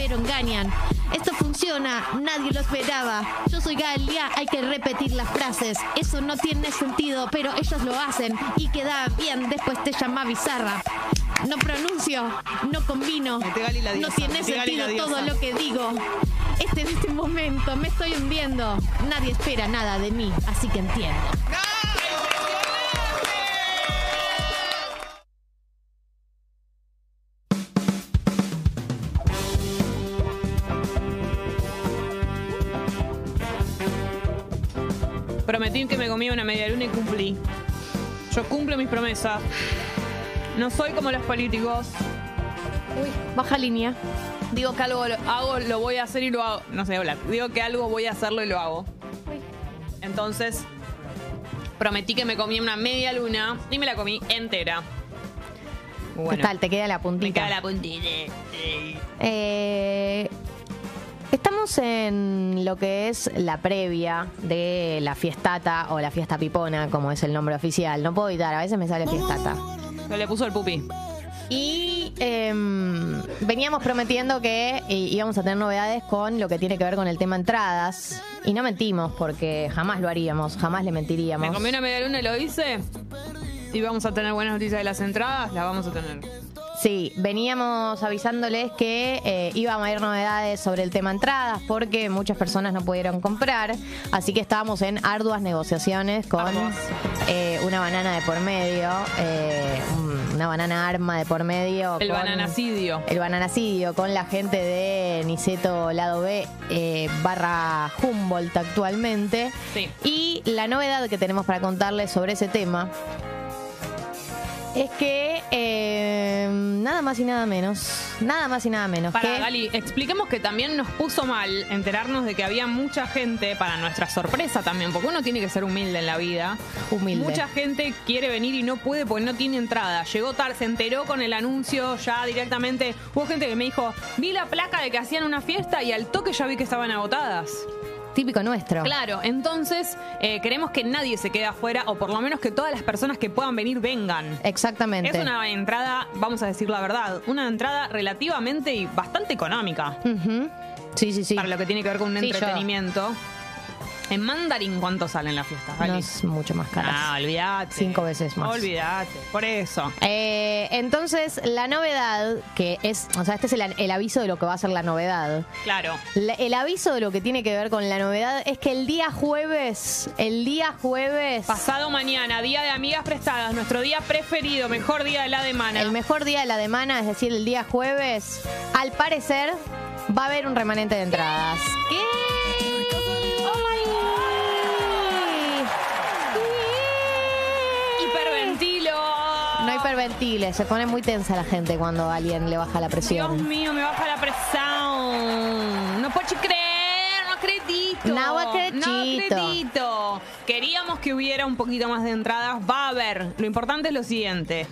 pero engañan. Esto funciona, nadie lo esperaba. Yo soy Galia, hay que repetir las frases. Eso no tiene sentido, pero ellos lo hacen y queda bien. Después te llama bizarra. No pronuncio, no combino. No tiene sentido todo lo que digo. Este en este momento me estoy hundiendo. Nadie espera nada de mí, así que entiendo. No soy como los políticos. Uy, baja línea. Digo que algo lo hago, lo voy a hacer y lo hago. No sé hablar. Digo que algo voy a hacerlo y lo hago. Entonces, prometí que me comía una media luna y me la comí entera. Bueno, ¿Qué tal? Te queda la me puntita. cae la puntita. Eh, estamos en lo que es la previa de la fiestata o la fiesta pipona, como es el nombre oficial. No puedo evitar, a veces me sale fiestata. Se le puso el pupi. Y em, veníamos prometiendo que eh, íbamos a tener novedades con lo que tiene que ver con el tema entradas. Y no mentimos, porque jamás lo haríamos, jamás le Me mentiríamos. comí una media luna y lo hice. y vamos a tener buenas noticias de las entradas, las vamos a tener. Sí, veníamos avisándoles que eh, iba a haber novedades sobre el tema entradas porque muchas personas no pudieron comprar, así que estábamos en arduas negociaciones con eh, una banana de por medio, eh, un- una banana arma de por medio. El bananacidio. El bananacidio con la gente de Niceto Lado B eh, barra Humboldt actualmente. Sí. Y la novedad que tenemos para contarles sobre ese tema es que eh, nada más y nada menos, nada más y nada menos Para que Gali, expliquemos que también nos puso mal enterarnos de que había mucha gente, para nuestra sorpresa también, porque uno tiene que ser humilde en la vida. Humilde. Mucha gente quiere venir y no puede porque no tiene entrada. Llegó tarde, se enteró con el anuncio ya directamente. Hubo gente que me dijo, vi la placa de que hacían una fiesta y al toque ya vi que estaban agotadas. Típico nuestro. Claro, entonces eh, queremos que nadie se quede afuera o por lo menos que todas las personas que puedan venir vengan. Exactamente. Es una entrada, vamos a decir la verdad, una entrada relativamente y bastante económica. Sí, sí, sí. para lo que tiene que ver con un Sí, yo- entretenimiento. En mandarín, ¿cuánto sale en la fiesta? No Gali? es mucho más caro. Ah, olvídate. Cinco veces más. Olvídate, por eso. Eh, entonces, la novedad, que es, o sea, este es el, el aviso de lo que va a ser la novedad. Claro. La- el aviso de lo que tiene que ver con la novedad es que el día jueves, el día jueves, Pasado mañana, día de amigas prestadas, nuestro día preferido, mejor día de la semana. el mejor día de la semana, es decir, el día jueves, al parecer va a haber un remanente de entradas. ¿Qué? Hiperventile, se pone muy tensa la gente cuando alguien le baja la Dios presión. mío, me baja la presión. No puedo creer, no acredito. No acredito. No acredito. Queríamos que hubiera un poquito más de entradas. Va a haber. Lo importante es lo siguiente.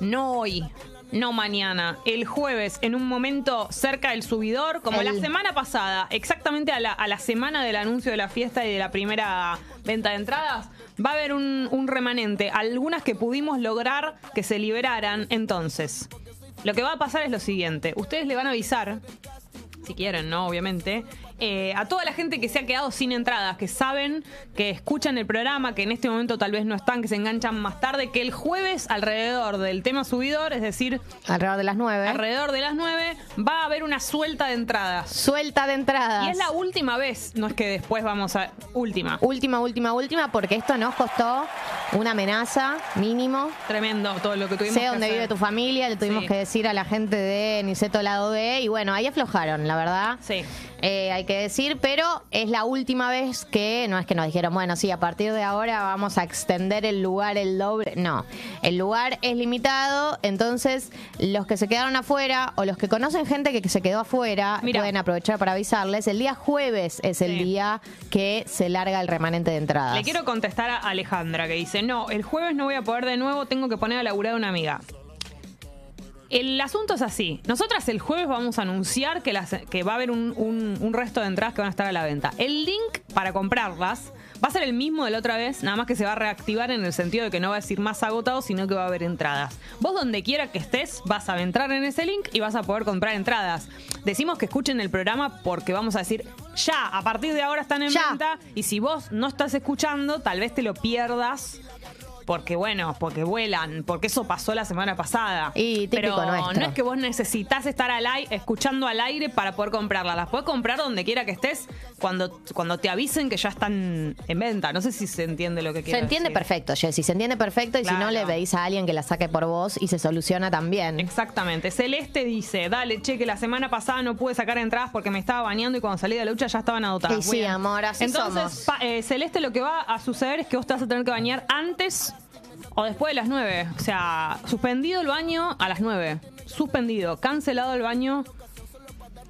No hoy. No mañana, el jueves, en un momento cerca del subidor, como El- la semana pasada, exactamente a la, a la semana del anuncio de la fiesta y de la primera venta de entradas, va a haber un, un remanente. Algunas que pudimos lograr que se liberaran. Entonces, lo que va a pasar es lo siguiente. Ustedes le van a avisar, si quieren, ¿no? Obviamente. Eh, a toda la gente que se ha quedado sin entradas, que saben, que escuchan el programa, que en este momento tal vez no están, que se enganchan más tarde, que el jueves alrededor del tema subidor, es decir, Alrededor de las nueve. alrededor de las 9, va a haber una suelta de entradas. Suelta de entradas. Y es la última vez, no es que después vamos a... Última. Última, última, última, porque esto nos costó una amenaza mínimo. Tremendo todo lo que tuvimos Sé que dónde vive tu familia, le tuvimos Sí. que decir a la gente de Niceto Lado B y bueno, ahí aflojaron, la verdad. Sí. Eh, hay que decir, pero es la última vez que, no es que nos dijeron, bueno, sí, a partir de ahora vamos a extender el lugar el doble. No, el lugar es limitado, entonces los que se quedaron afuera o los que conocen gente que se quedó afuera pueden aprovechar para avisarles. El día jueves es el Sí. día que se larga el remanente de entradas. Le quiero contestar a Alejandra que dice, no, el jueves no voy a poder de nuevo, tengo que poner a laburar a una amiga. El asunto es así. Nosotras el jueves vamos a anunciar que, las- que va a haber un, un- un resto de entradas que van a estar a la venta. El link para comprarlas va a ser el mismo de la otra vez, nada más que se va a reactivar en el sentido de que no va a decir más agotado, sino que va a haber entradas. Vos donde quiera que estés, vas a entrar en ese link y vas a poder comprar entradas. Decimos que escuchen el programa porque vamos a decir, ya, a partir de ahora están en Ya. venta y si vos no estás escuchando, tal vez te lo pierdas. Porque bueno, porque vuelan, porque eso pasó la semana pasada. Y típico Pero nuestro. no es que vos necesitas estar al aire, escuchando al aire para poder comprarlas. Las puedes comprar donde quiera que estés cuando, cuando te avisen que ya están en venta. No sé si se entiende lo que Se quiero entiende decir. perfecto, Jessy, se entiende perfecto y si no le pedís a alguien que la saque por vos y se soluciona también. Exactamente. Celeste dice, dale, che, que la semana pasada no pude sacar entradas porque me estaba bañando y cuando salí de la lucha ya estaban agotadas. Sí, Bueno, amor, así Entonces, somos. pa- eh, Celeste, lo que va a suceder es que vos te vas a tener que bañar antes o después de las 9. O sea, suspendido el baño a las 9. Suspendido. Cancelado el baño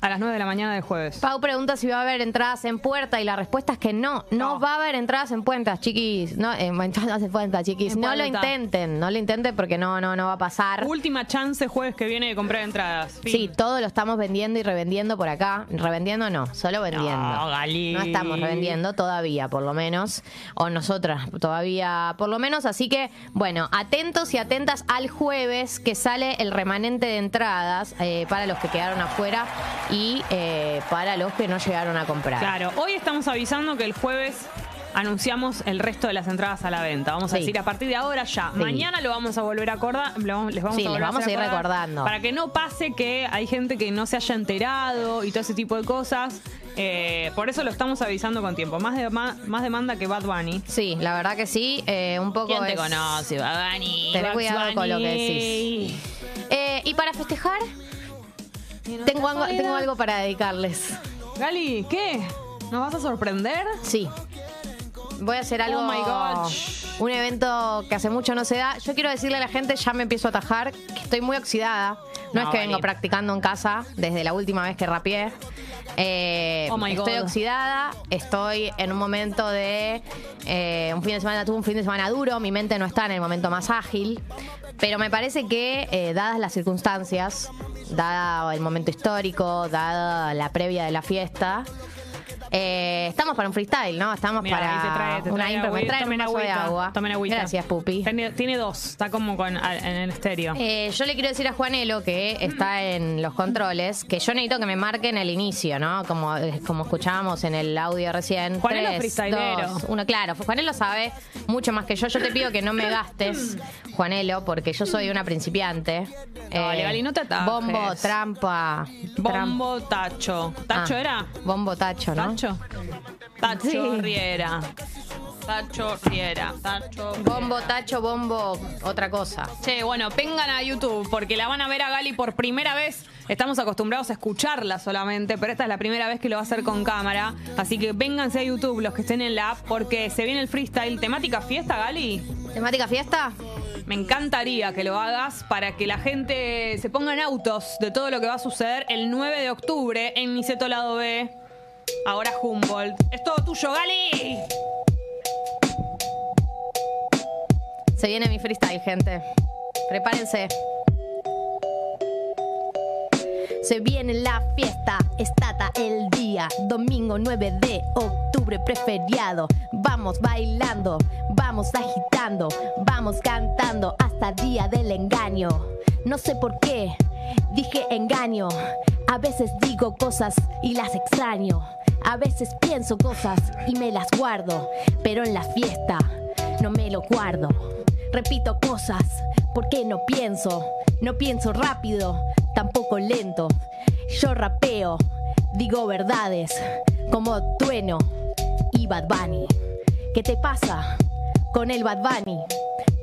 a las 9 de la mañana del jueves. Pau pregunta si va a haber entradas en puerta y la respuesta es que no, no, No. va a haber entradas en puertas, chiquis. No, en entradas en puertas, chiquis. En No lo intenten, no lo intenten porque no, no, no va a pasar. Última chance jueves que viene de comprar entradas. Fin. Sí, todo lo estamos vendiendo y revendiendo por acá. Revendiendo no, solo vendiendo. No, Gali. No estamos revendiendo todavía, por lo menos. O nosotras todavía, por lo menos. Así que, bueno, atentos y atentas al jueves que sale el remanente de entradas eh, para los que quedaron afuera y eh, para los que no llegaron a comprar. Claro, hoy estamos avisando que el jueves anunciamos el resto de las entradas a la venta. Vamos a Sí. decir a partir de ahora ya. Sí. Mañana lo vamos a volver a acordar. lo- Les vamos Sí, a volver les vamos a ir recordando. Para que no pase que hay gente que no se haya enterado y todo ese tipo de cosas. Eh, por eso lo estamos avisando con tiempo. Más, de, más, más demanda que Bad Bunny. Sí, la verdad que sí. eh, un poco ¿Quién te es- conoce, Bad Bunny? Bad cuidado con lo que Bunny. Eh, y para festejar, tengo algo, tengo algo para dedicarles. Gali, ¿qué? ¿Nos vas a sorprender? Sí. Voy a hacer algo. Oh my God. Un evento que hace mucho no se da. Yo quiero decirle a la gente, ya me empiezo a atajar, que estoy muy oxidada. No, No, es que Gali. vengo practicando en casa desde la última vez que rapeé. Eh, Oh estoy oxidada, estoy en un momento de eh, un fin de semana, tuve un fin de semana duro, mi mente no está en el momento más ágil, pero me parece que eh, dadas las circunstancias, dado el momento histórico, dada la previa de la fiesta, eh, estamos para un freestyle, ¿no? Estamos para ahí te trae, te una trae impro. Me agüita, traen un tomen vaso de agua. tomen agüita. Gracias, Pupi. Tiene, tiene dos, está como con, en el estéreo. Eh, yo le quiero decir a Juanelo que está en los controles que yo necesito que me marquen el inicio, ¿no? Como, eh, como escuchábamos en el audio recién. Juanelo Tres, freestylero. dos, uno, claro, Juanelo sabe mucho más que yo. Yo te pido que no me gastes, Juanelo, porque yo soy una principiante. Eh, no te atajes. Bombo, trampa. tram- Bombo Tacho. ¿Tacho Ah, era? Bombo tacho, ¿no? ¿Tacho? Tacho Sí. Riera. Tacho Riera. Tacho. Bombo, tacho, bombo, otra cosa. Che, bueno, vengan a YouTube porque la van a ver a Gali por primera vez. Estamos acostumbrados a escucharla solamente, pero esta es la primera vez que lo va a hacer con cámara. Así que vénganse a YouTube los que estén en la app porque se viene el freestyle. ¿Temática fiesta, Gali? ¿Temática fiesta? Me encantaría que lo hagas para que la gente se ponga en autos de todo lo que va a suceder el 9 de octubre en Niceto Lado B. Ahora Humboldt. Es todo tuyo, Gali. Se viene mi freestyle, gente. Prepárense. Se viene la fiesta, estata el día, domingo 9 de octubre preferiado. Vamos bailando, vamos agitando, vamos cantando hasta día del engaño. No sé por qué dije engaño. A veces digo cosas y las extraño. A veces pienso cosas y me las guardo. Pero en la fiesta no me lo guardo. Repito cosas porque no pienso. No pienso rápido, tampoco lento. Yo rapeo, digo verdades como Trueno y Bad Bunny. ¿Qué te pasa con el Bad Bunny?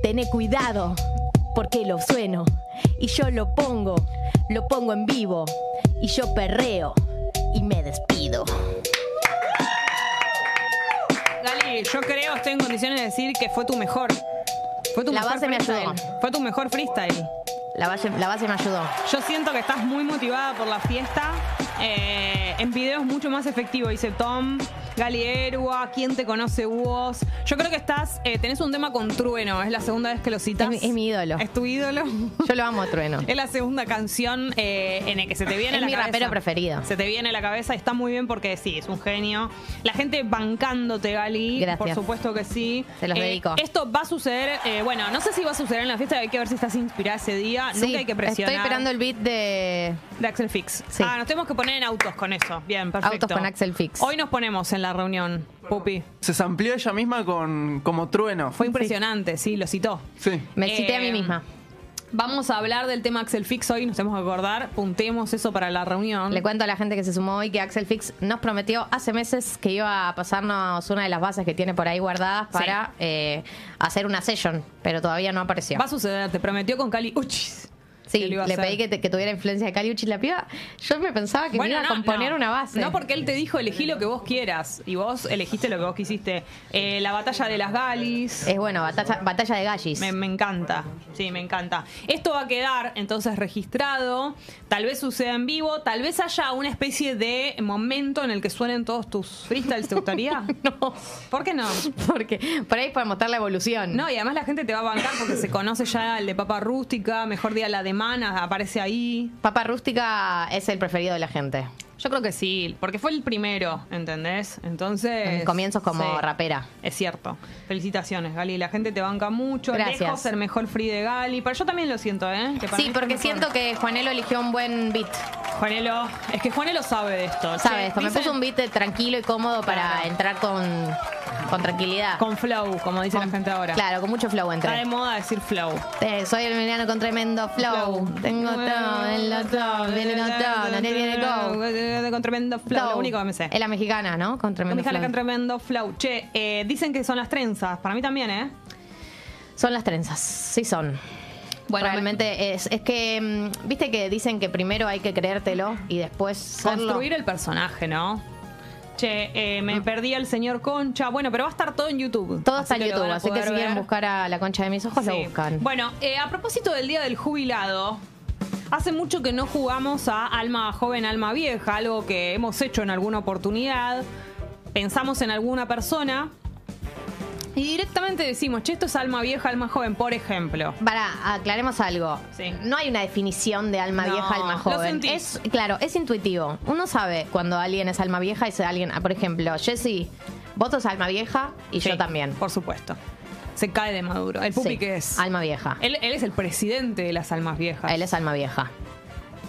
Tené cuidado porque lo sueno y yo lo pongo, lo pongo en vivo y yo perreo y me despido. Gali, yo creo, estoy en condiciones de decir que fue tu mejor. Fue tu La mejor base me freestyle. ayudó. Fue tu mejor freestyle. La base, la base me ayudó. Yo siento que estás muy motivada por la fiesta. Eh, en videos mucho más efectivo, dice Tom. Gali Erua, ¿quién te conoce vos? Yo creo que estás, eh, tenés un tema con Trueno, es la segunda vez que lo citas. Es mi- es mi ídolo. Es tu ídolo. Yo lo amo, Trueno. Es la segunda canción eh, en el que se te viene Es la mi cabeza. rapero preferido. Se te viene a la cabeza y está muy bien porque sí, es un genio. La gente bancándote, Gali. Gracias. Por supuesto que sí. Se los Eh, dedico. Esto va a suceder, bueno, no sé si va a suceder en la fiesta, hay que ver si estás inspirada ese día. Sí, Nunca hay que presionar. Estoy esperando el beat de De Axel Fix. Sí. Ah, nos tenemos que poner en autos con eso. Bien, perfecto. Autos con Axel Fix. Hoy nos ponemos en la reunión, Pupi. Se amplió ella misma con como trueno. Fue impresionante, sí, lo citó. Sí. Me cité a mí Eh, misma. Vamos a hablar del tema Axel Fix hoy, nos tenemos que acordar. Puntemos eso para la reunión. Le cuento a la gente que se sumó hoy que Axel Fix nos prometió hace meses que iba a pasarnos una de las bases que tiene por ahí guardadas para eh, hacer una session, pero todavía no apareció. Va a suceder, te prometió con Cali Uchis. Sí, le pedí que, te- que tuviera influencia de Caliuchis la piba. Yo me pensaba que me iba a componer no. una base. No, porque él te dijo elegí lo que vos quieras. Y vos elegiste lo que vos quisiste. Eh, la batalla de las Galis. Es bueno, batalla, batalla de gallis. Me, me encanta, sí, me encanta. Esto va a quedar entonces registrado, tal vez suceda en vivo, tal vez haya una especie de momento en el que suenen todos tus freestyles, ¿te gustaría? no, ¿Por qué no? porque por ahí para mostrar la evolución. No, y además la gente te va a bancar porque se conoce ya el de Papa Rústica, mejor día la de Aparece ahí. Papa Rústica es el preferido de la gente. Yo creo que sí, porque fue el primero, ¿entendés? Entonces... En mis comienzos como sí. rapera. Es cierto. Felicitaciones, Gali. La gente te banca mucho. Gracias. Lejos el mejor free de Gali. Pero yo también lo siento, ¿eh? Que Sí, porque siento que Juanelo eligió un buen beat. Juanelo, es que Juanelo sabe de esto. Sabe esto. Me puso un beat tranquilo y cómodo para Claro. entrar con, Con tranquilidad. Con flow, como dice Con- la gente ahora. Claro, con mucho flow Está de moda decir flow. Eh, soy el mediano con tremendo flow. Tengo todo, el todo, viene no te viene go. Con tremendo flow, lo único que me sé. Es la mexicana, ¿no? Con tremendo mexicana flow. con tremendo flow. Che, eh, dicen que son las trenzas. Para mí también, ¿eh? Son las trenzas, sí son. Bueno, Realmente es, es que, mm, viste que dicen que primero hay que creértelo y después serlo. Construir el personaje, ¿no? Che, eh, me perdí al señor Concha. Bueno, pero va a estar todo en YouTube. Mm. Todo está en lo YouTube, así que si quieren ver. buscar a la concha de mis ojos, lo Sí. buscan. Bueno, eh, a propósito del Día del Jubilado, hace mucho que no jugamos a Alma Joven, Alma Vieja, algo que hemos hecho en alguna oportunidad. Pensamos en alguna persona y directamente decimos, che, esto es Alma Vieja, Alma Joven, por ejemplo. Para, aclaremos algo. Sí. No hay una definición de alma No, vieja, alma lo joven. sentís. Es, claro, es intuitivo. Uno sabe cuando alguien es alma vieja y si alguien, ah, por ejemplo, Jessy, vos sos alma vieja y Sí, yo también. Por supuesto. Se cae de maduro. ¿El Pupi Sí, qué es? Alma vieja. Él, él es el presidente de las almas viejas. Él es alma vieja.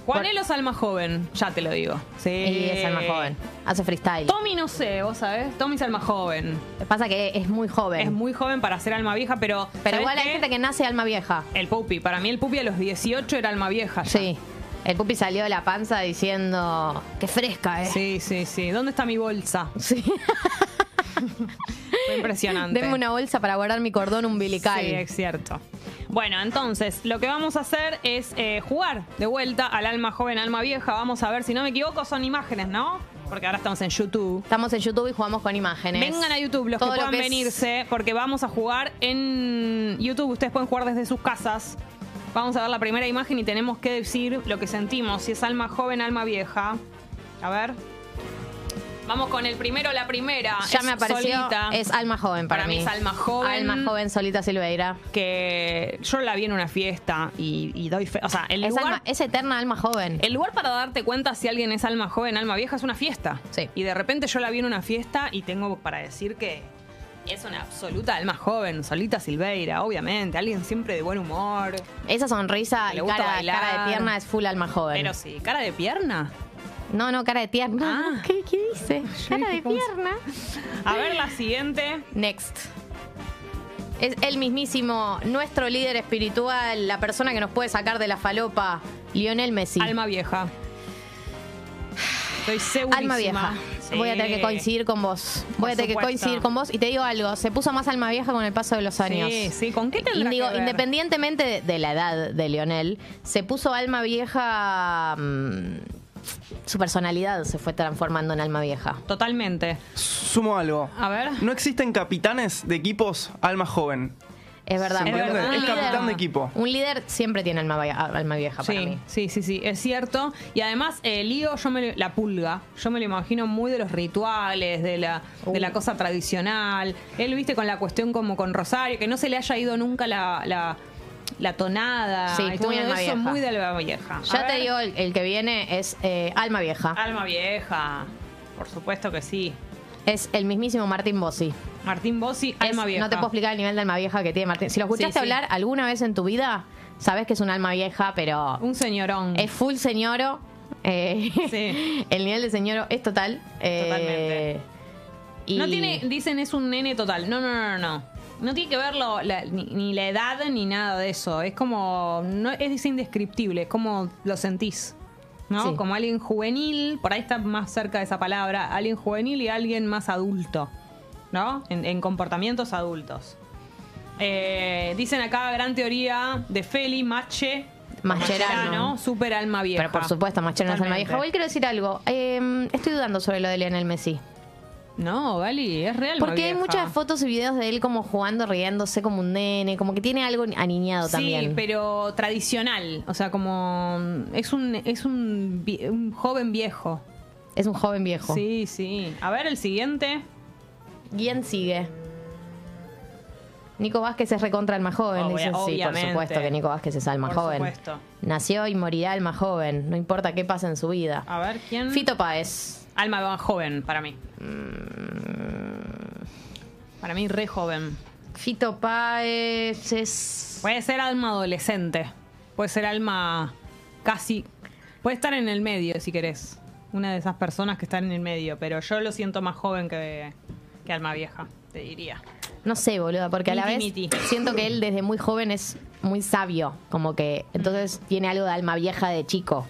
Juanelo es alma joven, ya te lo digo. Sí. Y es alma joven. Hace freestyle. Tommy no sé, vos sabés. Tommy es alma joven. Pasa que es muy joven. Es muy joven para ser alma vieja, pero. Pero ¿sabés igual hay qué? gente que nace alma vieja. El Pupi. Para mí, el Pupi a los 18 era alma vieja. ya. Sí. El pupi salió de la panza diciendo que fresca, ¿eh? Sí, sí, sí. ¿Dónde está mi bolsa? Sí. Fue impresionante. Denme una bolsa para guardar mi cordón umbilical. Sí, es cierto. Bueno, entonces, lo que vamos a hacer es eh, jugar de vuelta al alma joven, alma vieja. Vamos a ver, si no me equivoco, son imágenes, ¿no? Porque ahora estamos en YouTube. Estamos en YouTube y jugamos con imágenes. Vengan a YouTube los Todo que lo puedan es- venirse, porque vamos a jugar en YouTube. Ustedes pueden jugar desde sus casas. Vamos a ver la primera imagen y tenemos que decir lo que sentimos, si es alma joven, alma vieja. A ver. Vamos con el primero, la primera. Ya Es me apareció. Solita. Es alma joven para, Para mí es alma joven. Alma joven, Solita Silveira. que yo la vi en una fiesta y, y doy fe. O sea, el Es, lugar, alma- es eterna alma joven. el lugar para darte cuenta si alguien es alma joven, alma vieja es una fiesta. Sí. Y de repente yo la vi en una fiesta y tengo para decir que es una absoluta alma joven, Solita Silveira, obviamente. Alguien siempre de buen humor. Esa sonrisa y cara, cara de pierna es full alma joven. Pero sí, cara de pierna. No, no, cara de tierna. Ah. ¿Qué, qué dice? Cara de dije, ¿cómo se- pierna. A ver la siguiente. Next. Es el mismísimo, nuestro líder espiritual, la persona que nos puede sacar de la falopa, Lionel Messi. Alma vieja. Estoy segurísima. Alma vieja. Sí. Voy a tener que coincidir con vos. Voy Por a tener que coincidir con vos. Y te digo algo, se puso más alma vieja con el paso de los años. Sí, sí. ¿Con qué tendrá digo, que ver? independientemente de, de la edad de Lionel, se puso alma vieja. mm, su personalidad se fue transformando en alma vieja. Totalmente. Sumo algo. A ver. No existen capitanes de equipos alma joven. Es verdad. ¿Se entiende? Un Es líder- capitán de equipo. Un líder siempre tiene alma, alma vieja para Sí, mí. sí, sí, sí, es cierto. Y además, eh, Lío, yo me, lo- la pulga, yo me lo imagino muy de los rituales, de la, de la Uh. cosa tradicional. Él, viste, con la cuestión como con Rosario, que no se le haya ido nunca la, la, la tonada. Sí, y muy todo alma eso, vieja. muy de alma vieja. A Ya te digo, el, el que viene es eh, alma vieja. Alma vieja, por supuesto que sí. Es el mismísimo Martín Bossi. Martín Bossi, Es- alma vieja. No te puedo explicar el nivel de alma vieja que tiene Martín. Si lo escuchaste Sí, sí. hablar alguna vez en tu vida, sabes que es un alma vieja, pero Un señorón. es full señoro. Eh, Sí. El nivel de señoro es total. eh, Totalmente. y- No tiene, dicen es un nene total. No, no, no, no. No tiene que ver lo- la- ni, ni la edad ni nada de eso. Es como, no es indescriptible, es como lo sentís. ¿No? Sí. Como alguien juvenil, por ahí está más cerca de esa palabra, alguien juvenil y alguien más adulto, ¿no? En, en comportamientos adultos. Eh, dicen acá, gran teoría de Feli, Mache, Mascherano. super alma vieja. Pero por supuesto, Mascherano es alma Totalmente. vieja. Igual quiero decir algo. eh, estoy dudando sobre lo de Lionel Messi. No, Gali, es real. Porque hay muchas fotos y videos de él como jugando, riéndose como un nene, como que tiene algo aniñado también. Sí, pero tradicional. O sea, como. Es un, es un, un joven viejo. Es un joven viejo. Sí, sí. A ver, el siguiente. ¿Quién sigue? Nico Vázquez es recontra alma joven. Obvia- dicen. sí, por supuesto que Nico Vázquez es alma Por joven. supuesto. Nació y morirá alma joven. No importa qué pasa en su vida. A ver, ¿quién? Fito Páez. Alma joven, para mí. Para mí, re joven. Fito Páez es. Puede ser alma adolescente. Puede ser alma casi. Puede estar en el medio, si querés. Una de esas personas que están en el medio. Pero yo lo siento más joven que, que alma vieja. te diría. No sé, boluda, porque a la vez miti. siento que él desde muy joven es muy sabio, como que entonces tiene algo de alma vieja de chico.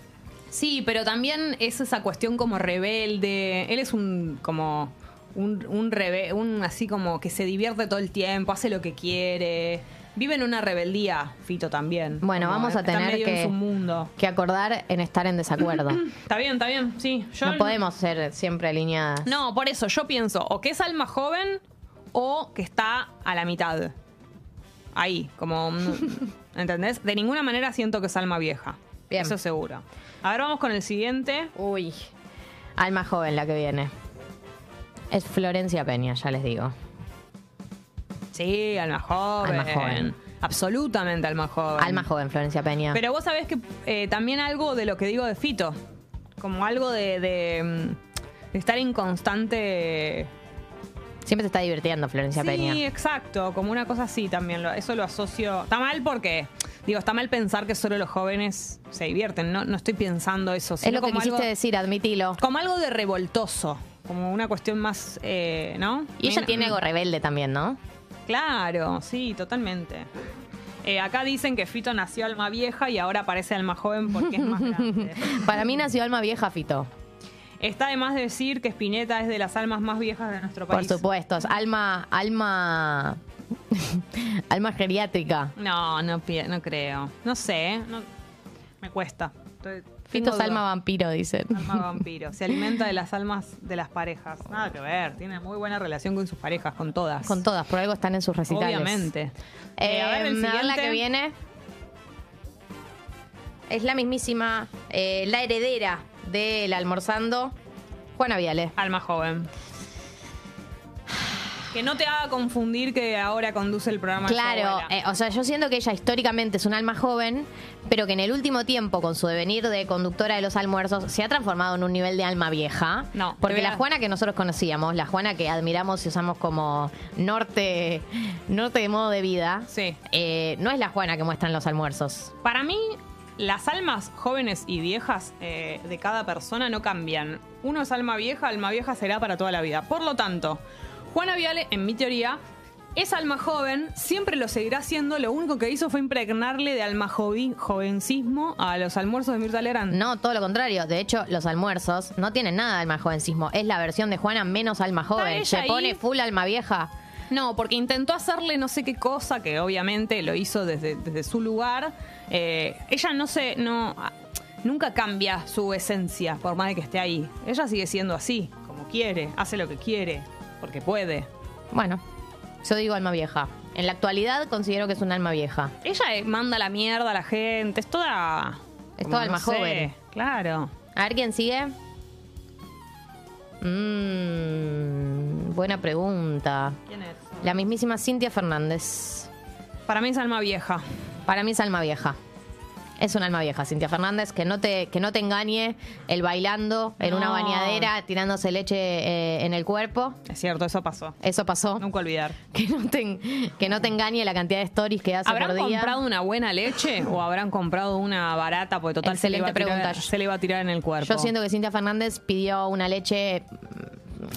Sí, pero también es esa cuestión como rebelde. Él es un como un, un rebe- un así como que se divierte todo el tiempo, hace lo que quiere. Vive en una rebeldía, Fito también. Bueno, Como vamos a tener que, su mundo. que acordar en estar en desacuerdo. Está bien, está bien, sí. Yo no podemos ser siempre alineadas. No, por eso yo pienso o que es alma joven o que está a la mitad. Ahí, como. ¿Entendés? De ninguna manera siento que es alma vieja. Bien. Eso seguro. A ver, vamos con el siguiente. Uy, alma joven la que viene. Es Florencia Peña, ya les digo. Sí, alma joven. Alma joven. Absolutamente alma joven. Alma joven, Florencia Peña. Pero vos sabés que eh, también algo de lo que digo de Fito. Como algo de, de, mm, de estar en constante. Siempre se está divirtiendo Florencia Sí, Peña. exacto. Como una cosa así también. Eso lo asocio. Está mal porque. Digo, está mal pensar que solo los jóvenes se divierten. No, no estoy pensando eso. Es lo que como quisiste algo- decir, admitilo. Como algo de revoltoso. Como una cuestión más. eh, ¿No? Y ella tiene algo rebelde también, ¿no? Claro, sí, totalmente. Eh, acá dicen que Fito nació alma vieja y ahora parece alma joven porque es más grande. Para mí nació alma vieja, Fito. Está de más decir que Spinetta es de las almas más viejas de nuestro Por país. supuesto. Alma, alma, alma geriátrica. No, no, pi- no creo. No sé, no- me cuesta. Fito es alma vampiro, dicen. Alma vampiro. Se alimenta de las almas de las parejas. Nada que ver. Tiene muy buena relación con sus parejas, con todas. Con todas, por algo están en sus recitales. Obviamente. Eh, Eh, a ver, el la siguiente. que viene. Es la mismísima, eh, la heredera del almorzando, Juana Viale. Alma joven. Que no te haga confundir que ahora conduce el programa. Claro, eh, o sea, yo siento que ella históricamente es un alma joven, pero que en el último tiempo, con su devenir de conductora de los almuerzos, se ha transformado en un nivel de alma vieja. No, Porque la Juana que nosotros conocíamos, la Juana que admiramos y usamos como norte, norte de modo de vida, Sí. eh, no es la Juana que muestran los almuerzos. Para mí, las almas jóvenes y viejas eh, de cada persona no cambian. Uno es alma vieja, alma vieja será para toda la vida. Por lo tanto, Juana Viale, en mi teoría, es alma joven, siempre lo seguirá siendo. Lo único que hizo fue impregnarle de alma jovi- jovencismo a los almuerzos de Mirta Legrand. No, todo lo contrario. De hecho, los almuerzos no tienen nada de alma jovencismo. Es la versión de Juana menos alma joven. Se ahí. pone full alma vieja. No, porque intentó hacerle no sé qué cosa, que obviamente lo hizo desde, desde su lugar. Eh, ella no se. no Nunca cambia su esencia, por más de que esté ahí. Ella sigue siendo así, como quiere, hace lo que quiere, porque puede. Bueno, yo digo alma vieja. En la actualidad considero que es un alma vieja. Ella eh, manda la mierda a la gente, es toda. Es toda alma joven. Claro. A ver quién sigue. Mm, buena pregunta. ¿Quién es? La mismísima Cintia Fernández. Para mí es alma vieja. Para mí es alma vieja. Es un alma vieja, Cintia Fernández, que no te, que no te engañe el bailando en una bañadera, tirándose leche eh, en el cuerpo. Es cierto, eso pasó. Eso pasó. Nunca olvidar. Que no te, que no te engañe la cantidad de stories que hace ¿Habrán por día. comprado una buena leche o habrán comprado una barata? Porque total se le, iba a tirar, pregunta. se le iba a tirar en el cuerpo. Yo siento que Cintia Fernández pidió una leche,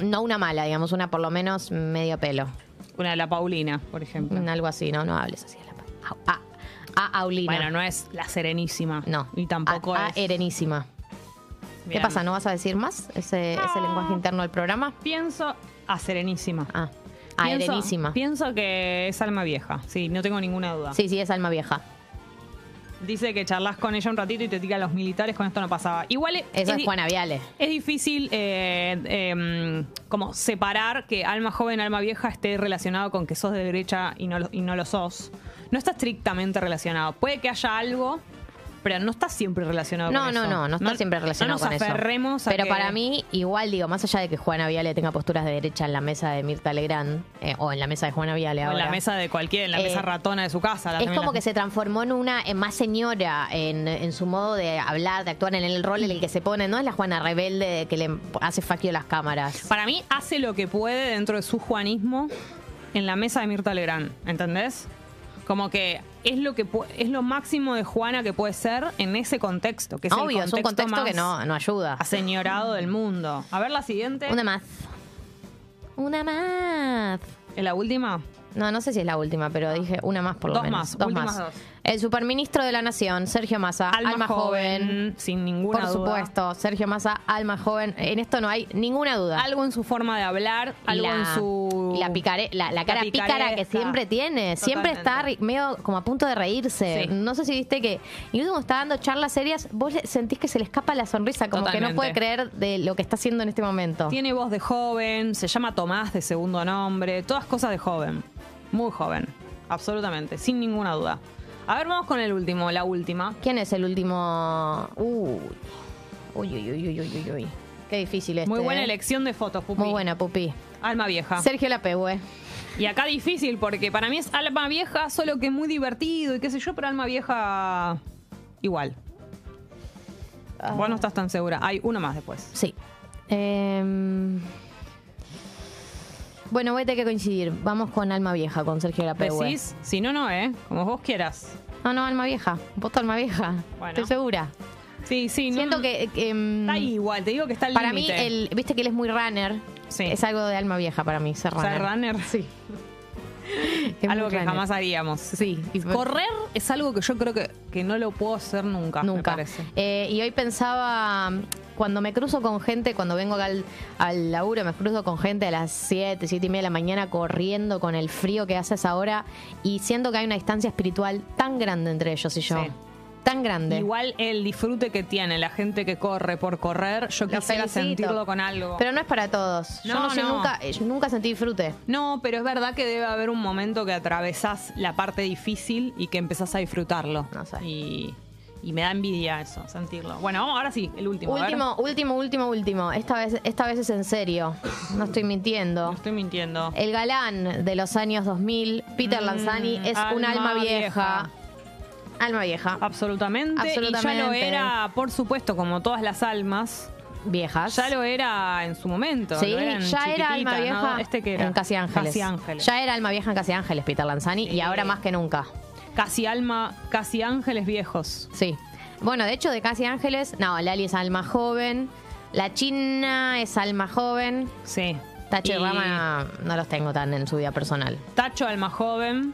mm, no una mala, digamos, una por lo menos medio pelo. Una de la Paulina, por ejemplo. Un Algo así, ¿no? No hables así de la pa- A, Aulina. Bueno, no es la Serenísima. No. Y tampoco a, a es. Erenísima. ¿Qué pasa? ¿No vas a decir más ese, ese lenguaje interno del programa? Pienso a Serenísima. Ah, a Pienso- Erenísima. Pienso que es alma vieja. Sí, no tengo ninguna duda. Sí, sí, es alma vieja. Dice que charlas con ella un ratito y te tira a los militares. Con esto no pasaba. Igual es, Eso es, di- Juana Viale. Es difícil eh, eh, como separar que alma joven, alma vieja esté relacionado con que sos de derecha y no, lo- y no lo sos. No está estrictamente relacionado. Puede que haya algo, pero no está siempre relacionado No, con no, eso. no, no está siempre relacionado no con nos eso. aferremos a Pero que- para mí, igual digo, más allá de que Juana Viale tenga posturas de derecha en la mesa de Mirta Legrand, eh, o en la mesa de Juana Viale O en la mesa de cualquier, en la Eh, mesa ratona de su casa. la- Es como la- que se transformó en una en más señora en, en su modo de hablar, de actuar en el rol en el que se pone. No es la Juana rebelde que le hace faquio las cámaras. Para mí hace lo que puede dentro de su juanismo en la mesa de Mirta Legrand, ¿entendés? Como que es lo que es lo máximo de Juana que puede ser en ese contexto, que es Obvio, el es un contexto que no, no ayuda. aseñorado del mundo. A ver la siguiente. Una más. Una más. ¿Es la última? No, no sé si es la última, pero dije una más por lo Dos menos. más, últimas dos. El superministro de la Nación, Sergio Massa, Alma, alma, joven. Sin ninguna Por duda. supuesto, Sergio Massa, alma joven. En esto no hay ninguna duda. Algo en su forma de hablar, Y algo la, en su. y la, picare- la, la cara pícara que siempre tiene. Siempre está medio como a punto de reírse. Sí. No sé si viste que, incluso cuando está dando charlas serias, vos sentís que se le escapa la sonrisa, como que no puede creer de lo que está haciendo en este momento. Tiene voz de joven, se llama Tomás de segundo nombre, todas cosas de joven. Muy joven, absolutamente, sin ninguna duda. A ver, vamos con el último, la última. ¿Quién es el último? Uy. Uy, uy, uy, uy, uy, uy, uy. Qué difícil este. Muy buena ¿eh? elección de fotos, Pupi. Muy buena, Pupi. Alma vieja. Sergio Lapehue. Y acá difícil porque para mí es alma vieja, solo que muy divertido y qué sé yo, pero alma vieja igual. Vos no estás tan segura. Hay uno más después. Sí. Em, Bueno, voy a tener que coincidir. Vamos con Alma Vieja, con Sergio Lapehue. Decís, si no, no, ¿eh? Como vos quieras. No, no, Alma Vieja. Voto Alma Vieja. Bueno. Estoy segura. Sí, sí. no- Siento que... que, em, Está ahí igual, te digo que está al Para mí, el, viste que él es muy runner. Sí. Es algo de alma vieja para mí, ser runner. Ser runner. Sí. Es algo muy que runner. jamás haríamos. Sí. y- Correr es algo que yo creo que, que no lo puedo hacer nunca, me Nunca. parece. Eh, y hoy pensaba, cuando me cruzo con gente, cuando vengo acá al, al laburo, me cruzo con gente a las 7, 7 y media de la mañana corriendo con el frío que hace a esa hora y siento que hay una distancia espiritual tan grande entre ellos y yo. Sí. Tan grande. Igual el disfrute que tiene la gente que corre por correr, yo Lo quisiera felicito. sentirlo con algo. Pero no es para todos. yo No, sé, no. nunca, eh, yo nunca sentí disfrute. No, pero es verdad que debe haber un momento que atravesás la parte difícil y que empezás a disfrutarlo. No sé. Y, y me da envidia eso, sentirlo. Bueno, vamos, ahora sí, el último. Último, último, último, último. Esta vez, esta vez es en serio. No estoy mintiendo. No estoy mintiendo. El galán de los años 2000, Peter Mm, Lanzani, es un alma vieja. vieja. Alma vieja. Absolutamente. Y ya lo Absolutamente. era, por supuesto, como todas las almas. Viejas. Ya lo era en su momento. Sí, ya era alma vieja ¿no? ¿Este que era? en Casi Ángeles. Casi Ángeles. Ya era alma vieja en Casi Ángeles, Peter Lanzani, y Sí. ahora más que nunca. Casi alma, casi ángeles viejos. Sí. Bueno, de hecho, de Casi Ángeles, no, Lali es alma joven, la China es alma joven, Sí. Tacho y Rama no los tengo tan en su vida personal. Tacho, alma joven.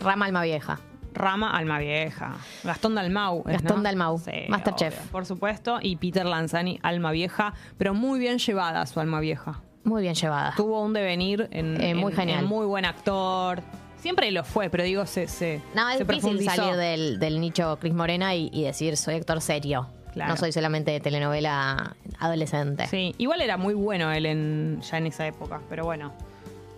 Rama alma vieja. Rama, alma vieja. Gastón Dalmau. ¿es, Gastón no? Dalmau, Sí, Masterchef. obvio, por supuesto. Y Peter Lanzani, alma vieja. Pero muy bien llevada su alma vieja. Muy bien llevada. Tuvo un devenir en, Eh, muy en- genial. en muy buen actor. Siempre lo fue, pero digo, se, se, No, es se difícil salir del, del nicho Cris Morena y, y decir soy actor serio. Claro. No soy solamente de telenovela adolescente. Sí, igual era muy bueno él en, ya en esa época, pero bueno,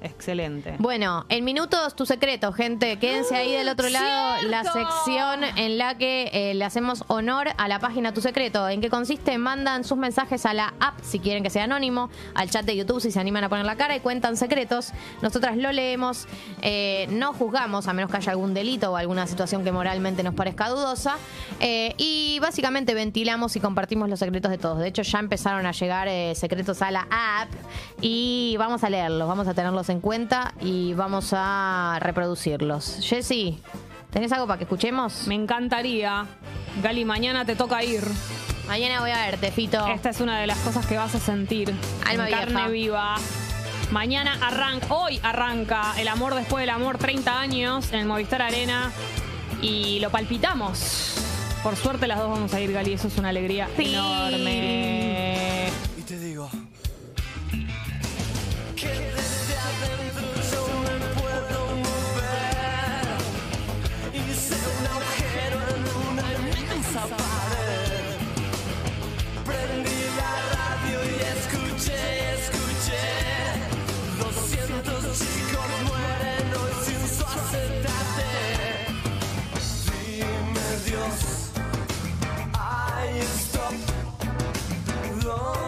excelente. Bueno, en minutos tu secreto, gente. Quédense ahí del otro lado, la sección en la que eh, le hacemos honor a la página Tu Secreto. ¿En qué consiste? Mandan sus mensajes a la app si quieren que sea anónimo, al chat de YouTube si se animan a poner la cara y cuentan secretos. Nosotras lo leemos, eh, no juzgamos a menos que haya algún delito o alguna situación que moralmente nos parezca dudosa. eh, y básicamente ventilamos y compartimos los secretos de todos. De hecho, ya empezaron a llegar eh, secretos a la app y vamos a leerlos, vamos a tenerlos en cuenta y vamos a reproducirlos. Jessy, ¿tenés algo para que escuchemos? Me encantaría. Gali, mañana te toca ir. Mañana voy a verte, Fito. Esta es una de las cosas que vas a sentir. Alma en carne viva. Mañana arranca, hoy arranca El Amor Después del Amor, 30 años en el Movistar Arena. Y lo palpitamos. Por suerte las dos vamos a ir, Gali. Eso es una alegría Sí. enorme. Y te digo ¿Dónde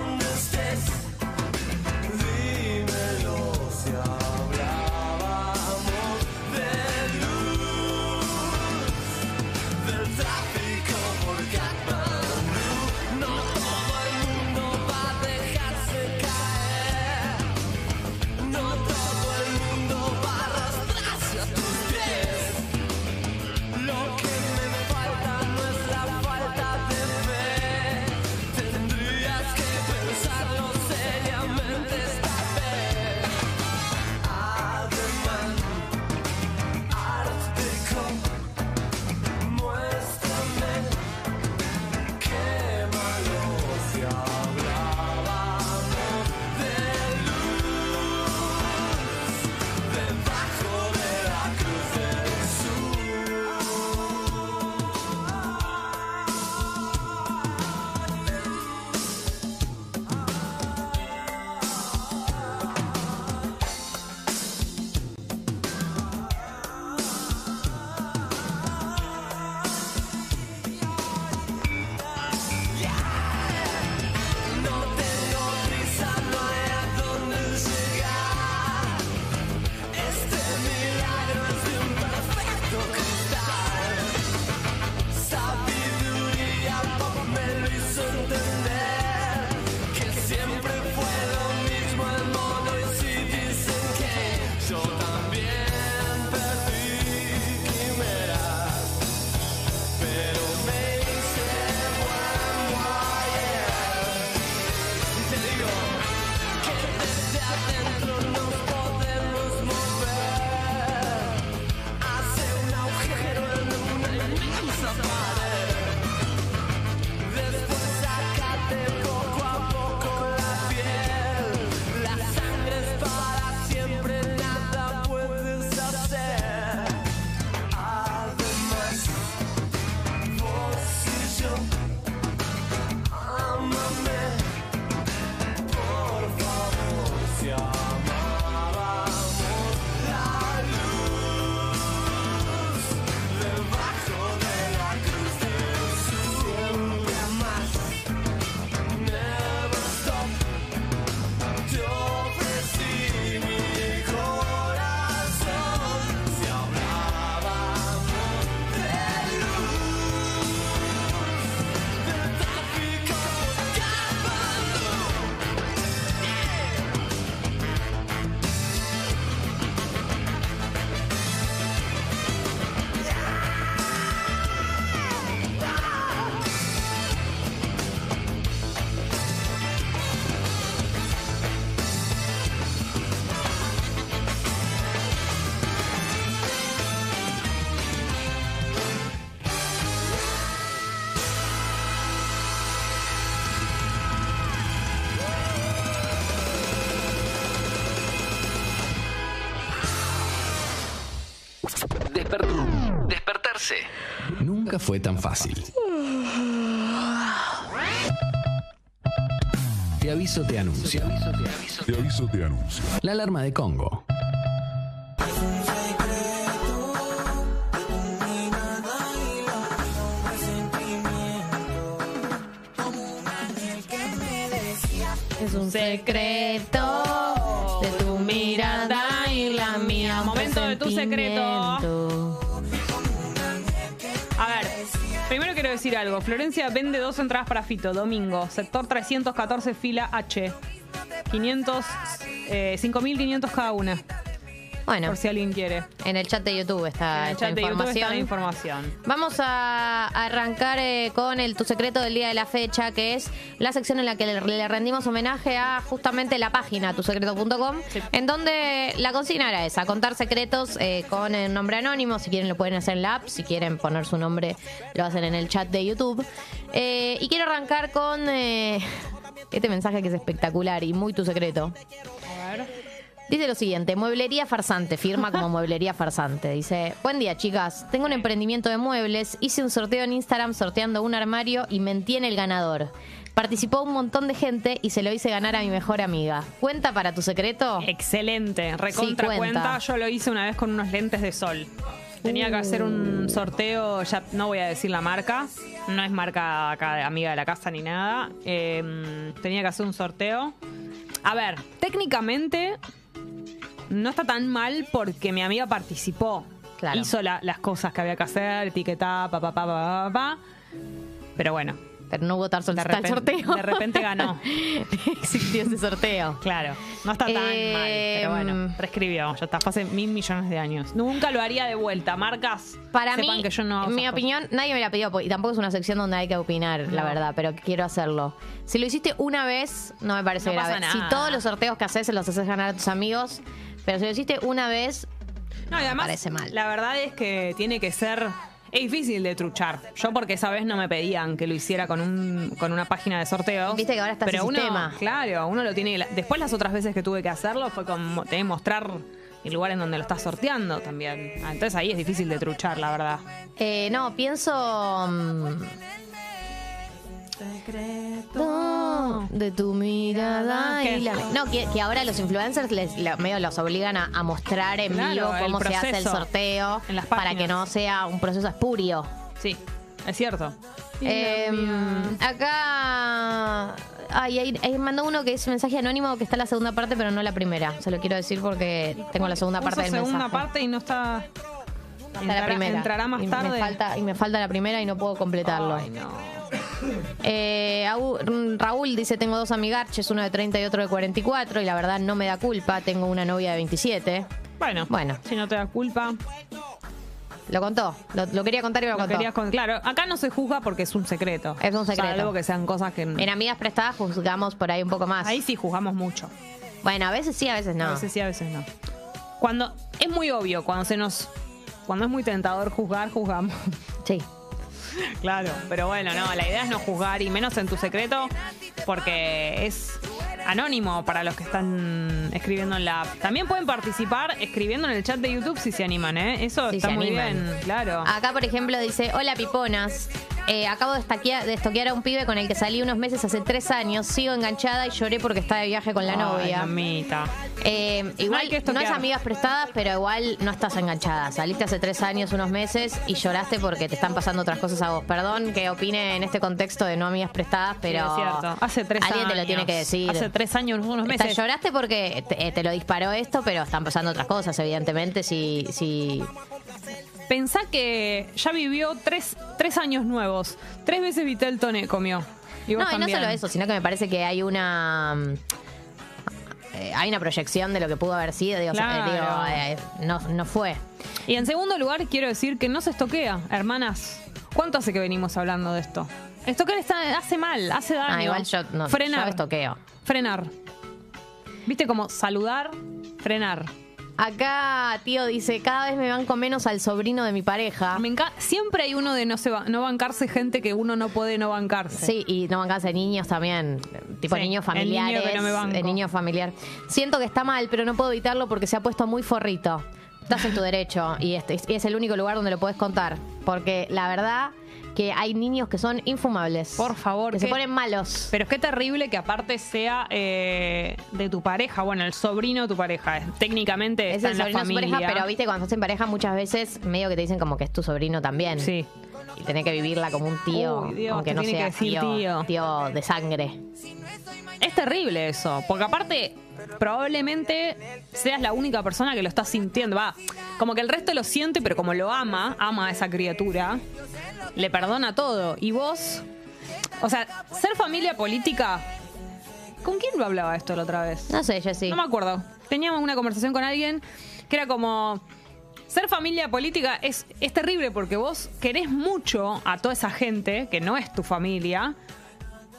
Nunca fue tan fácil. Te aviso, te anuncio. Te aviso, te anuncio. La alarma de Congo. Es un secreto decir algo. Florencia vende dos entradas para Fito, domingo, sector 314, fila H. 500, eh, 5.500 cada una, Bueno, por si alguien quiere. en el chat de YouTube está En el esta chat de YouTube está información. la información. Vamos a arrancar eh, con el Tu Secreto del día de la fecha, que es la sección en la que le, le rendimos homenaje a justamente la página tusecreto.com, en donde la consigna era esa, contar secretos eh, con el nombre anónimo, si quieren lo pueden hacer en la app, si quieren poner su nombre lo hacen en el chat de YouTube. Eh, y quiero arrancar con eh, este mensaje que es espectacular y muy Tu Secreto. Dice lo siguiente, mueblería farsante, firma como mueblería farsante. Dice, buen día chicas, tengo un emprendimiento de muebles, hice un sorteo en Instagram sorteando un armario y mentí en el ganador. Participó un montón de gente y se lo hice ganar a mi mejor amiga. ¿Cuenta para tu secreto? Excelente, recontra Sí, cuenta. cuenta. Yo lo hice una vez con unos lentes de sol. Tenía que hacer un sorteo, ya no voy a decir la marca, no es marca acá amiga de la casa ni nada. Eh, tenía que hacer un sorteo. A ver, técnicamente no está tan mal porque mi amiga participó. Claro. Hizo la- las cosas que había que hacer, etiquetaba, pa, pa, pa, pa, pa, pa. Pero bueno, Pero no votar de tal repente, sorteo. de repente ganó. Existió ese sorteo. Claro, no está tan Eh, mal, pero bueno, mm. prescribió, ya está, fue hace mil millones de años. Nunca lo haría de vuelta, marcas. Para sepan mí, que yo no mi opinión, nadie me la pidió y tampoco es una sección donde hay que opinar, la verdad, pero quiero hacerlo. Si lo hiciste una vez, no me parece No grave. Si todos los sorteos que haces se los haces ganar a tus amigos, pero si lo hiciste una vez. No, y además, parece mal. la verdad es que tiene que ser. Es difícil de truchar. Yo porque esa vez no me pedían que lo hiciera con un con una página de sorteos. Viste que ahora está Pero uno, sistema. claro, uno lo tiene. Después las otras veces que tuve que hacerlo fue como que mostrar el lugar en donde lo estás sorteando también. Ah, Entonces ahí es difícil de truchar, la verdad. eh, no, pienso... mm, de tu mirada y la- No, que, que ahora los influencers les, la- medio los obligan a, a mostrar en Claro, vivo el cómo se hace el proceso sorteo en las para páginas. que no sea un proceso espurio. Sí, es cierto. Eh, acá. Ay, ahí, ahí mandó uno que es mensaje anónimo que está en la segunda parte, pero no la primera. Se lo quiero decir porque tengo la segunda parte Puso del segunda mensaje. parte y no está. Está entrará, la primera. entrará más Y tarde. Me falta, y me falta la primera y no puedo completarlo. Ay, no. Eh, Raúl dice: Tengo dos amigarches, uno de 30 y otro de 44, y la verdad no me da culpa. Tengo una novia de 27. Bueno, Bueno. si no te da culpa, Lo contó. Lo, lo quería contar y me lo, lo contó. con. Claro, acá no se juzga porque es un secreto. Es un secreto. Salvo que sean cosas que. En amigas prestadas juzgamos por ahí un poco más. Ahí sí juzgamos mucho. Bueno, a veces sí, a veces no. A veces sí, a veces no. Cuando. Es muy obvio, cuando se nos. Cuando es muy tentador juzgar, juzgamos. Sí. Claro, pero bueno, no, la idea es no juzgar y menos en tu secreto porque es anónimo para los que están escribiendo en la app. También pueden participar escribiendo en el chat de YouTube si se animan, ¿eh? Eso Si está se muy animan. bien, claro. Acá, por ejemplo, dice: Hola, piponas. Eh, acabo de estaquear- de estoquear a un pibe con el que salí unos meses hace tres años. Sigo enganchada y lloré porque está de viaje con la Ay, novia. mamita. Eh, igual hay que no, es estoquear. amigas prestadas, pero igual no estás enganchada. Saliste hace tres años, unos meses y lloraste porque te están pasando otras cosas a vos. Perdón que opine en este contexto de no amigas prestadas, pero es cierto. Hace tres alguien años. te lo tiene que decir. Hace tres años, unos Está- meses. lloraste porque te, te lo disparó esto, pero están pasando otras cosas, evidentemente. Si, si Pensá que ya vivió tres, tres años nuevos. Tres veces Vitel Tone comió. Y no, y no solo eso, sino que me parece que hay una. mm, eh, hay una proyección de lo que pudo haber sido. Digo, Claro. digo, eh, no, no fue. Y en segundo lugar, quiero decir que no se estoquea, hermanas. ¿Cuánto hace que venimos hablando de esto? Estoquear está, hace mal, hace daño. Ah, igual yo no. Frenar. Yo estoqueo. Frenar. ¿Viste como saludar, frenar? Acá, tío dice: cada vez me banco menos al sobrino de mi pareja. Me Siempre hay uno de no, se no bancarse gente que uno no puede no bancarse. Sí, y no bancarse niños también, tipo Sí, niños el niño familiares. que no me banco. el niño familiar. Siento que está mal, pero no puedo evitarlo porque se ha puesto muy forrito. Estás en tu derecho y este y es el único lugar donde lo puedes contar. Porque la verdad que hay niños que son infumables. Por favor. Que se ponen malos. Pero es que terrible que aparte sea eh, de tu pareja, bueno, el sobrino de tu pareja. Técnicamente Es está el en la de familia. pareja, pero viste, cuando estás en pareja muchas veces medio que te dicen como que es tu sobrino también. Sí. Y tenés que vivirla como un tío, Uy, Dios, aunque no sea que tío. tío de sangre. Es terrible eso, porque aparte probablemente seas la única persona que lo está sintiendo. Va, como que el resto lo siente, pero como lo ama, ama a esa criatura, le perdona todo. Y vos, o sea, ser familia política, ¿con quién lo hablaba esto la otra vez? No sé, Jessy. No me acuerdo. Teníamos una conversación con alguien que era como. Ser familia política es, es terrible porque vos querés mucho a toda esa gente que no es tu familia,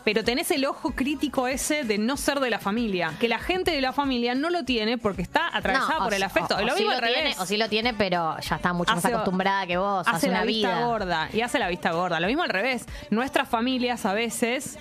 pero tenés el ojo crítico ese de no ser de la familia. Que la gente de la familia no lo tiene porque está atravesada No, por el afecto. o- o lo sí mismo lo al tiene, revés. o sí lo tiene, pero ya está mucho más acostumbrada que vos. Hace, hace una la vista gorda y hace la vista gorda. Lo mismo al revés. Nuestras familias a veces,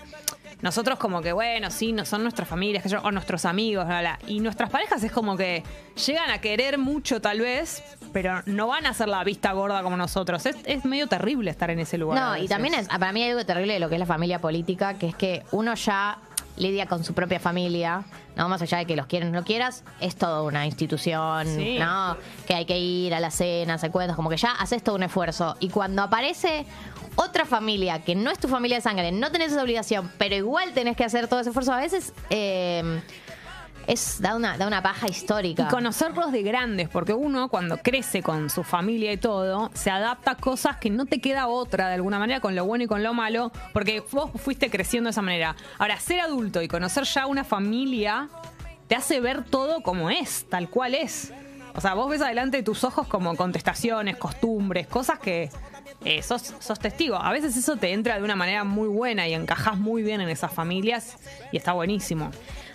nosotros como que, bueno, sí, no son nuestras familias, que yo, o nuestros amigos, bla, bla. y nuestras parejas es como que llegan a querer mucho tal vez, pero no van a hacer la vista gorda como nosotros. Es, es medio terrible estar en ese lugar. No, y también es, para mí hay algo terrible de lo que es la familia política, que es que uno ya lidia con su propia familia, no más allá de que los quieras o no quieras, es toda una institución, Sí. ¿no? Que hay que ir a las cenas, a cuentos, como que ya haces todo un esfuerzo. Y cuando aparece otra familia que no es tu familia de sangre, no tenés esa obligación, pero igual tenés que hacer todo ese esfuerzo, a veces eh, es da una, da una paja histórica. Y conocerlos de grandes, porque uno cuando crece con su familia y todo, se adapta a cosas que no te queda otra de alguna manera, con lo bueno y con lo malo, porque vos fuiste creciendo de esa manera. Ahora, ser adulto y conocer ya una familia te hace ver todo como es, tal cual es. O sea, vos ves adelante de tus ojos como contestaciones, costumbres, cosas que eh, sos, sos testigo. A veces eso te entra de una manera muy buena y encajas muy bien en esas familias y está buenísimo.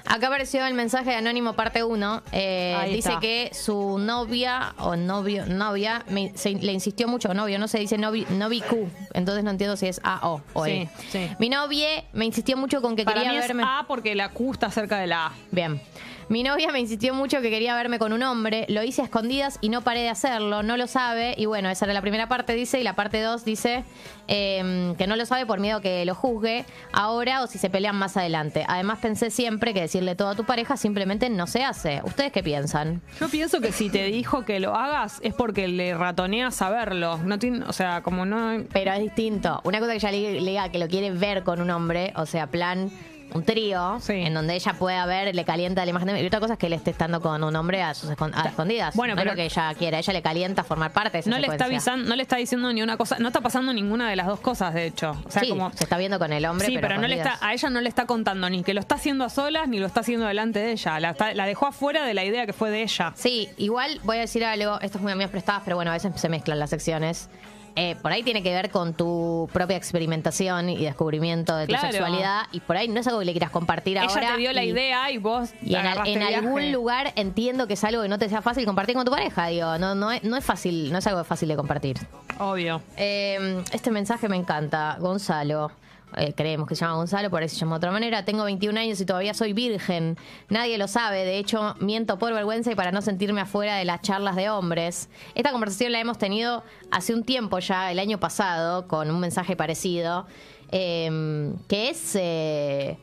Acá apareció el mensaje de Anónimo parte 1. Ahí dice está. que su novia o novio, novia me- se- le insistió mucho, novio, no se dice novi, novi Q. Entonces no entiendo si es A o o Sí, E. sí. Mi novia me insistió mucho con que Para quería mí es verme. A porque la Q está cerca de la A. Bien. Mi novia me insistió mucho que quería verme con un hombre, lo hice a escondidas y no paré de hacerlo, no lo sabe, y bueno, esa era la primera parte, dice, y la parte 2 dice eh, que no lo sabe por miedo que lo juzgue ahora o si se pelean más adelante. Además pensé siempre que decirle todo a tu pareja simplemente no se hace. ¿Ustedes qué piensan? Yo pienso que si te dijo que lo hagas es porque le ratonea saberlo. No tiene, o sea, como no. Pero es distinto. Una cosa que ella le, le diga que lo quiere ver con un hombre, o sea, plan un trío, en donde ella pueda ver, le calienta la imagen de... Y otra cosa es que él esté estando con un hombre a sus escon- a escondidas. Bueno, no es pero- lo que ella quiere. A ella le calienta formar parte de esa No le está avisando, no le está diciendo ni una cosa, no está pasando ninguna de las dos cosas, de hecho. O sea, sí, como se está viendo con el hombre, Sí, pero, pero, no le está, a ella no le está contando ni que lo está haciendo a solas ni lo está haciendo delante de ella. La, está- la dejó afuera de la idea que fue de ella. Sí, igual voy a decir algo, esto es muy amigas prestadas, pero bueno, a veces se mezclan las secciones. Eh, por ahí tiene que ver con tu propia experimentación y descubrimiento de tu Claro. sexualidad y por ahí no es algo que le quieras compartir ahora. ella te dio la idea y vos Y en, algún lugar entiendo que es algo que no te sea fácil compartir con tu pareja, digo, no, no, es, no es fácil, no es algo fácil de compartir. Obvio. Eh, este mensaje me encanta, Gonzalo. Eh, creemos que se llama Gonzalo, por ahí se de otra manera. Tengo 21 años y todavía soy virgen. Nadie lo sabe. De hecho, miento por vergüenza y para no sentirme afuera de las charlas de hombres. Esta conversación la hemos tenido hace un tiempo ya, el año pasado, con un mensaje parecido, eh, que es... eh,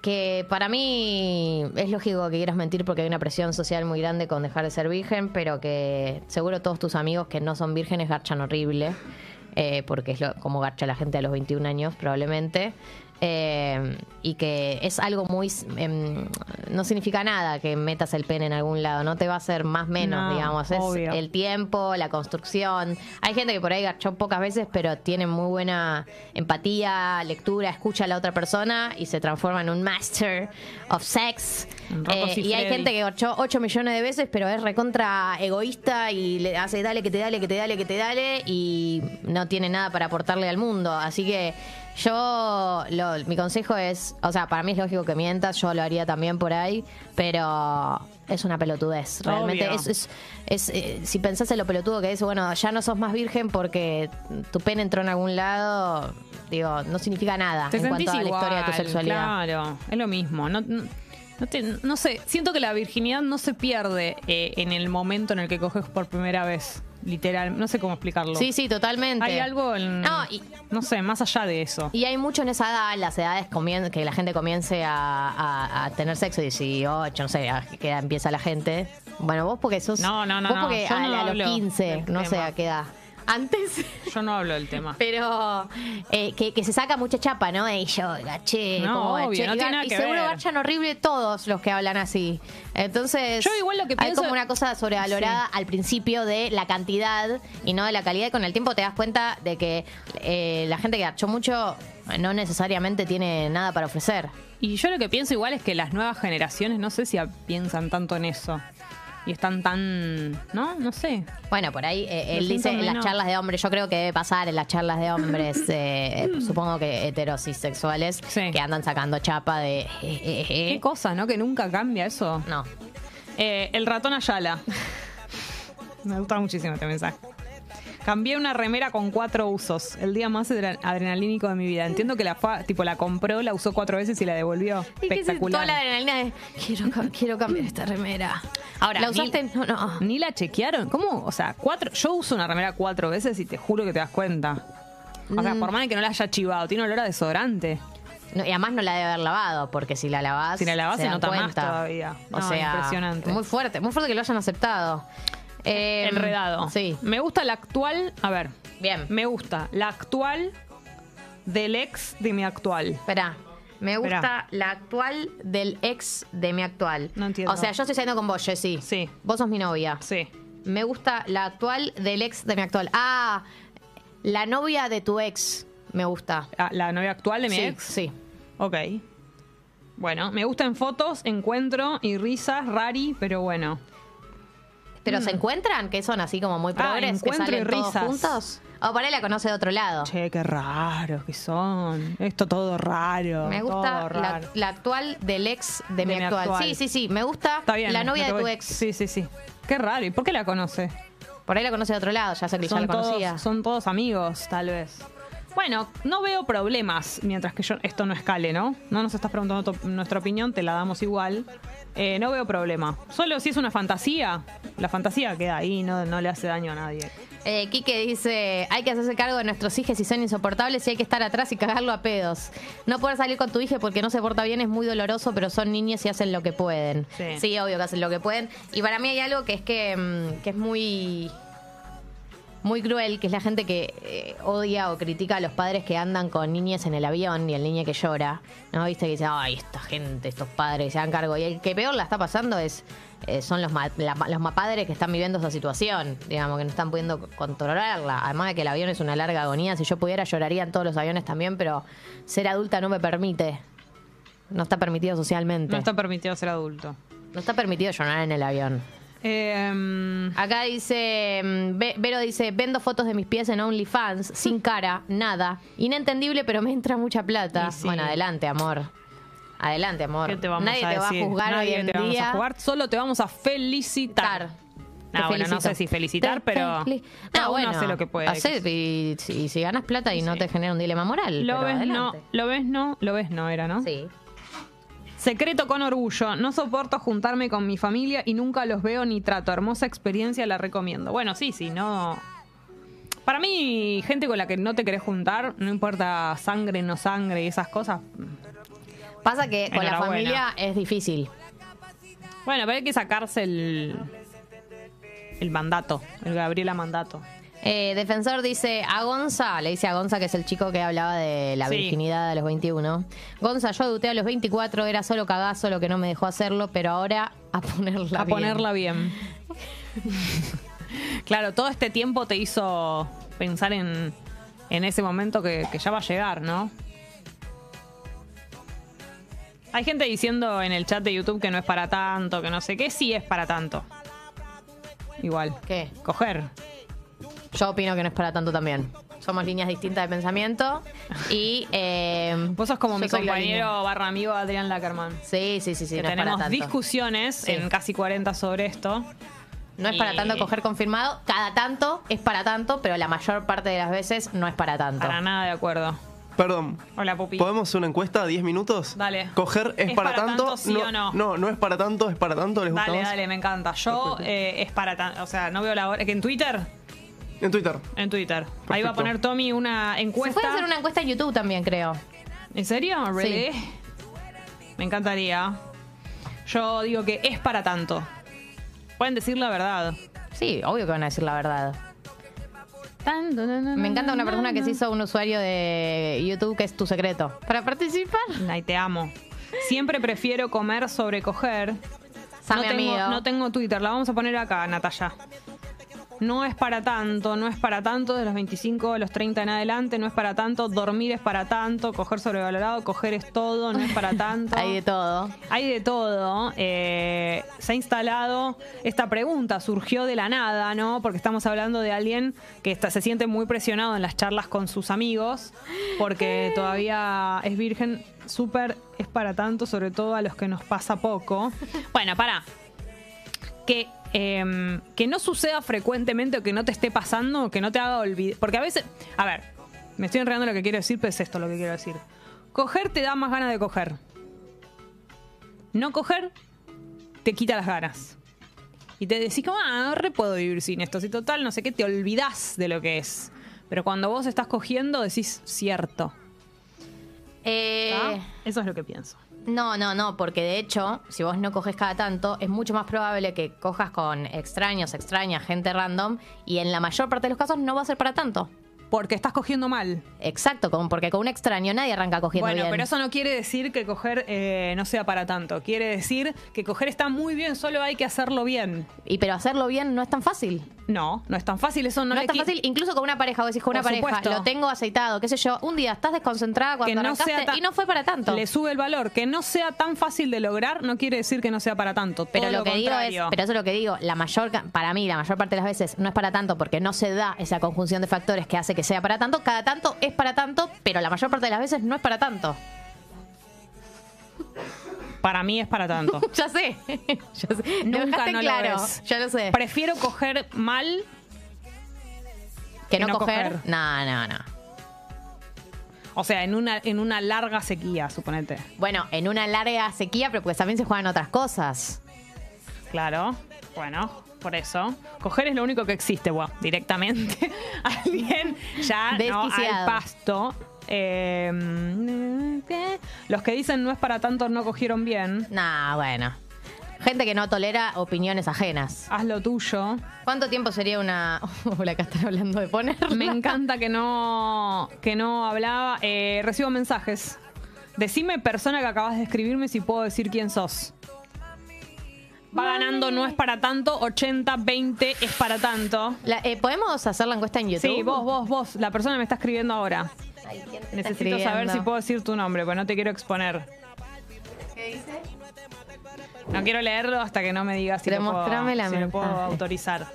que para mí es lógico que quieras mentir porque hay una presión social muy grande con dejar de ser virgen, pero que seguro todos tus amigos que no son vírgenes garchan horrible, eh, porque es lo- como garcha la gente a los 21 años probablemente. Eh, y que es algo muy... em, no significa nada que metas el pene en algún lado, no te va a hacer más menos, No, digamos. Es obvio. el tiempo, la construcción. Hay gente que por ahí garchó pocas veces, pero tiene muy buena empatía, lectura, escucha a la otra persona y se transforma en un master of sex. Eh, y hay gente que garchó 8 millones de veces, pero es recontra egoísta y le hace dale que te dale, que te dale, que te dale y no tiene nada para aportarle al mundo. Así que yo, lo- mi consejo es, o sea, para mí es lógico que mientas, yo lo haría también por ahí, pero es una pelotudez. Realmente es, es- es, eh, si pensás en lo pelotudo que es, bueno, ya no sos más virgen porque tu pene entró en algún lado, digo, no significa nada Te en cuanto a la igual, historia de tu sexualidad. Claro, es lo mismo. No, no- No, te- no sé, siento que la virginidad no se pierde eh, en el momento en el que coges por primera vez. Literal, no sé cómo explicarlo. Sí, sí, totalmente. Hay algo en. No, y- no sé, más allá de eso. Y hay mucho en esa edad, las edades comien- que la gente comience a, a- a tener sexo, 18, no sé, a qué edad empieza la gente. Bueno, vos porque sos. No, no, no, Vos porque a, no a hablo los 15, del no sé a qué edad. Antes. Yo no hablo del tema. Pero eh, que, que se saca mucha chapa, ¿no? Y yo, gaché, No, como obvio, gaché. no y, tiene gar- nada y que seguro ver. garchan horrible todos los que hablan así. Entonces, Yo igual lo que hay pienso- como una cosa sobrevalorada al principio de la cantidad y no de la calidad. Y con el tiempo te das cuenta de que eh, la gente que garchó mucho no necesariamente tiene nada para ofrecer. Y yo lo que pienso igual es que las nuevas generaciones no sé si piensan tanto en eso. Y están tan. ¿No? No sé. Bueno, por ahí eh, él dice en las charlas de hombres, yo creo que debe pasar en las charlas de hombres, eh, Mm. supongo que heterosexuales, que andan sacando chapa de... eh, eh, eh. Qué cosa, ¿no? Que nunca cambia eso. No. Eh, el ratón Ayala. Me gusta muchísimo este mensaje. Cambié una remera con cuatro usos. El día más adre- adrenalínico de mi vida. Entiendo que la fue, tipo la compró, la usó cuatro veces y la devolvió. Y se- Espectacular. toda la adrenalina de, quiero, quiero cambiar esta remera. Ahora, ¿La ni- usaste? No, no. Ni la chequearon. ¿Cómo? O sea, cuatro. Yo uso una remera cuatro veces y te juro que te das cuenta. O sea, Mm. por más de que no la haya chivado, tiene olor a desodorante. No, y además no la debe haber lavado, porque si la lavás. Si la lavás se dan nota más cuenta. todavía. O sea, impresionante. Muy fuerte, muy fuerte que lo hayan aceptado. Eh, Enredado. Sí. Me gusta la actual. A ver. Bien. Me gusta la actual del ex de mi actual. Espera. Me gusta Esperá. la actual del ex de mi actual. No entiendo. O sea, yo estoy saliendo con vos, Jessy. Sí. Vos sos mi novia. Sí. Me gusta la actual del ex de mi actual. Ah, la novia de tu ex. Me gusta. Ah, ¿La novia actual de mi Sí, ex? Sí. Ok. Bueno, me gustan fotos, encuentro y risas, rari, pero bueno. ¿Pero se encuentran? ¿Que son así como muy progres? ¿Que Mm. encuentro y salen todos risas. juntos? O por ahí la conoce de otro lado. Che, qué raros que son. Esto todo raro. Me gusta la, actual del ex de, mi mi actual. actual. Sí, sí, sí. Me gusta Está bien. la novia de tu voy. ex. Sí, sí, sí. Qué raro. ¿Y por qué la conoce? Por ahí la conoce de otro lado. Ya sé que ya la conocía. todos, son todos amigos, tal vez. Bueno, no veo problemas mientras que yo esto no escale, ¿no? No nos estás preguntando tu- nuestra opinión, te la damos igual. Eh, no veo problema. Solo si es una fantasía, la fantasía queda ahí, no, no le hace daño a nadie. Eh, Quique dice, hay que hacerse cargo de nuestros hijos si son insoportables y hay que estar atrás y cagarlo a pedos. No poder salir con tu hija porque no se porta bien es muy doloroso, pero son niños y hacen lo que pueden. Sí. obvio que hacen lo que pueden. Y para mí hay algo que es que, mm, que es muy muy cruel, que es la gente que eh, odia o critica a los padres que andan con niñas en el avión y el niño que llora, ¿no? Viste que dice, ay, esta gente, estos padres se dan cargo. Y el que peor la está pasando es eh, son los, ma- la- los ma- padres que están viviendo esa situación, digamos, que no están pudiendo controlarla. Además de que el avión es una larga agonía, si yo pudiera lloraría en todos los aviones también, pero ser adulta no me permite. No está permitido socialmente. No está permitido ser adulto. No está permitido llorar en el avión. Eh, Acá dice, Ve- Vero dice, vendo fotos de mis pies en OnlyFans, sin cara, nada. Inentendible, pero me entra mucha plata. Sí. Bueno, adelante, amor. Adelante, amor. ¿Qué te vamos Nadie a te va a juzgar Nadie hoy en te vamos día. a jugar, solo te vamos a felicitar. No, bueno, no sé si felicitar, pero cada No, uno bueno, hace lo que puede. hacé y, y si ganas plata y no te genera un dilema moral. Lo ves, no, lo ves, no, lo ves, no, era, ¿no? Sí. Secreto con orgullo. No soporto juntarme con mi familia y nunca los veo ni trato. Hermosa experiencia, la recomiendo. Bueno, sí, sí, no. Para mí, gente con la que no te querés juntar, no importa sangre, no sangre y esas cosas. Pasa que con la familia es difícil. Bueno, pero hay que sacarse el. el mandato, el Gabriela mandato. Eh, Defensor dice a Gonza, le dice a Gonza que es el chico que hablaba de la Sí. virginidad a los 21. Gonza, yo debuté a los 24, era solo cagazo lo que no me dejó hacerlo, pero ahora a ponerla a bien. ponerla bien. claro, todo este tiempo te hizo pensar en, en ese momento que, que ya va a llegar, ¿no? Hay gente diciendo en el chat de YouTube que no es para tanto, que no sé qué, sí es para tanto. Igual. ¿Qué? Coger. Yo opino que no es para tanto también. Somos líneas distintas de pensamiento y... eh, Vos sos como mi compañero barra amigo Adrián Lackerman. Sí, sí, sí, sí. que no es para tenemos tanto. discusiones Sí. en casi 40 sobre esto. No es para tanto coger confirmado. Cada tanto es para tanto, pero la mayor parte de las veces no es para tanto. Para nada de acuerdo. Perdón. Hola, Pupi. ¿Podemos hacer una encuesta? ¿10 minutos? Dale. ¿Coger es, ¿Es para, para tanto? tanto, sí o no? No, no es para tanto, es para tanto. ¿Les gusta Dale, más? dale, me encanta. Yo eh, es para tanto. O sea, no veo la hora. ¿Que en Twitter? En Twitter. En Twitter. Ahí va a poner Tommy una Se encuesta. puede hacer una encuesta en YouTube también, creo. ¿En serio? ¿Really? Sí. Me encantaría. Yo digo que es para tanto. Pueden decir la verdad. Sí, obvio que van a decir la verdad. Me encanta una persona que se hizo un usuario de YouTube que es tu secreto. Para participar. Ay, te amo. Siempre prefiero comer sobre coger. No, tengo, no tengo Twitter, la vamos a poner acá, Natalia. No es para tanto, no es para tanto de los 25 a los 30 en adelante, no es para tanto, dormir es para tanto, coger sobrevalorado, coger es todo, no es para tanto. Hay de todo. Hay de todo. Eh, se ha instalado esta pregunta, surgió de la nada, ¿no? Porque estamos hablando de alguien que está, se siente muy presionado en las charlas con sus amigos, porque todavía es virgen. Súper es para tanto, sobre todo a los que nos pasa poco. Bueno, para. Que, eh, que no suceda frecuentemente o que no te esté pasando, que no te haga olvidar. Porque a veces. A ver, me estoy enredando lo que quiero decir, pero es esto lo que quiero decir. Coger te da más ganas de coger. No coger te quita las ganas. Y te decís como, ah, re puedo vivir sin esto. Si total, no sé qué, te olvidás de lo que es. Pero cuando vos estás cogiendo, decís, cierto. Eh, ¿Ah? Eso es lo que pienso. No, no, no, porque de hecho, si vos no coges cada tanto, es mucho más probable que cojas con extraños, extrañas, gente random, y en la mayor parte de los casos no va a ser para tanto. Porque estás cogiendo mal. Exacto, porque con un extraño nadie arranca cogiendo Bueno, bien. pero eso no quiere decir que coger eh, no sea para tanto. Quiere decir que coger está muy bien, solo hay que hacerlo bien. Y pero hacerlo bien no es tan fácil. No, no es tan fácil. Eso no, No, es tan fácil, incluso con una pareja, vos decís con una Por pareja, supuesto. lo tengo aceitado, qué sé yo, un día estás desconcentrada cuando que no arrancaste y no fue para tanto. Le sube el valor. Que no sea tan fácil de lograr no quiere decir que no sea para tanto. Pero Todo lo, que digo es, pero eso es lo que digo, la mayor para mí, la mayor parte de las veces no es para tanto porque no se da esa conjunción de factores que hace que sea para tanto. Cada tanto es para tanto, pero la mayor parte de las veces no es para tanto. Para mí es para tanto. ya sé. ya sé. Nunca no claro. lo es. Ya lo sé. Prefiero coger mal que no, que no coger. coger. No, no, no. O sea, en una, en una larga sequía, suponete. Bueno, en una larga sequía, pero pues también se juegan otras cosas. Claro. Bueno, por eso. Coger es lo único que existe, bueno, directamente. Alguien ya no, al pasto. Eh, ¿qué? los que dicen no es para tanto no cogieron bien. Nah, bueno. Gente que no tolera opiniones ajenas. Haz lo tuyo. ¿Cuánto tiempo sería una. Hola, acá están hablando de poner. Me encanta que no, que no hablaba. Eh, recibo mensajes. Decime, persona que acabas de escribirme, si puedo decir quién sos. Va ganando, no es para tanto. 80, 20 es para tanto. La- eh, ¿Podemos hacer la encuesta en YouTube? Sí, vos, vos, vos. La persona me está escribiendo ahora. Ay, ¿quién te está Necesito saber si puedo decir tu nombre, porque no te quiero exponer. ¿Qué dice? No quiero leerlo hasta que no me digas si, lo puedo, la si lo puedo autorizar.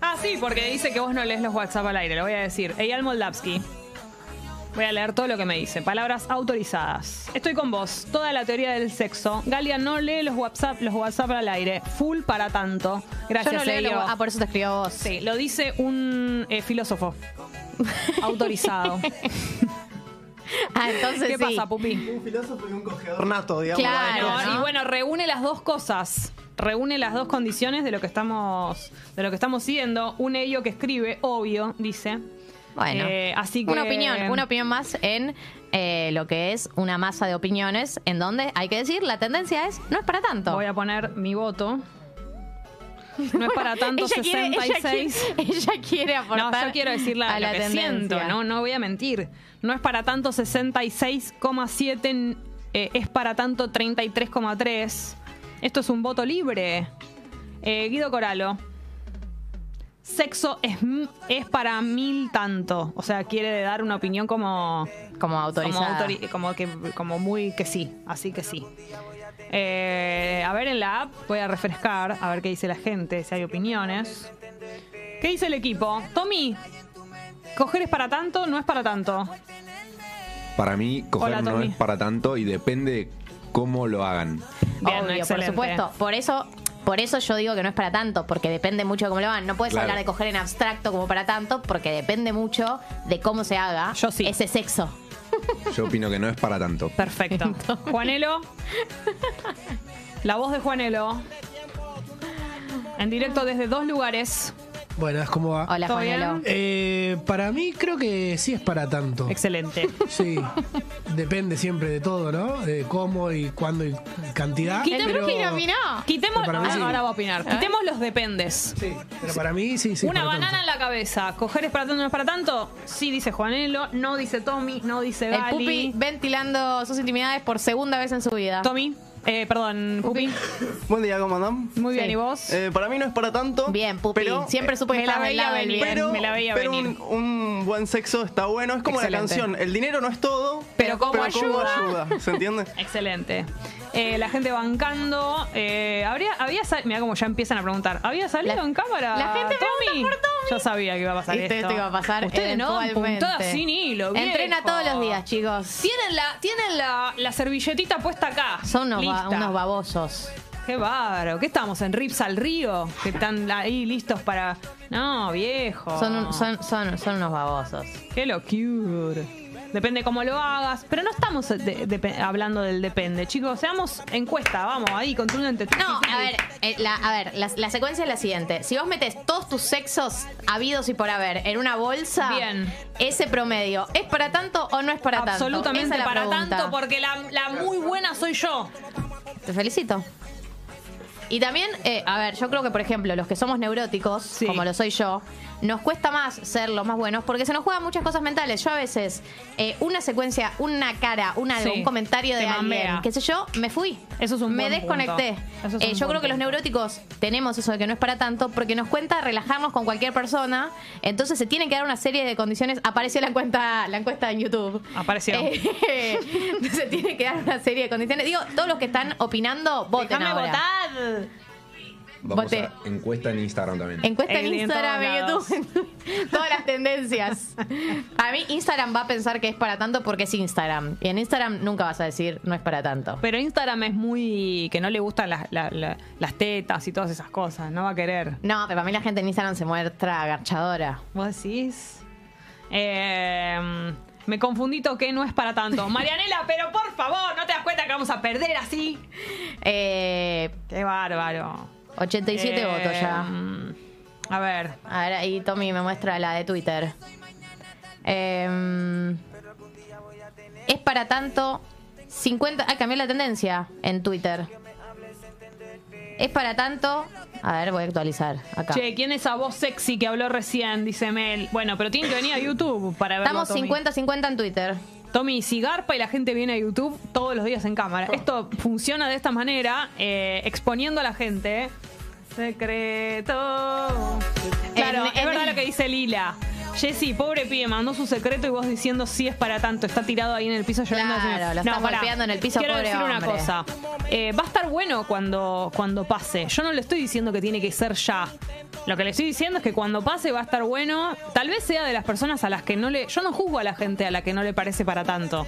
Ah, sí, porque dice que vos no lees los WhatsApp al aire. Lo voy a decir. Eyal Moldavsky. Voy a leer todo lo que me dice. Palabras autorizadas. Estoy con vos. Toda la teoría del sexo. Galia no lee los WhatsApp, los WhatsApp al aire. Full para tanto. Gracias, Yo no leo Elio. lo- Ah, por eso te escribo vos. Sí, lo dice un eh, filósofo. Autorizado. Ah, entonces ¿Qué sí. pasa, Pupi? Un filósofo y un cogedor nato, digamos. Claro. Y bueno, reúne las dos cosas. Reúne las dos condiciones de lo que estamos, de lo que estamos siguiendo. Un ello que escribe, obvio, dice. Bueno, Eh, así que una opinión, una opinión más en eh, lo que es una masa de opiniones, en donde hay que decir, la tendencia es, no es para tanto. Voy a poner mi voto. No es para tanto ella quiere, ella 66. quiere- ella quiere aportar No, yo quiero decir la, a lo la que tendencia. siento, ¿no? No voy a mentir. No es para tanto 66,7, eh, es para tanto 33,3. Esto es un voto libre. Eh, Guido Coralo. Sexo es, es para mil tanto. O sea, quiere dar una opinión como. Como autorizada. Como, autori- como que, como muy que sí. Así que sí. Eh, a ver en la app, voy a refrescar, a ver qué dice la gente, si hay opiniones. ¿Qué dice el equipo? Tommy, ¿coger es para tanto? No es para tanto. Para mí, coger Hola, no es para tanto y depende cómo lo hagan. Bien, Obvio, por supuesto. Por eso Por eso yo digo que no es para tanto, porque depende mucho de cómo lo hagan. No puedes Claro. hablar de coger en abstracto como para tanto, porque depende mucho de cómo se haga ese sexo. Yo opino que no es para tanto. Perfecto. Juanelo. La voz de Juanelo. En directo desde dos lugares. Buenas, ¿cómo va? Hola, ¿Todo Juanelo. bien? Eh, para mí creo que sí es para tanto. Excelente. Sí, depende siempre de todo, ¿no? De cómo y cuándo y cantidad. Quitemos, pero, quitemos Para mí ah, sí. ahora voy a opinar. Quitemos los dependes. pero para mí sí, sí. Una para banana en la cabeza. ¿Coger es para tanto no es para tanto? Sí, dice Juanelo. No dice Tommy. No dice El. Pupi ventilando sus intimidades por segunda vez en su vida. Tommy. Eh, perdón, Pupi. Buen día, ¿cómo andan? Muy bien. ¿y vos? Eh, para mí no es para tanto. Bien, Pupi. Pero, Siempre supe que me la del veía lado del venir. bien. pero, me la veía pero venir. Un, un buen sexo está bueno. Es como Excelente. la canción. El dinero no es todo. Pero cómo ayuda. ayuda. ¿Se entiende? Excelente. Eh, la gente bancando. Eh, ¿habría, había Mira cómo ya empiezan a preguntar. ¿Había salido La- en cámara? la gente Tommy? Yo sabía que iba a pasar esto. esto iba a pasar Ustedes no, puntadas sin hilo. Entrena todos los días, chicos. Tienen la, tienen la, la servilletita puesta acá. Son unos, ba- unos babosos. Qué bárbaro. ¿Qué estamos? ¿En Rips al Río? Que están ahí listos para. No, viejo. Son, un- son, son, son unos babosos. Qué locura. Depende cómo lo hagas. Pero no estamos de- de- hablando del depende. Chicos, seamos encuesta. Vamos, ahí, contundente. No, a ver, eh, la, a ver la, la secuencia es la siguiente. Si vos metes todos tus sexos habidos y por haber en una bolsa, Bien. ese promedio, ¿es para tanto o no es para tanto? Absolutamente para pregunta. tanto, porque la, la muy buena soy yo. Te felicito. Y también, eh, a ver, yo creo que, por ejemplo, los que somos neuróticos, como lo soy yo, nos cuesta más ser los más buenos porque se nos juegan muchas cosas mentales. Yo a veces, eh, una secuencia, una cara, un algo, Sí, un comentario de te alguien, qué sé yo, me fui. Eso es un Me buen desconecté. punto. Eso es Eh, un yo buen creo que los punto. neuróticos tenemos eso de que no es para tanto porque nos cuenta relajarnos con cualquier persona. Entonces se tienen que dar una serie de condiciones. Apareció la encuesta, la encuesta en YouTube. Apareció. Eh, se tiene que dar una serie de condiciones. Digo, todos los que están opinando, voten Déjame ahora. votar. Vamos Voté. a encuesta en Instagram también. Encuesta en Instagram, en YouTube, todas las tendencias. A mí Instagram va a pensar que es para tanto porque es Instagram. Y en Instagram nunca vas a decir no es para tanto. Pero Instagram es muy. que no le gustan las, la- la- las tetas y todas esas cosas. No va a querer. No, pero para mí la gente en Instagram se muestra agarchadora. ¿Vos decís? Eh, me confundí, que no es para tanto. Marianela, pero por favor, ¿no te das cuenta que vamos a perder así? Eh, Qué bárbaro. 87 Eh, votos ya. A ver. A ver, ahí Tommy me muestra la de Twitter. Eh, es para tanto 50... Ah, cambió la tendencia en Twitter. Es para tanto... A ver, voy a actualizar acá. Che, ¿quién es esa voz sexy que habló recién? Dice Mel. Bueno, pero tienen que venir a YouTube para verlo. Estamos Tommy. 50-50 en Twitter. Tommy, si garpa y la gente viene a YouTube todos los días en cámara. Esto funciona de esta manera, eh, exponiendo a la gente. Secreto. Claro, En- es en- verdad lo que dice Lila. Jessy, pobre pibe, mandó su secreto y vos diciendo sí es para tanto. Está tirado ahí en el piso llorando. Claro, lo está golpeando en el piso, Quiero pobre decir una cosa. Eh, va a estar bueno cuando, cuando pase. Yo no le estoy diciendo que tiene que ser ya. Lo que le estoy diciendo es que cuando pase va a estar bueno. Tal vez sea de las personas a las que no le. Yo no juzgo a la gente a la que no le parece para tanto.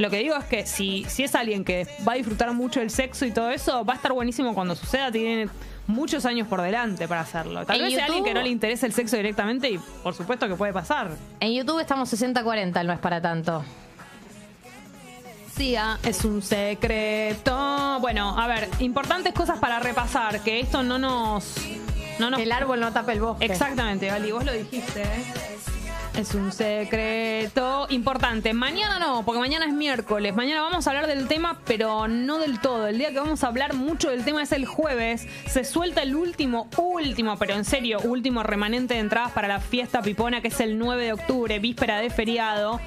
Lo que digo es que si, si es alguien que va a disfrutar mucho del sexo y todo eso, va a estar buenísimo cuando suceda. Tiene muchos años por delante para hacerlo. Tal En vez sea alguien YouTube- que no le interese el sexo directamente y por supuesto que puede pasar. En YouTube estamos 60-40, no es para tanto. Sí, es un secreto. Bueno, a ver, importantes cosas para repasar, que esto no nos... No nos... El árbol no tapa el bosque. Exactamente, Gali, vos lo dijiste. ¿eh? Es un secreto importante. Mañana no, porque mañana es miércoles. Mañana vamos a hablar del tema, pero no del todo. El día que vamos a hablar mucho del tema es el jueves. Se suelta el último, último, pero en serio, último remanente de entradas para la fiesta pipona, que es el 9 de octubre, víspera de feriado.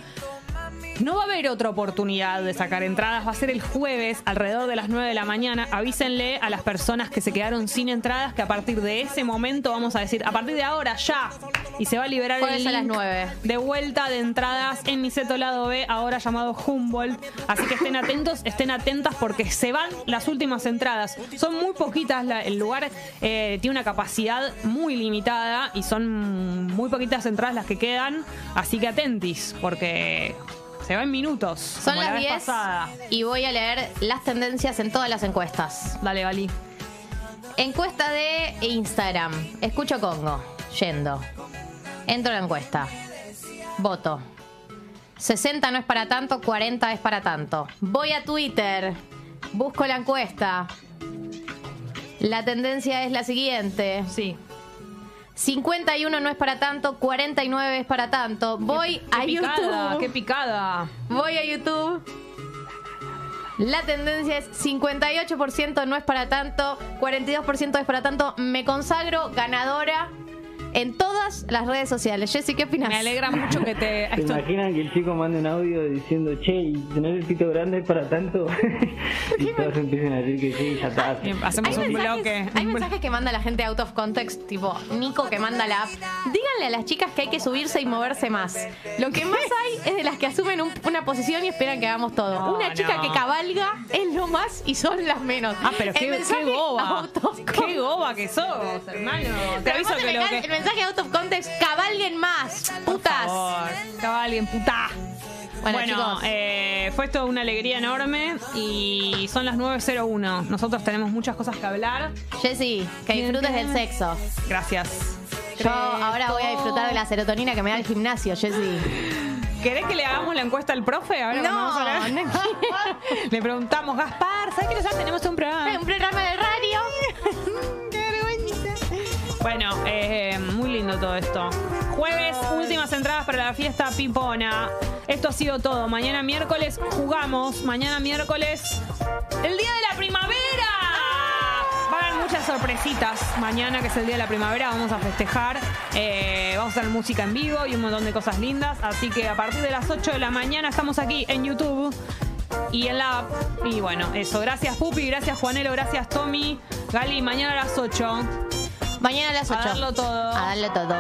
No va a haber otra oportunidad de sacar entradas, va a ser el jueves alrededor de las 9 de la mañana. Avísenle a las personas que se quedaron sin entradas que a partir de ese momento vamos a decir, a partir de ahora ya. Y se va a liberar Jueves el a las link 9. de vuelta de entradas en Niceto Lado B, ahora llamado Humboldt. Así que estén atentos, estén atentas porque se van las últimas entradas. Son muy poquitas, la- el lugar eh, tiene una capacidad muy limitada y son muy poquitas entradas las que quedan. Así que atentis, porque se va en minutos. Son como la las vez 10 pasada. y voy a leer las tendencias en todas las encuestas. Dale, Gali. Encuesta de Instagram. Escucho Congo. Yendo. Entro a la encuesta. Voto. 60 no es para tanto, 40 es para tanto. Voy a Twitter. Busco la encuesta. La tendencia es la siguiente. Sí. 51 no es para tanto, 49 es para tanto. Voy Qué a picada, YouTube. Qué picada. Voy a YouTube. La tendencia es 58% no es para tanto, 42% es para tanto. Me consagro ganadora en todas las redes sociales. Jessy, ¿qué opinas? Me alegra mucho que te. ¿Se imaginan que el chico mande un audio diciendo, che, ¿y ¿tenés el pito grande para tanto? y todos empiezan a decir que sí, ya está. Hacemos un mensajes, bloque. hay mensajes que manda la gente out of context, tipo Nico que manda la app. Díganle a las chicas que hay que subirse y moverse más. Lo que más hay es de las que asumen un- una posición y esperan que hagamos todo. No, una chica no. que cabalga es lo más y son las menos. Ah, pero El qué, qué boba. Qué boba que sos, hermano. Te Pero aviso que me lo que. El mensaje out of context, cabalguen más, Por putas. favor, cabalguen, puta. Bueno, Bueno, chicos. eh, fue esto una alegría enorme y son las 9.01. Nosotros tenemos muchas cosas que hablar. Jessy, que disfrutes del sexo. Gracias. Yo ahora voy a disfrutar de la serotonina que me da el gimnasio, Jessy. ¿Querés que le hagamos la encuesta al profe? Ahora No, vamos a hablar? no Le preguntamos, Gaspar, ¿sabes que nosotros tenemos un programa? Un programa de radio. Bueno, eh, muy lindo todo esto. Jueves, últimas entradas para la fiesta Pipona. Esto ha sido todo. Mañana miércoles jugamos. Mañana miércoles, el día de la primavera. Va a haber muchas sorpresitas. Mañana, que es el día de la primavera, vamos a festejar. Eh, vamos a hacer música en vivo y un montón de cosas lindas. Así que a partir de las 8 de la mañana estamos aquí en YouTube y en la app. Y bueno, eso. Gracias Pupi, gracias Juanelo, gracias Tommy. Gali, mañana a las 8. Mañana a las 8. A darlo todo. A darle todo.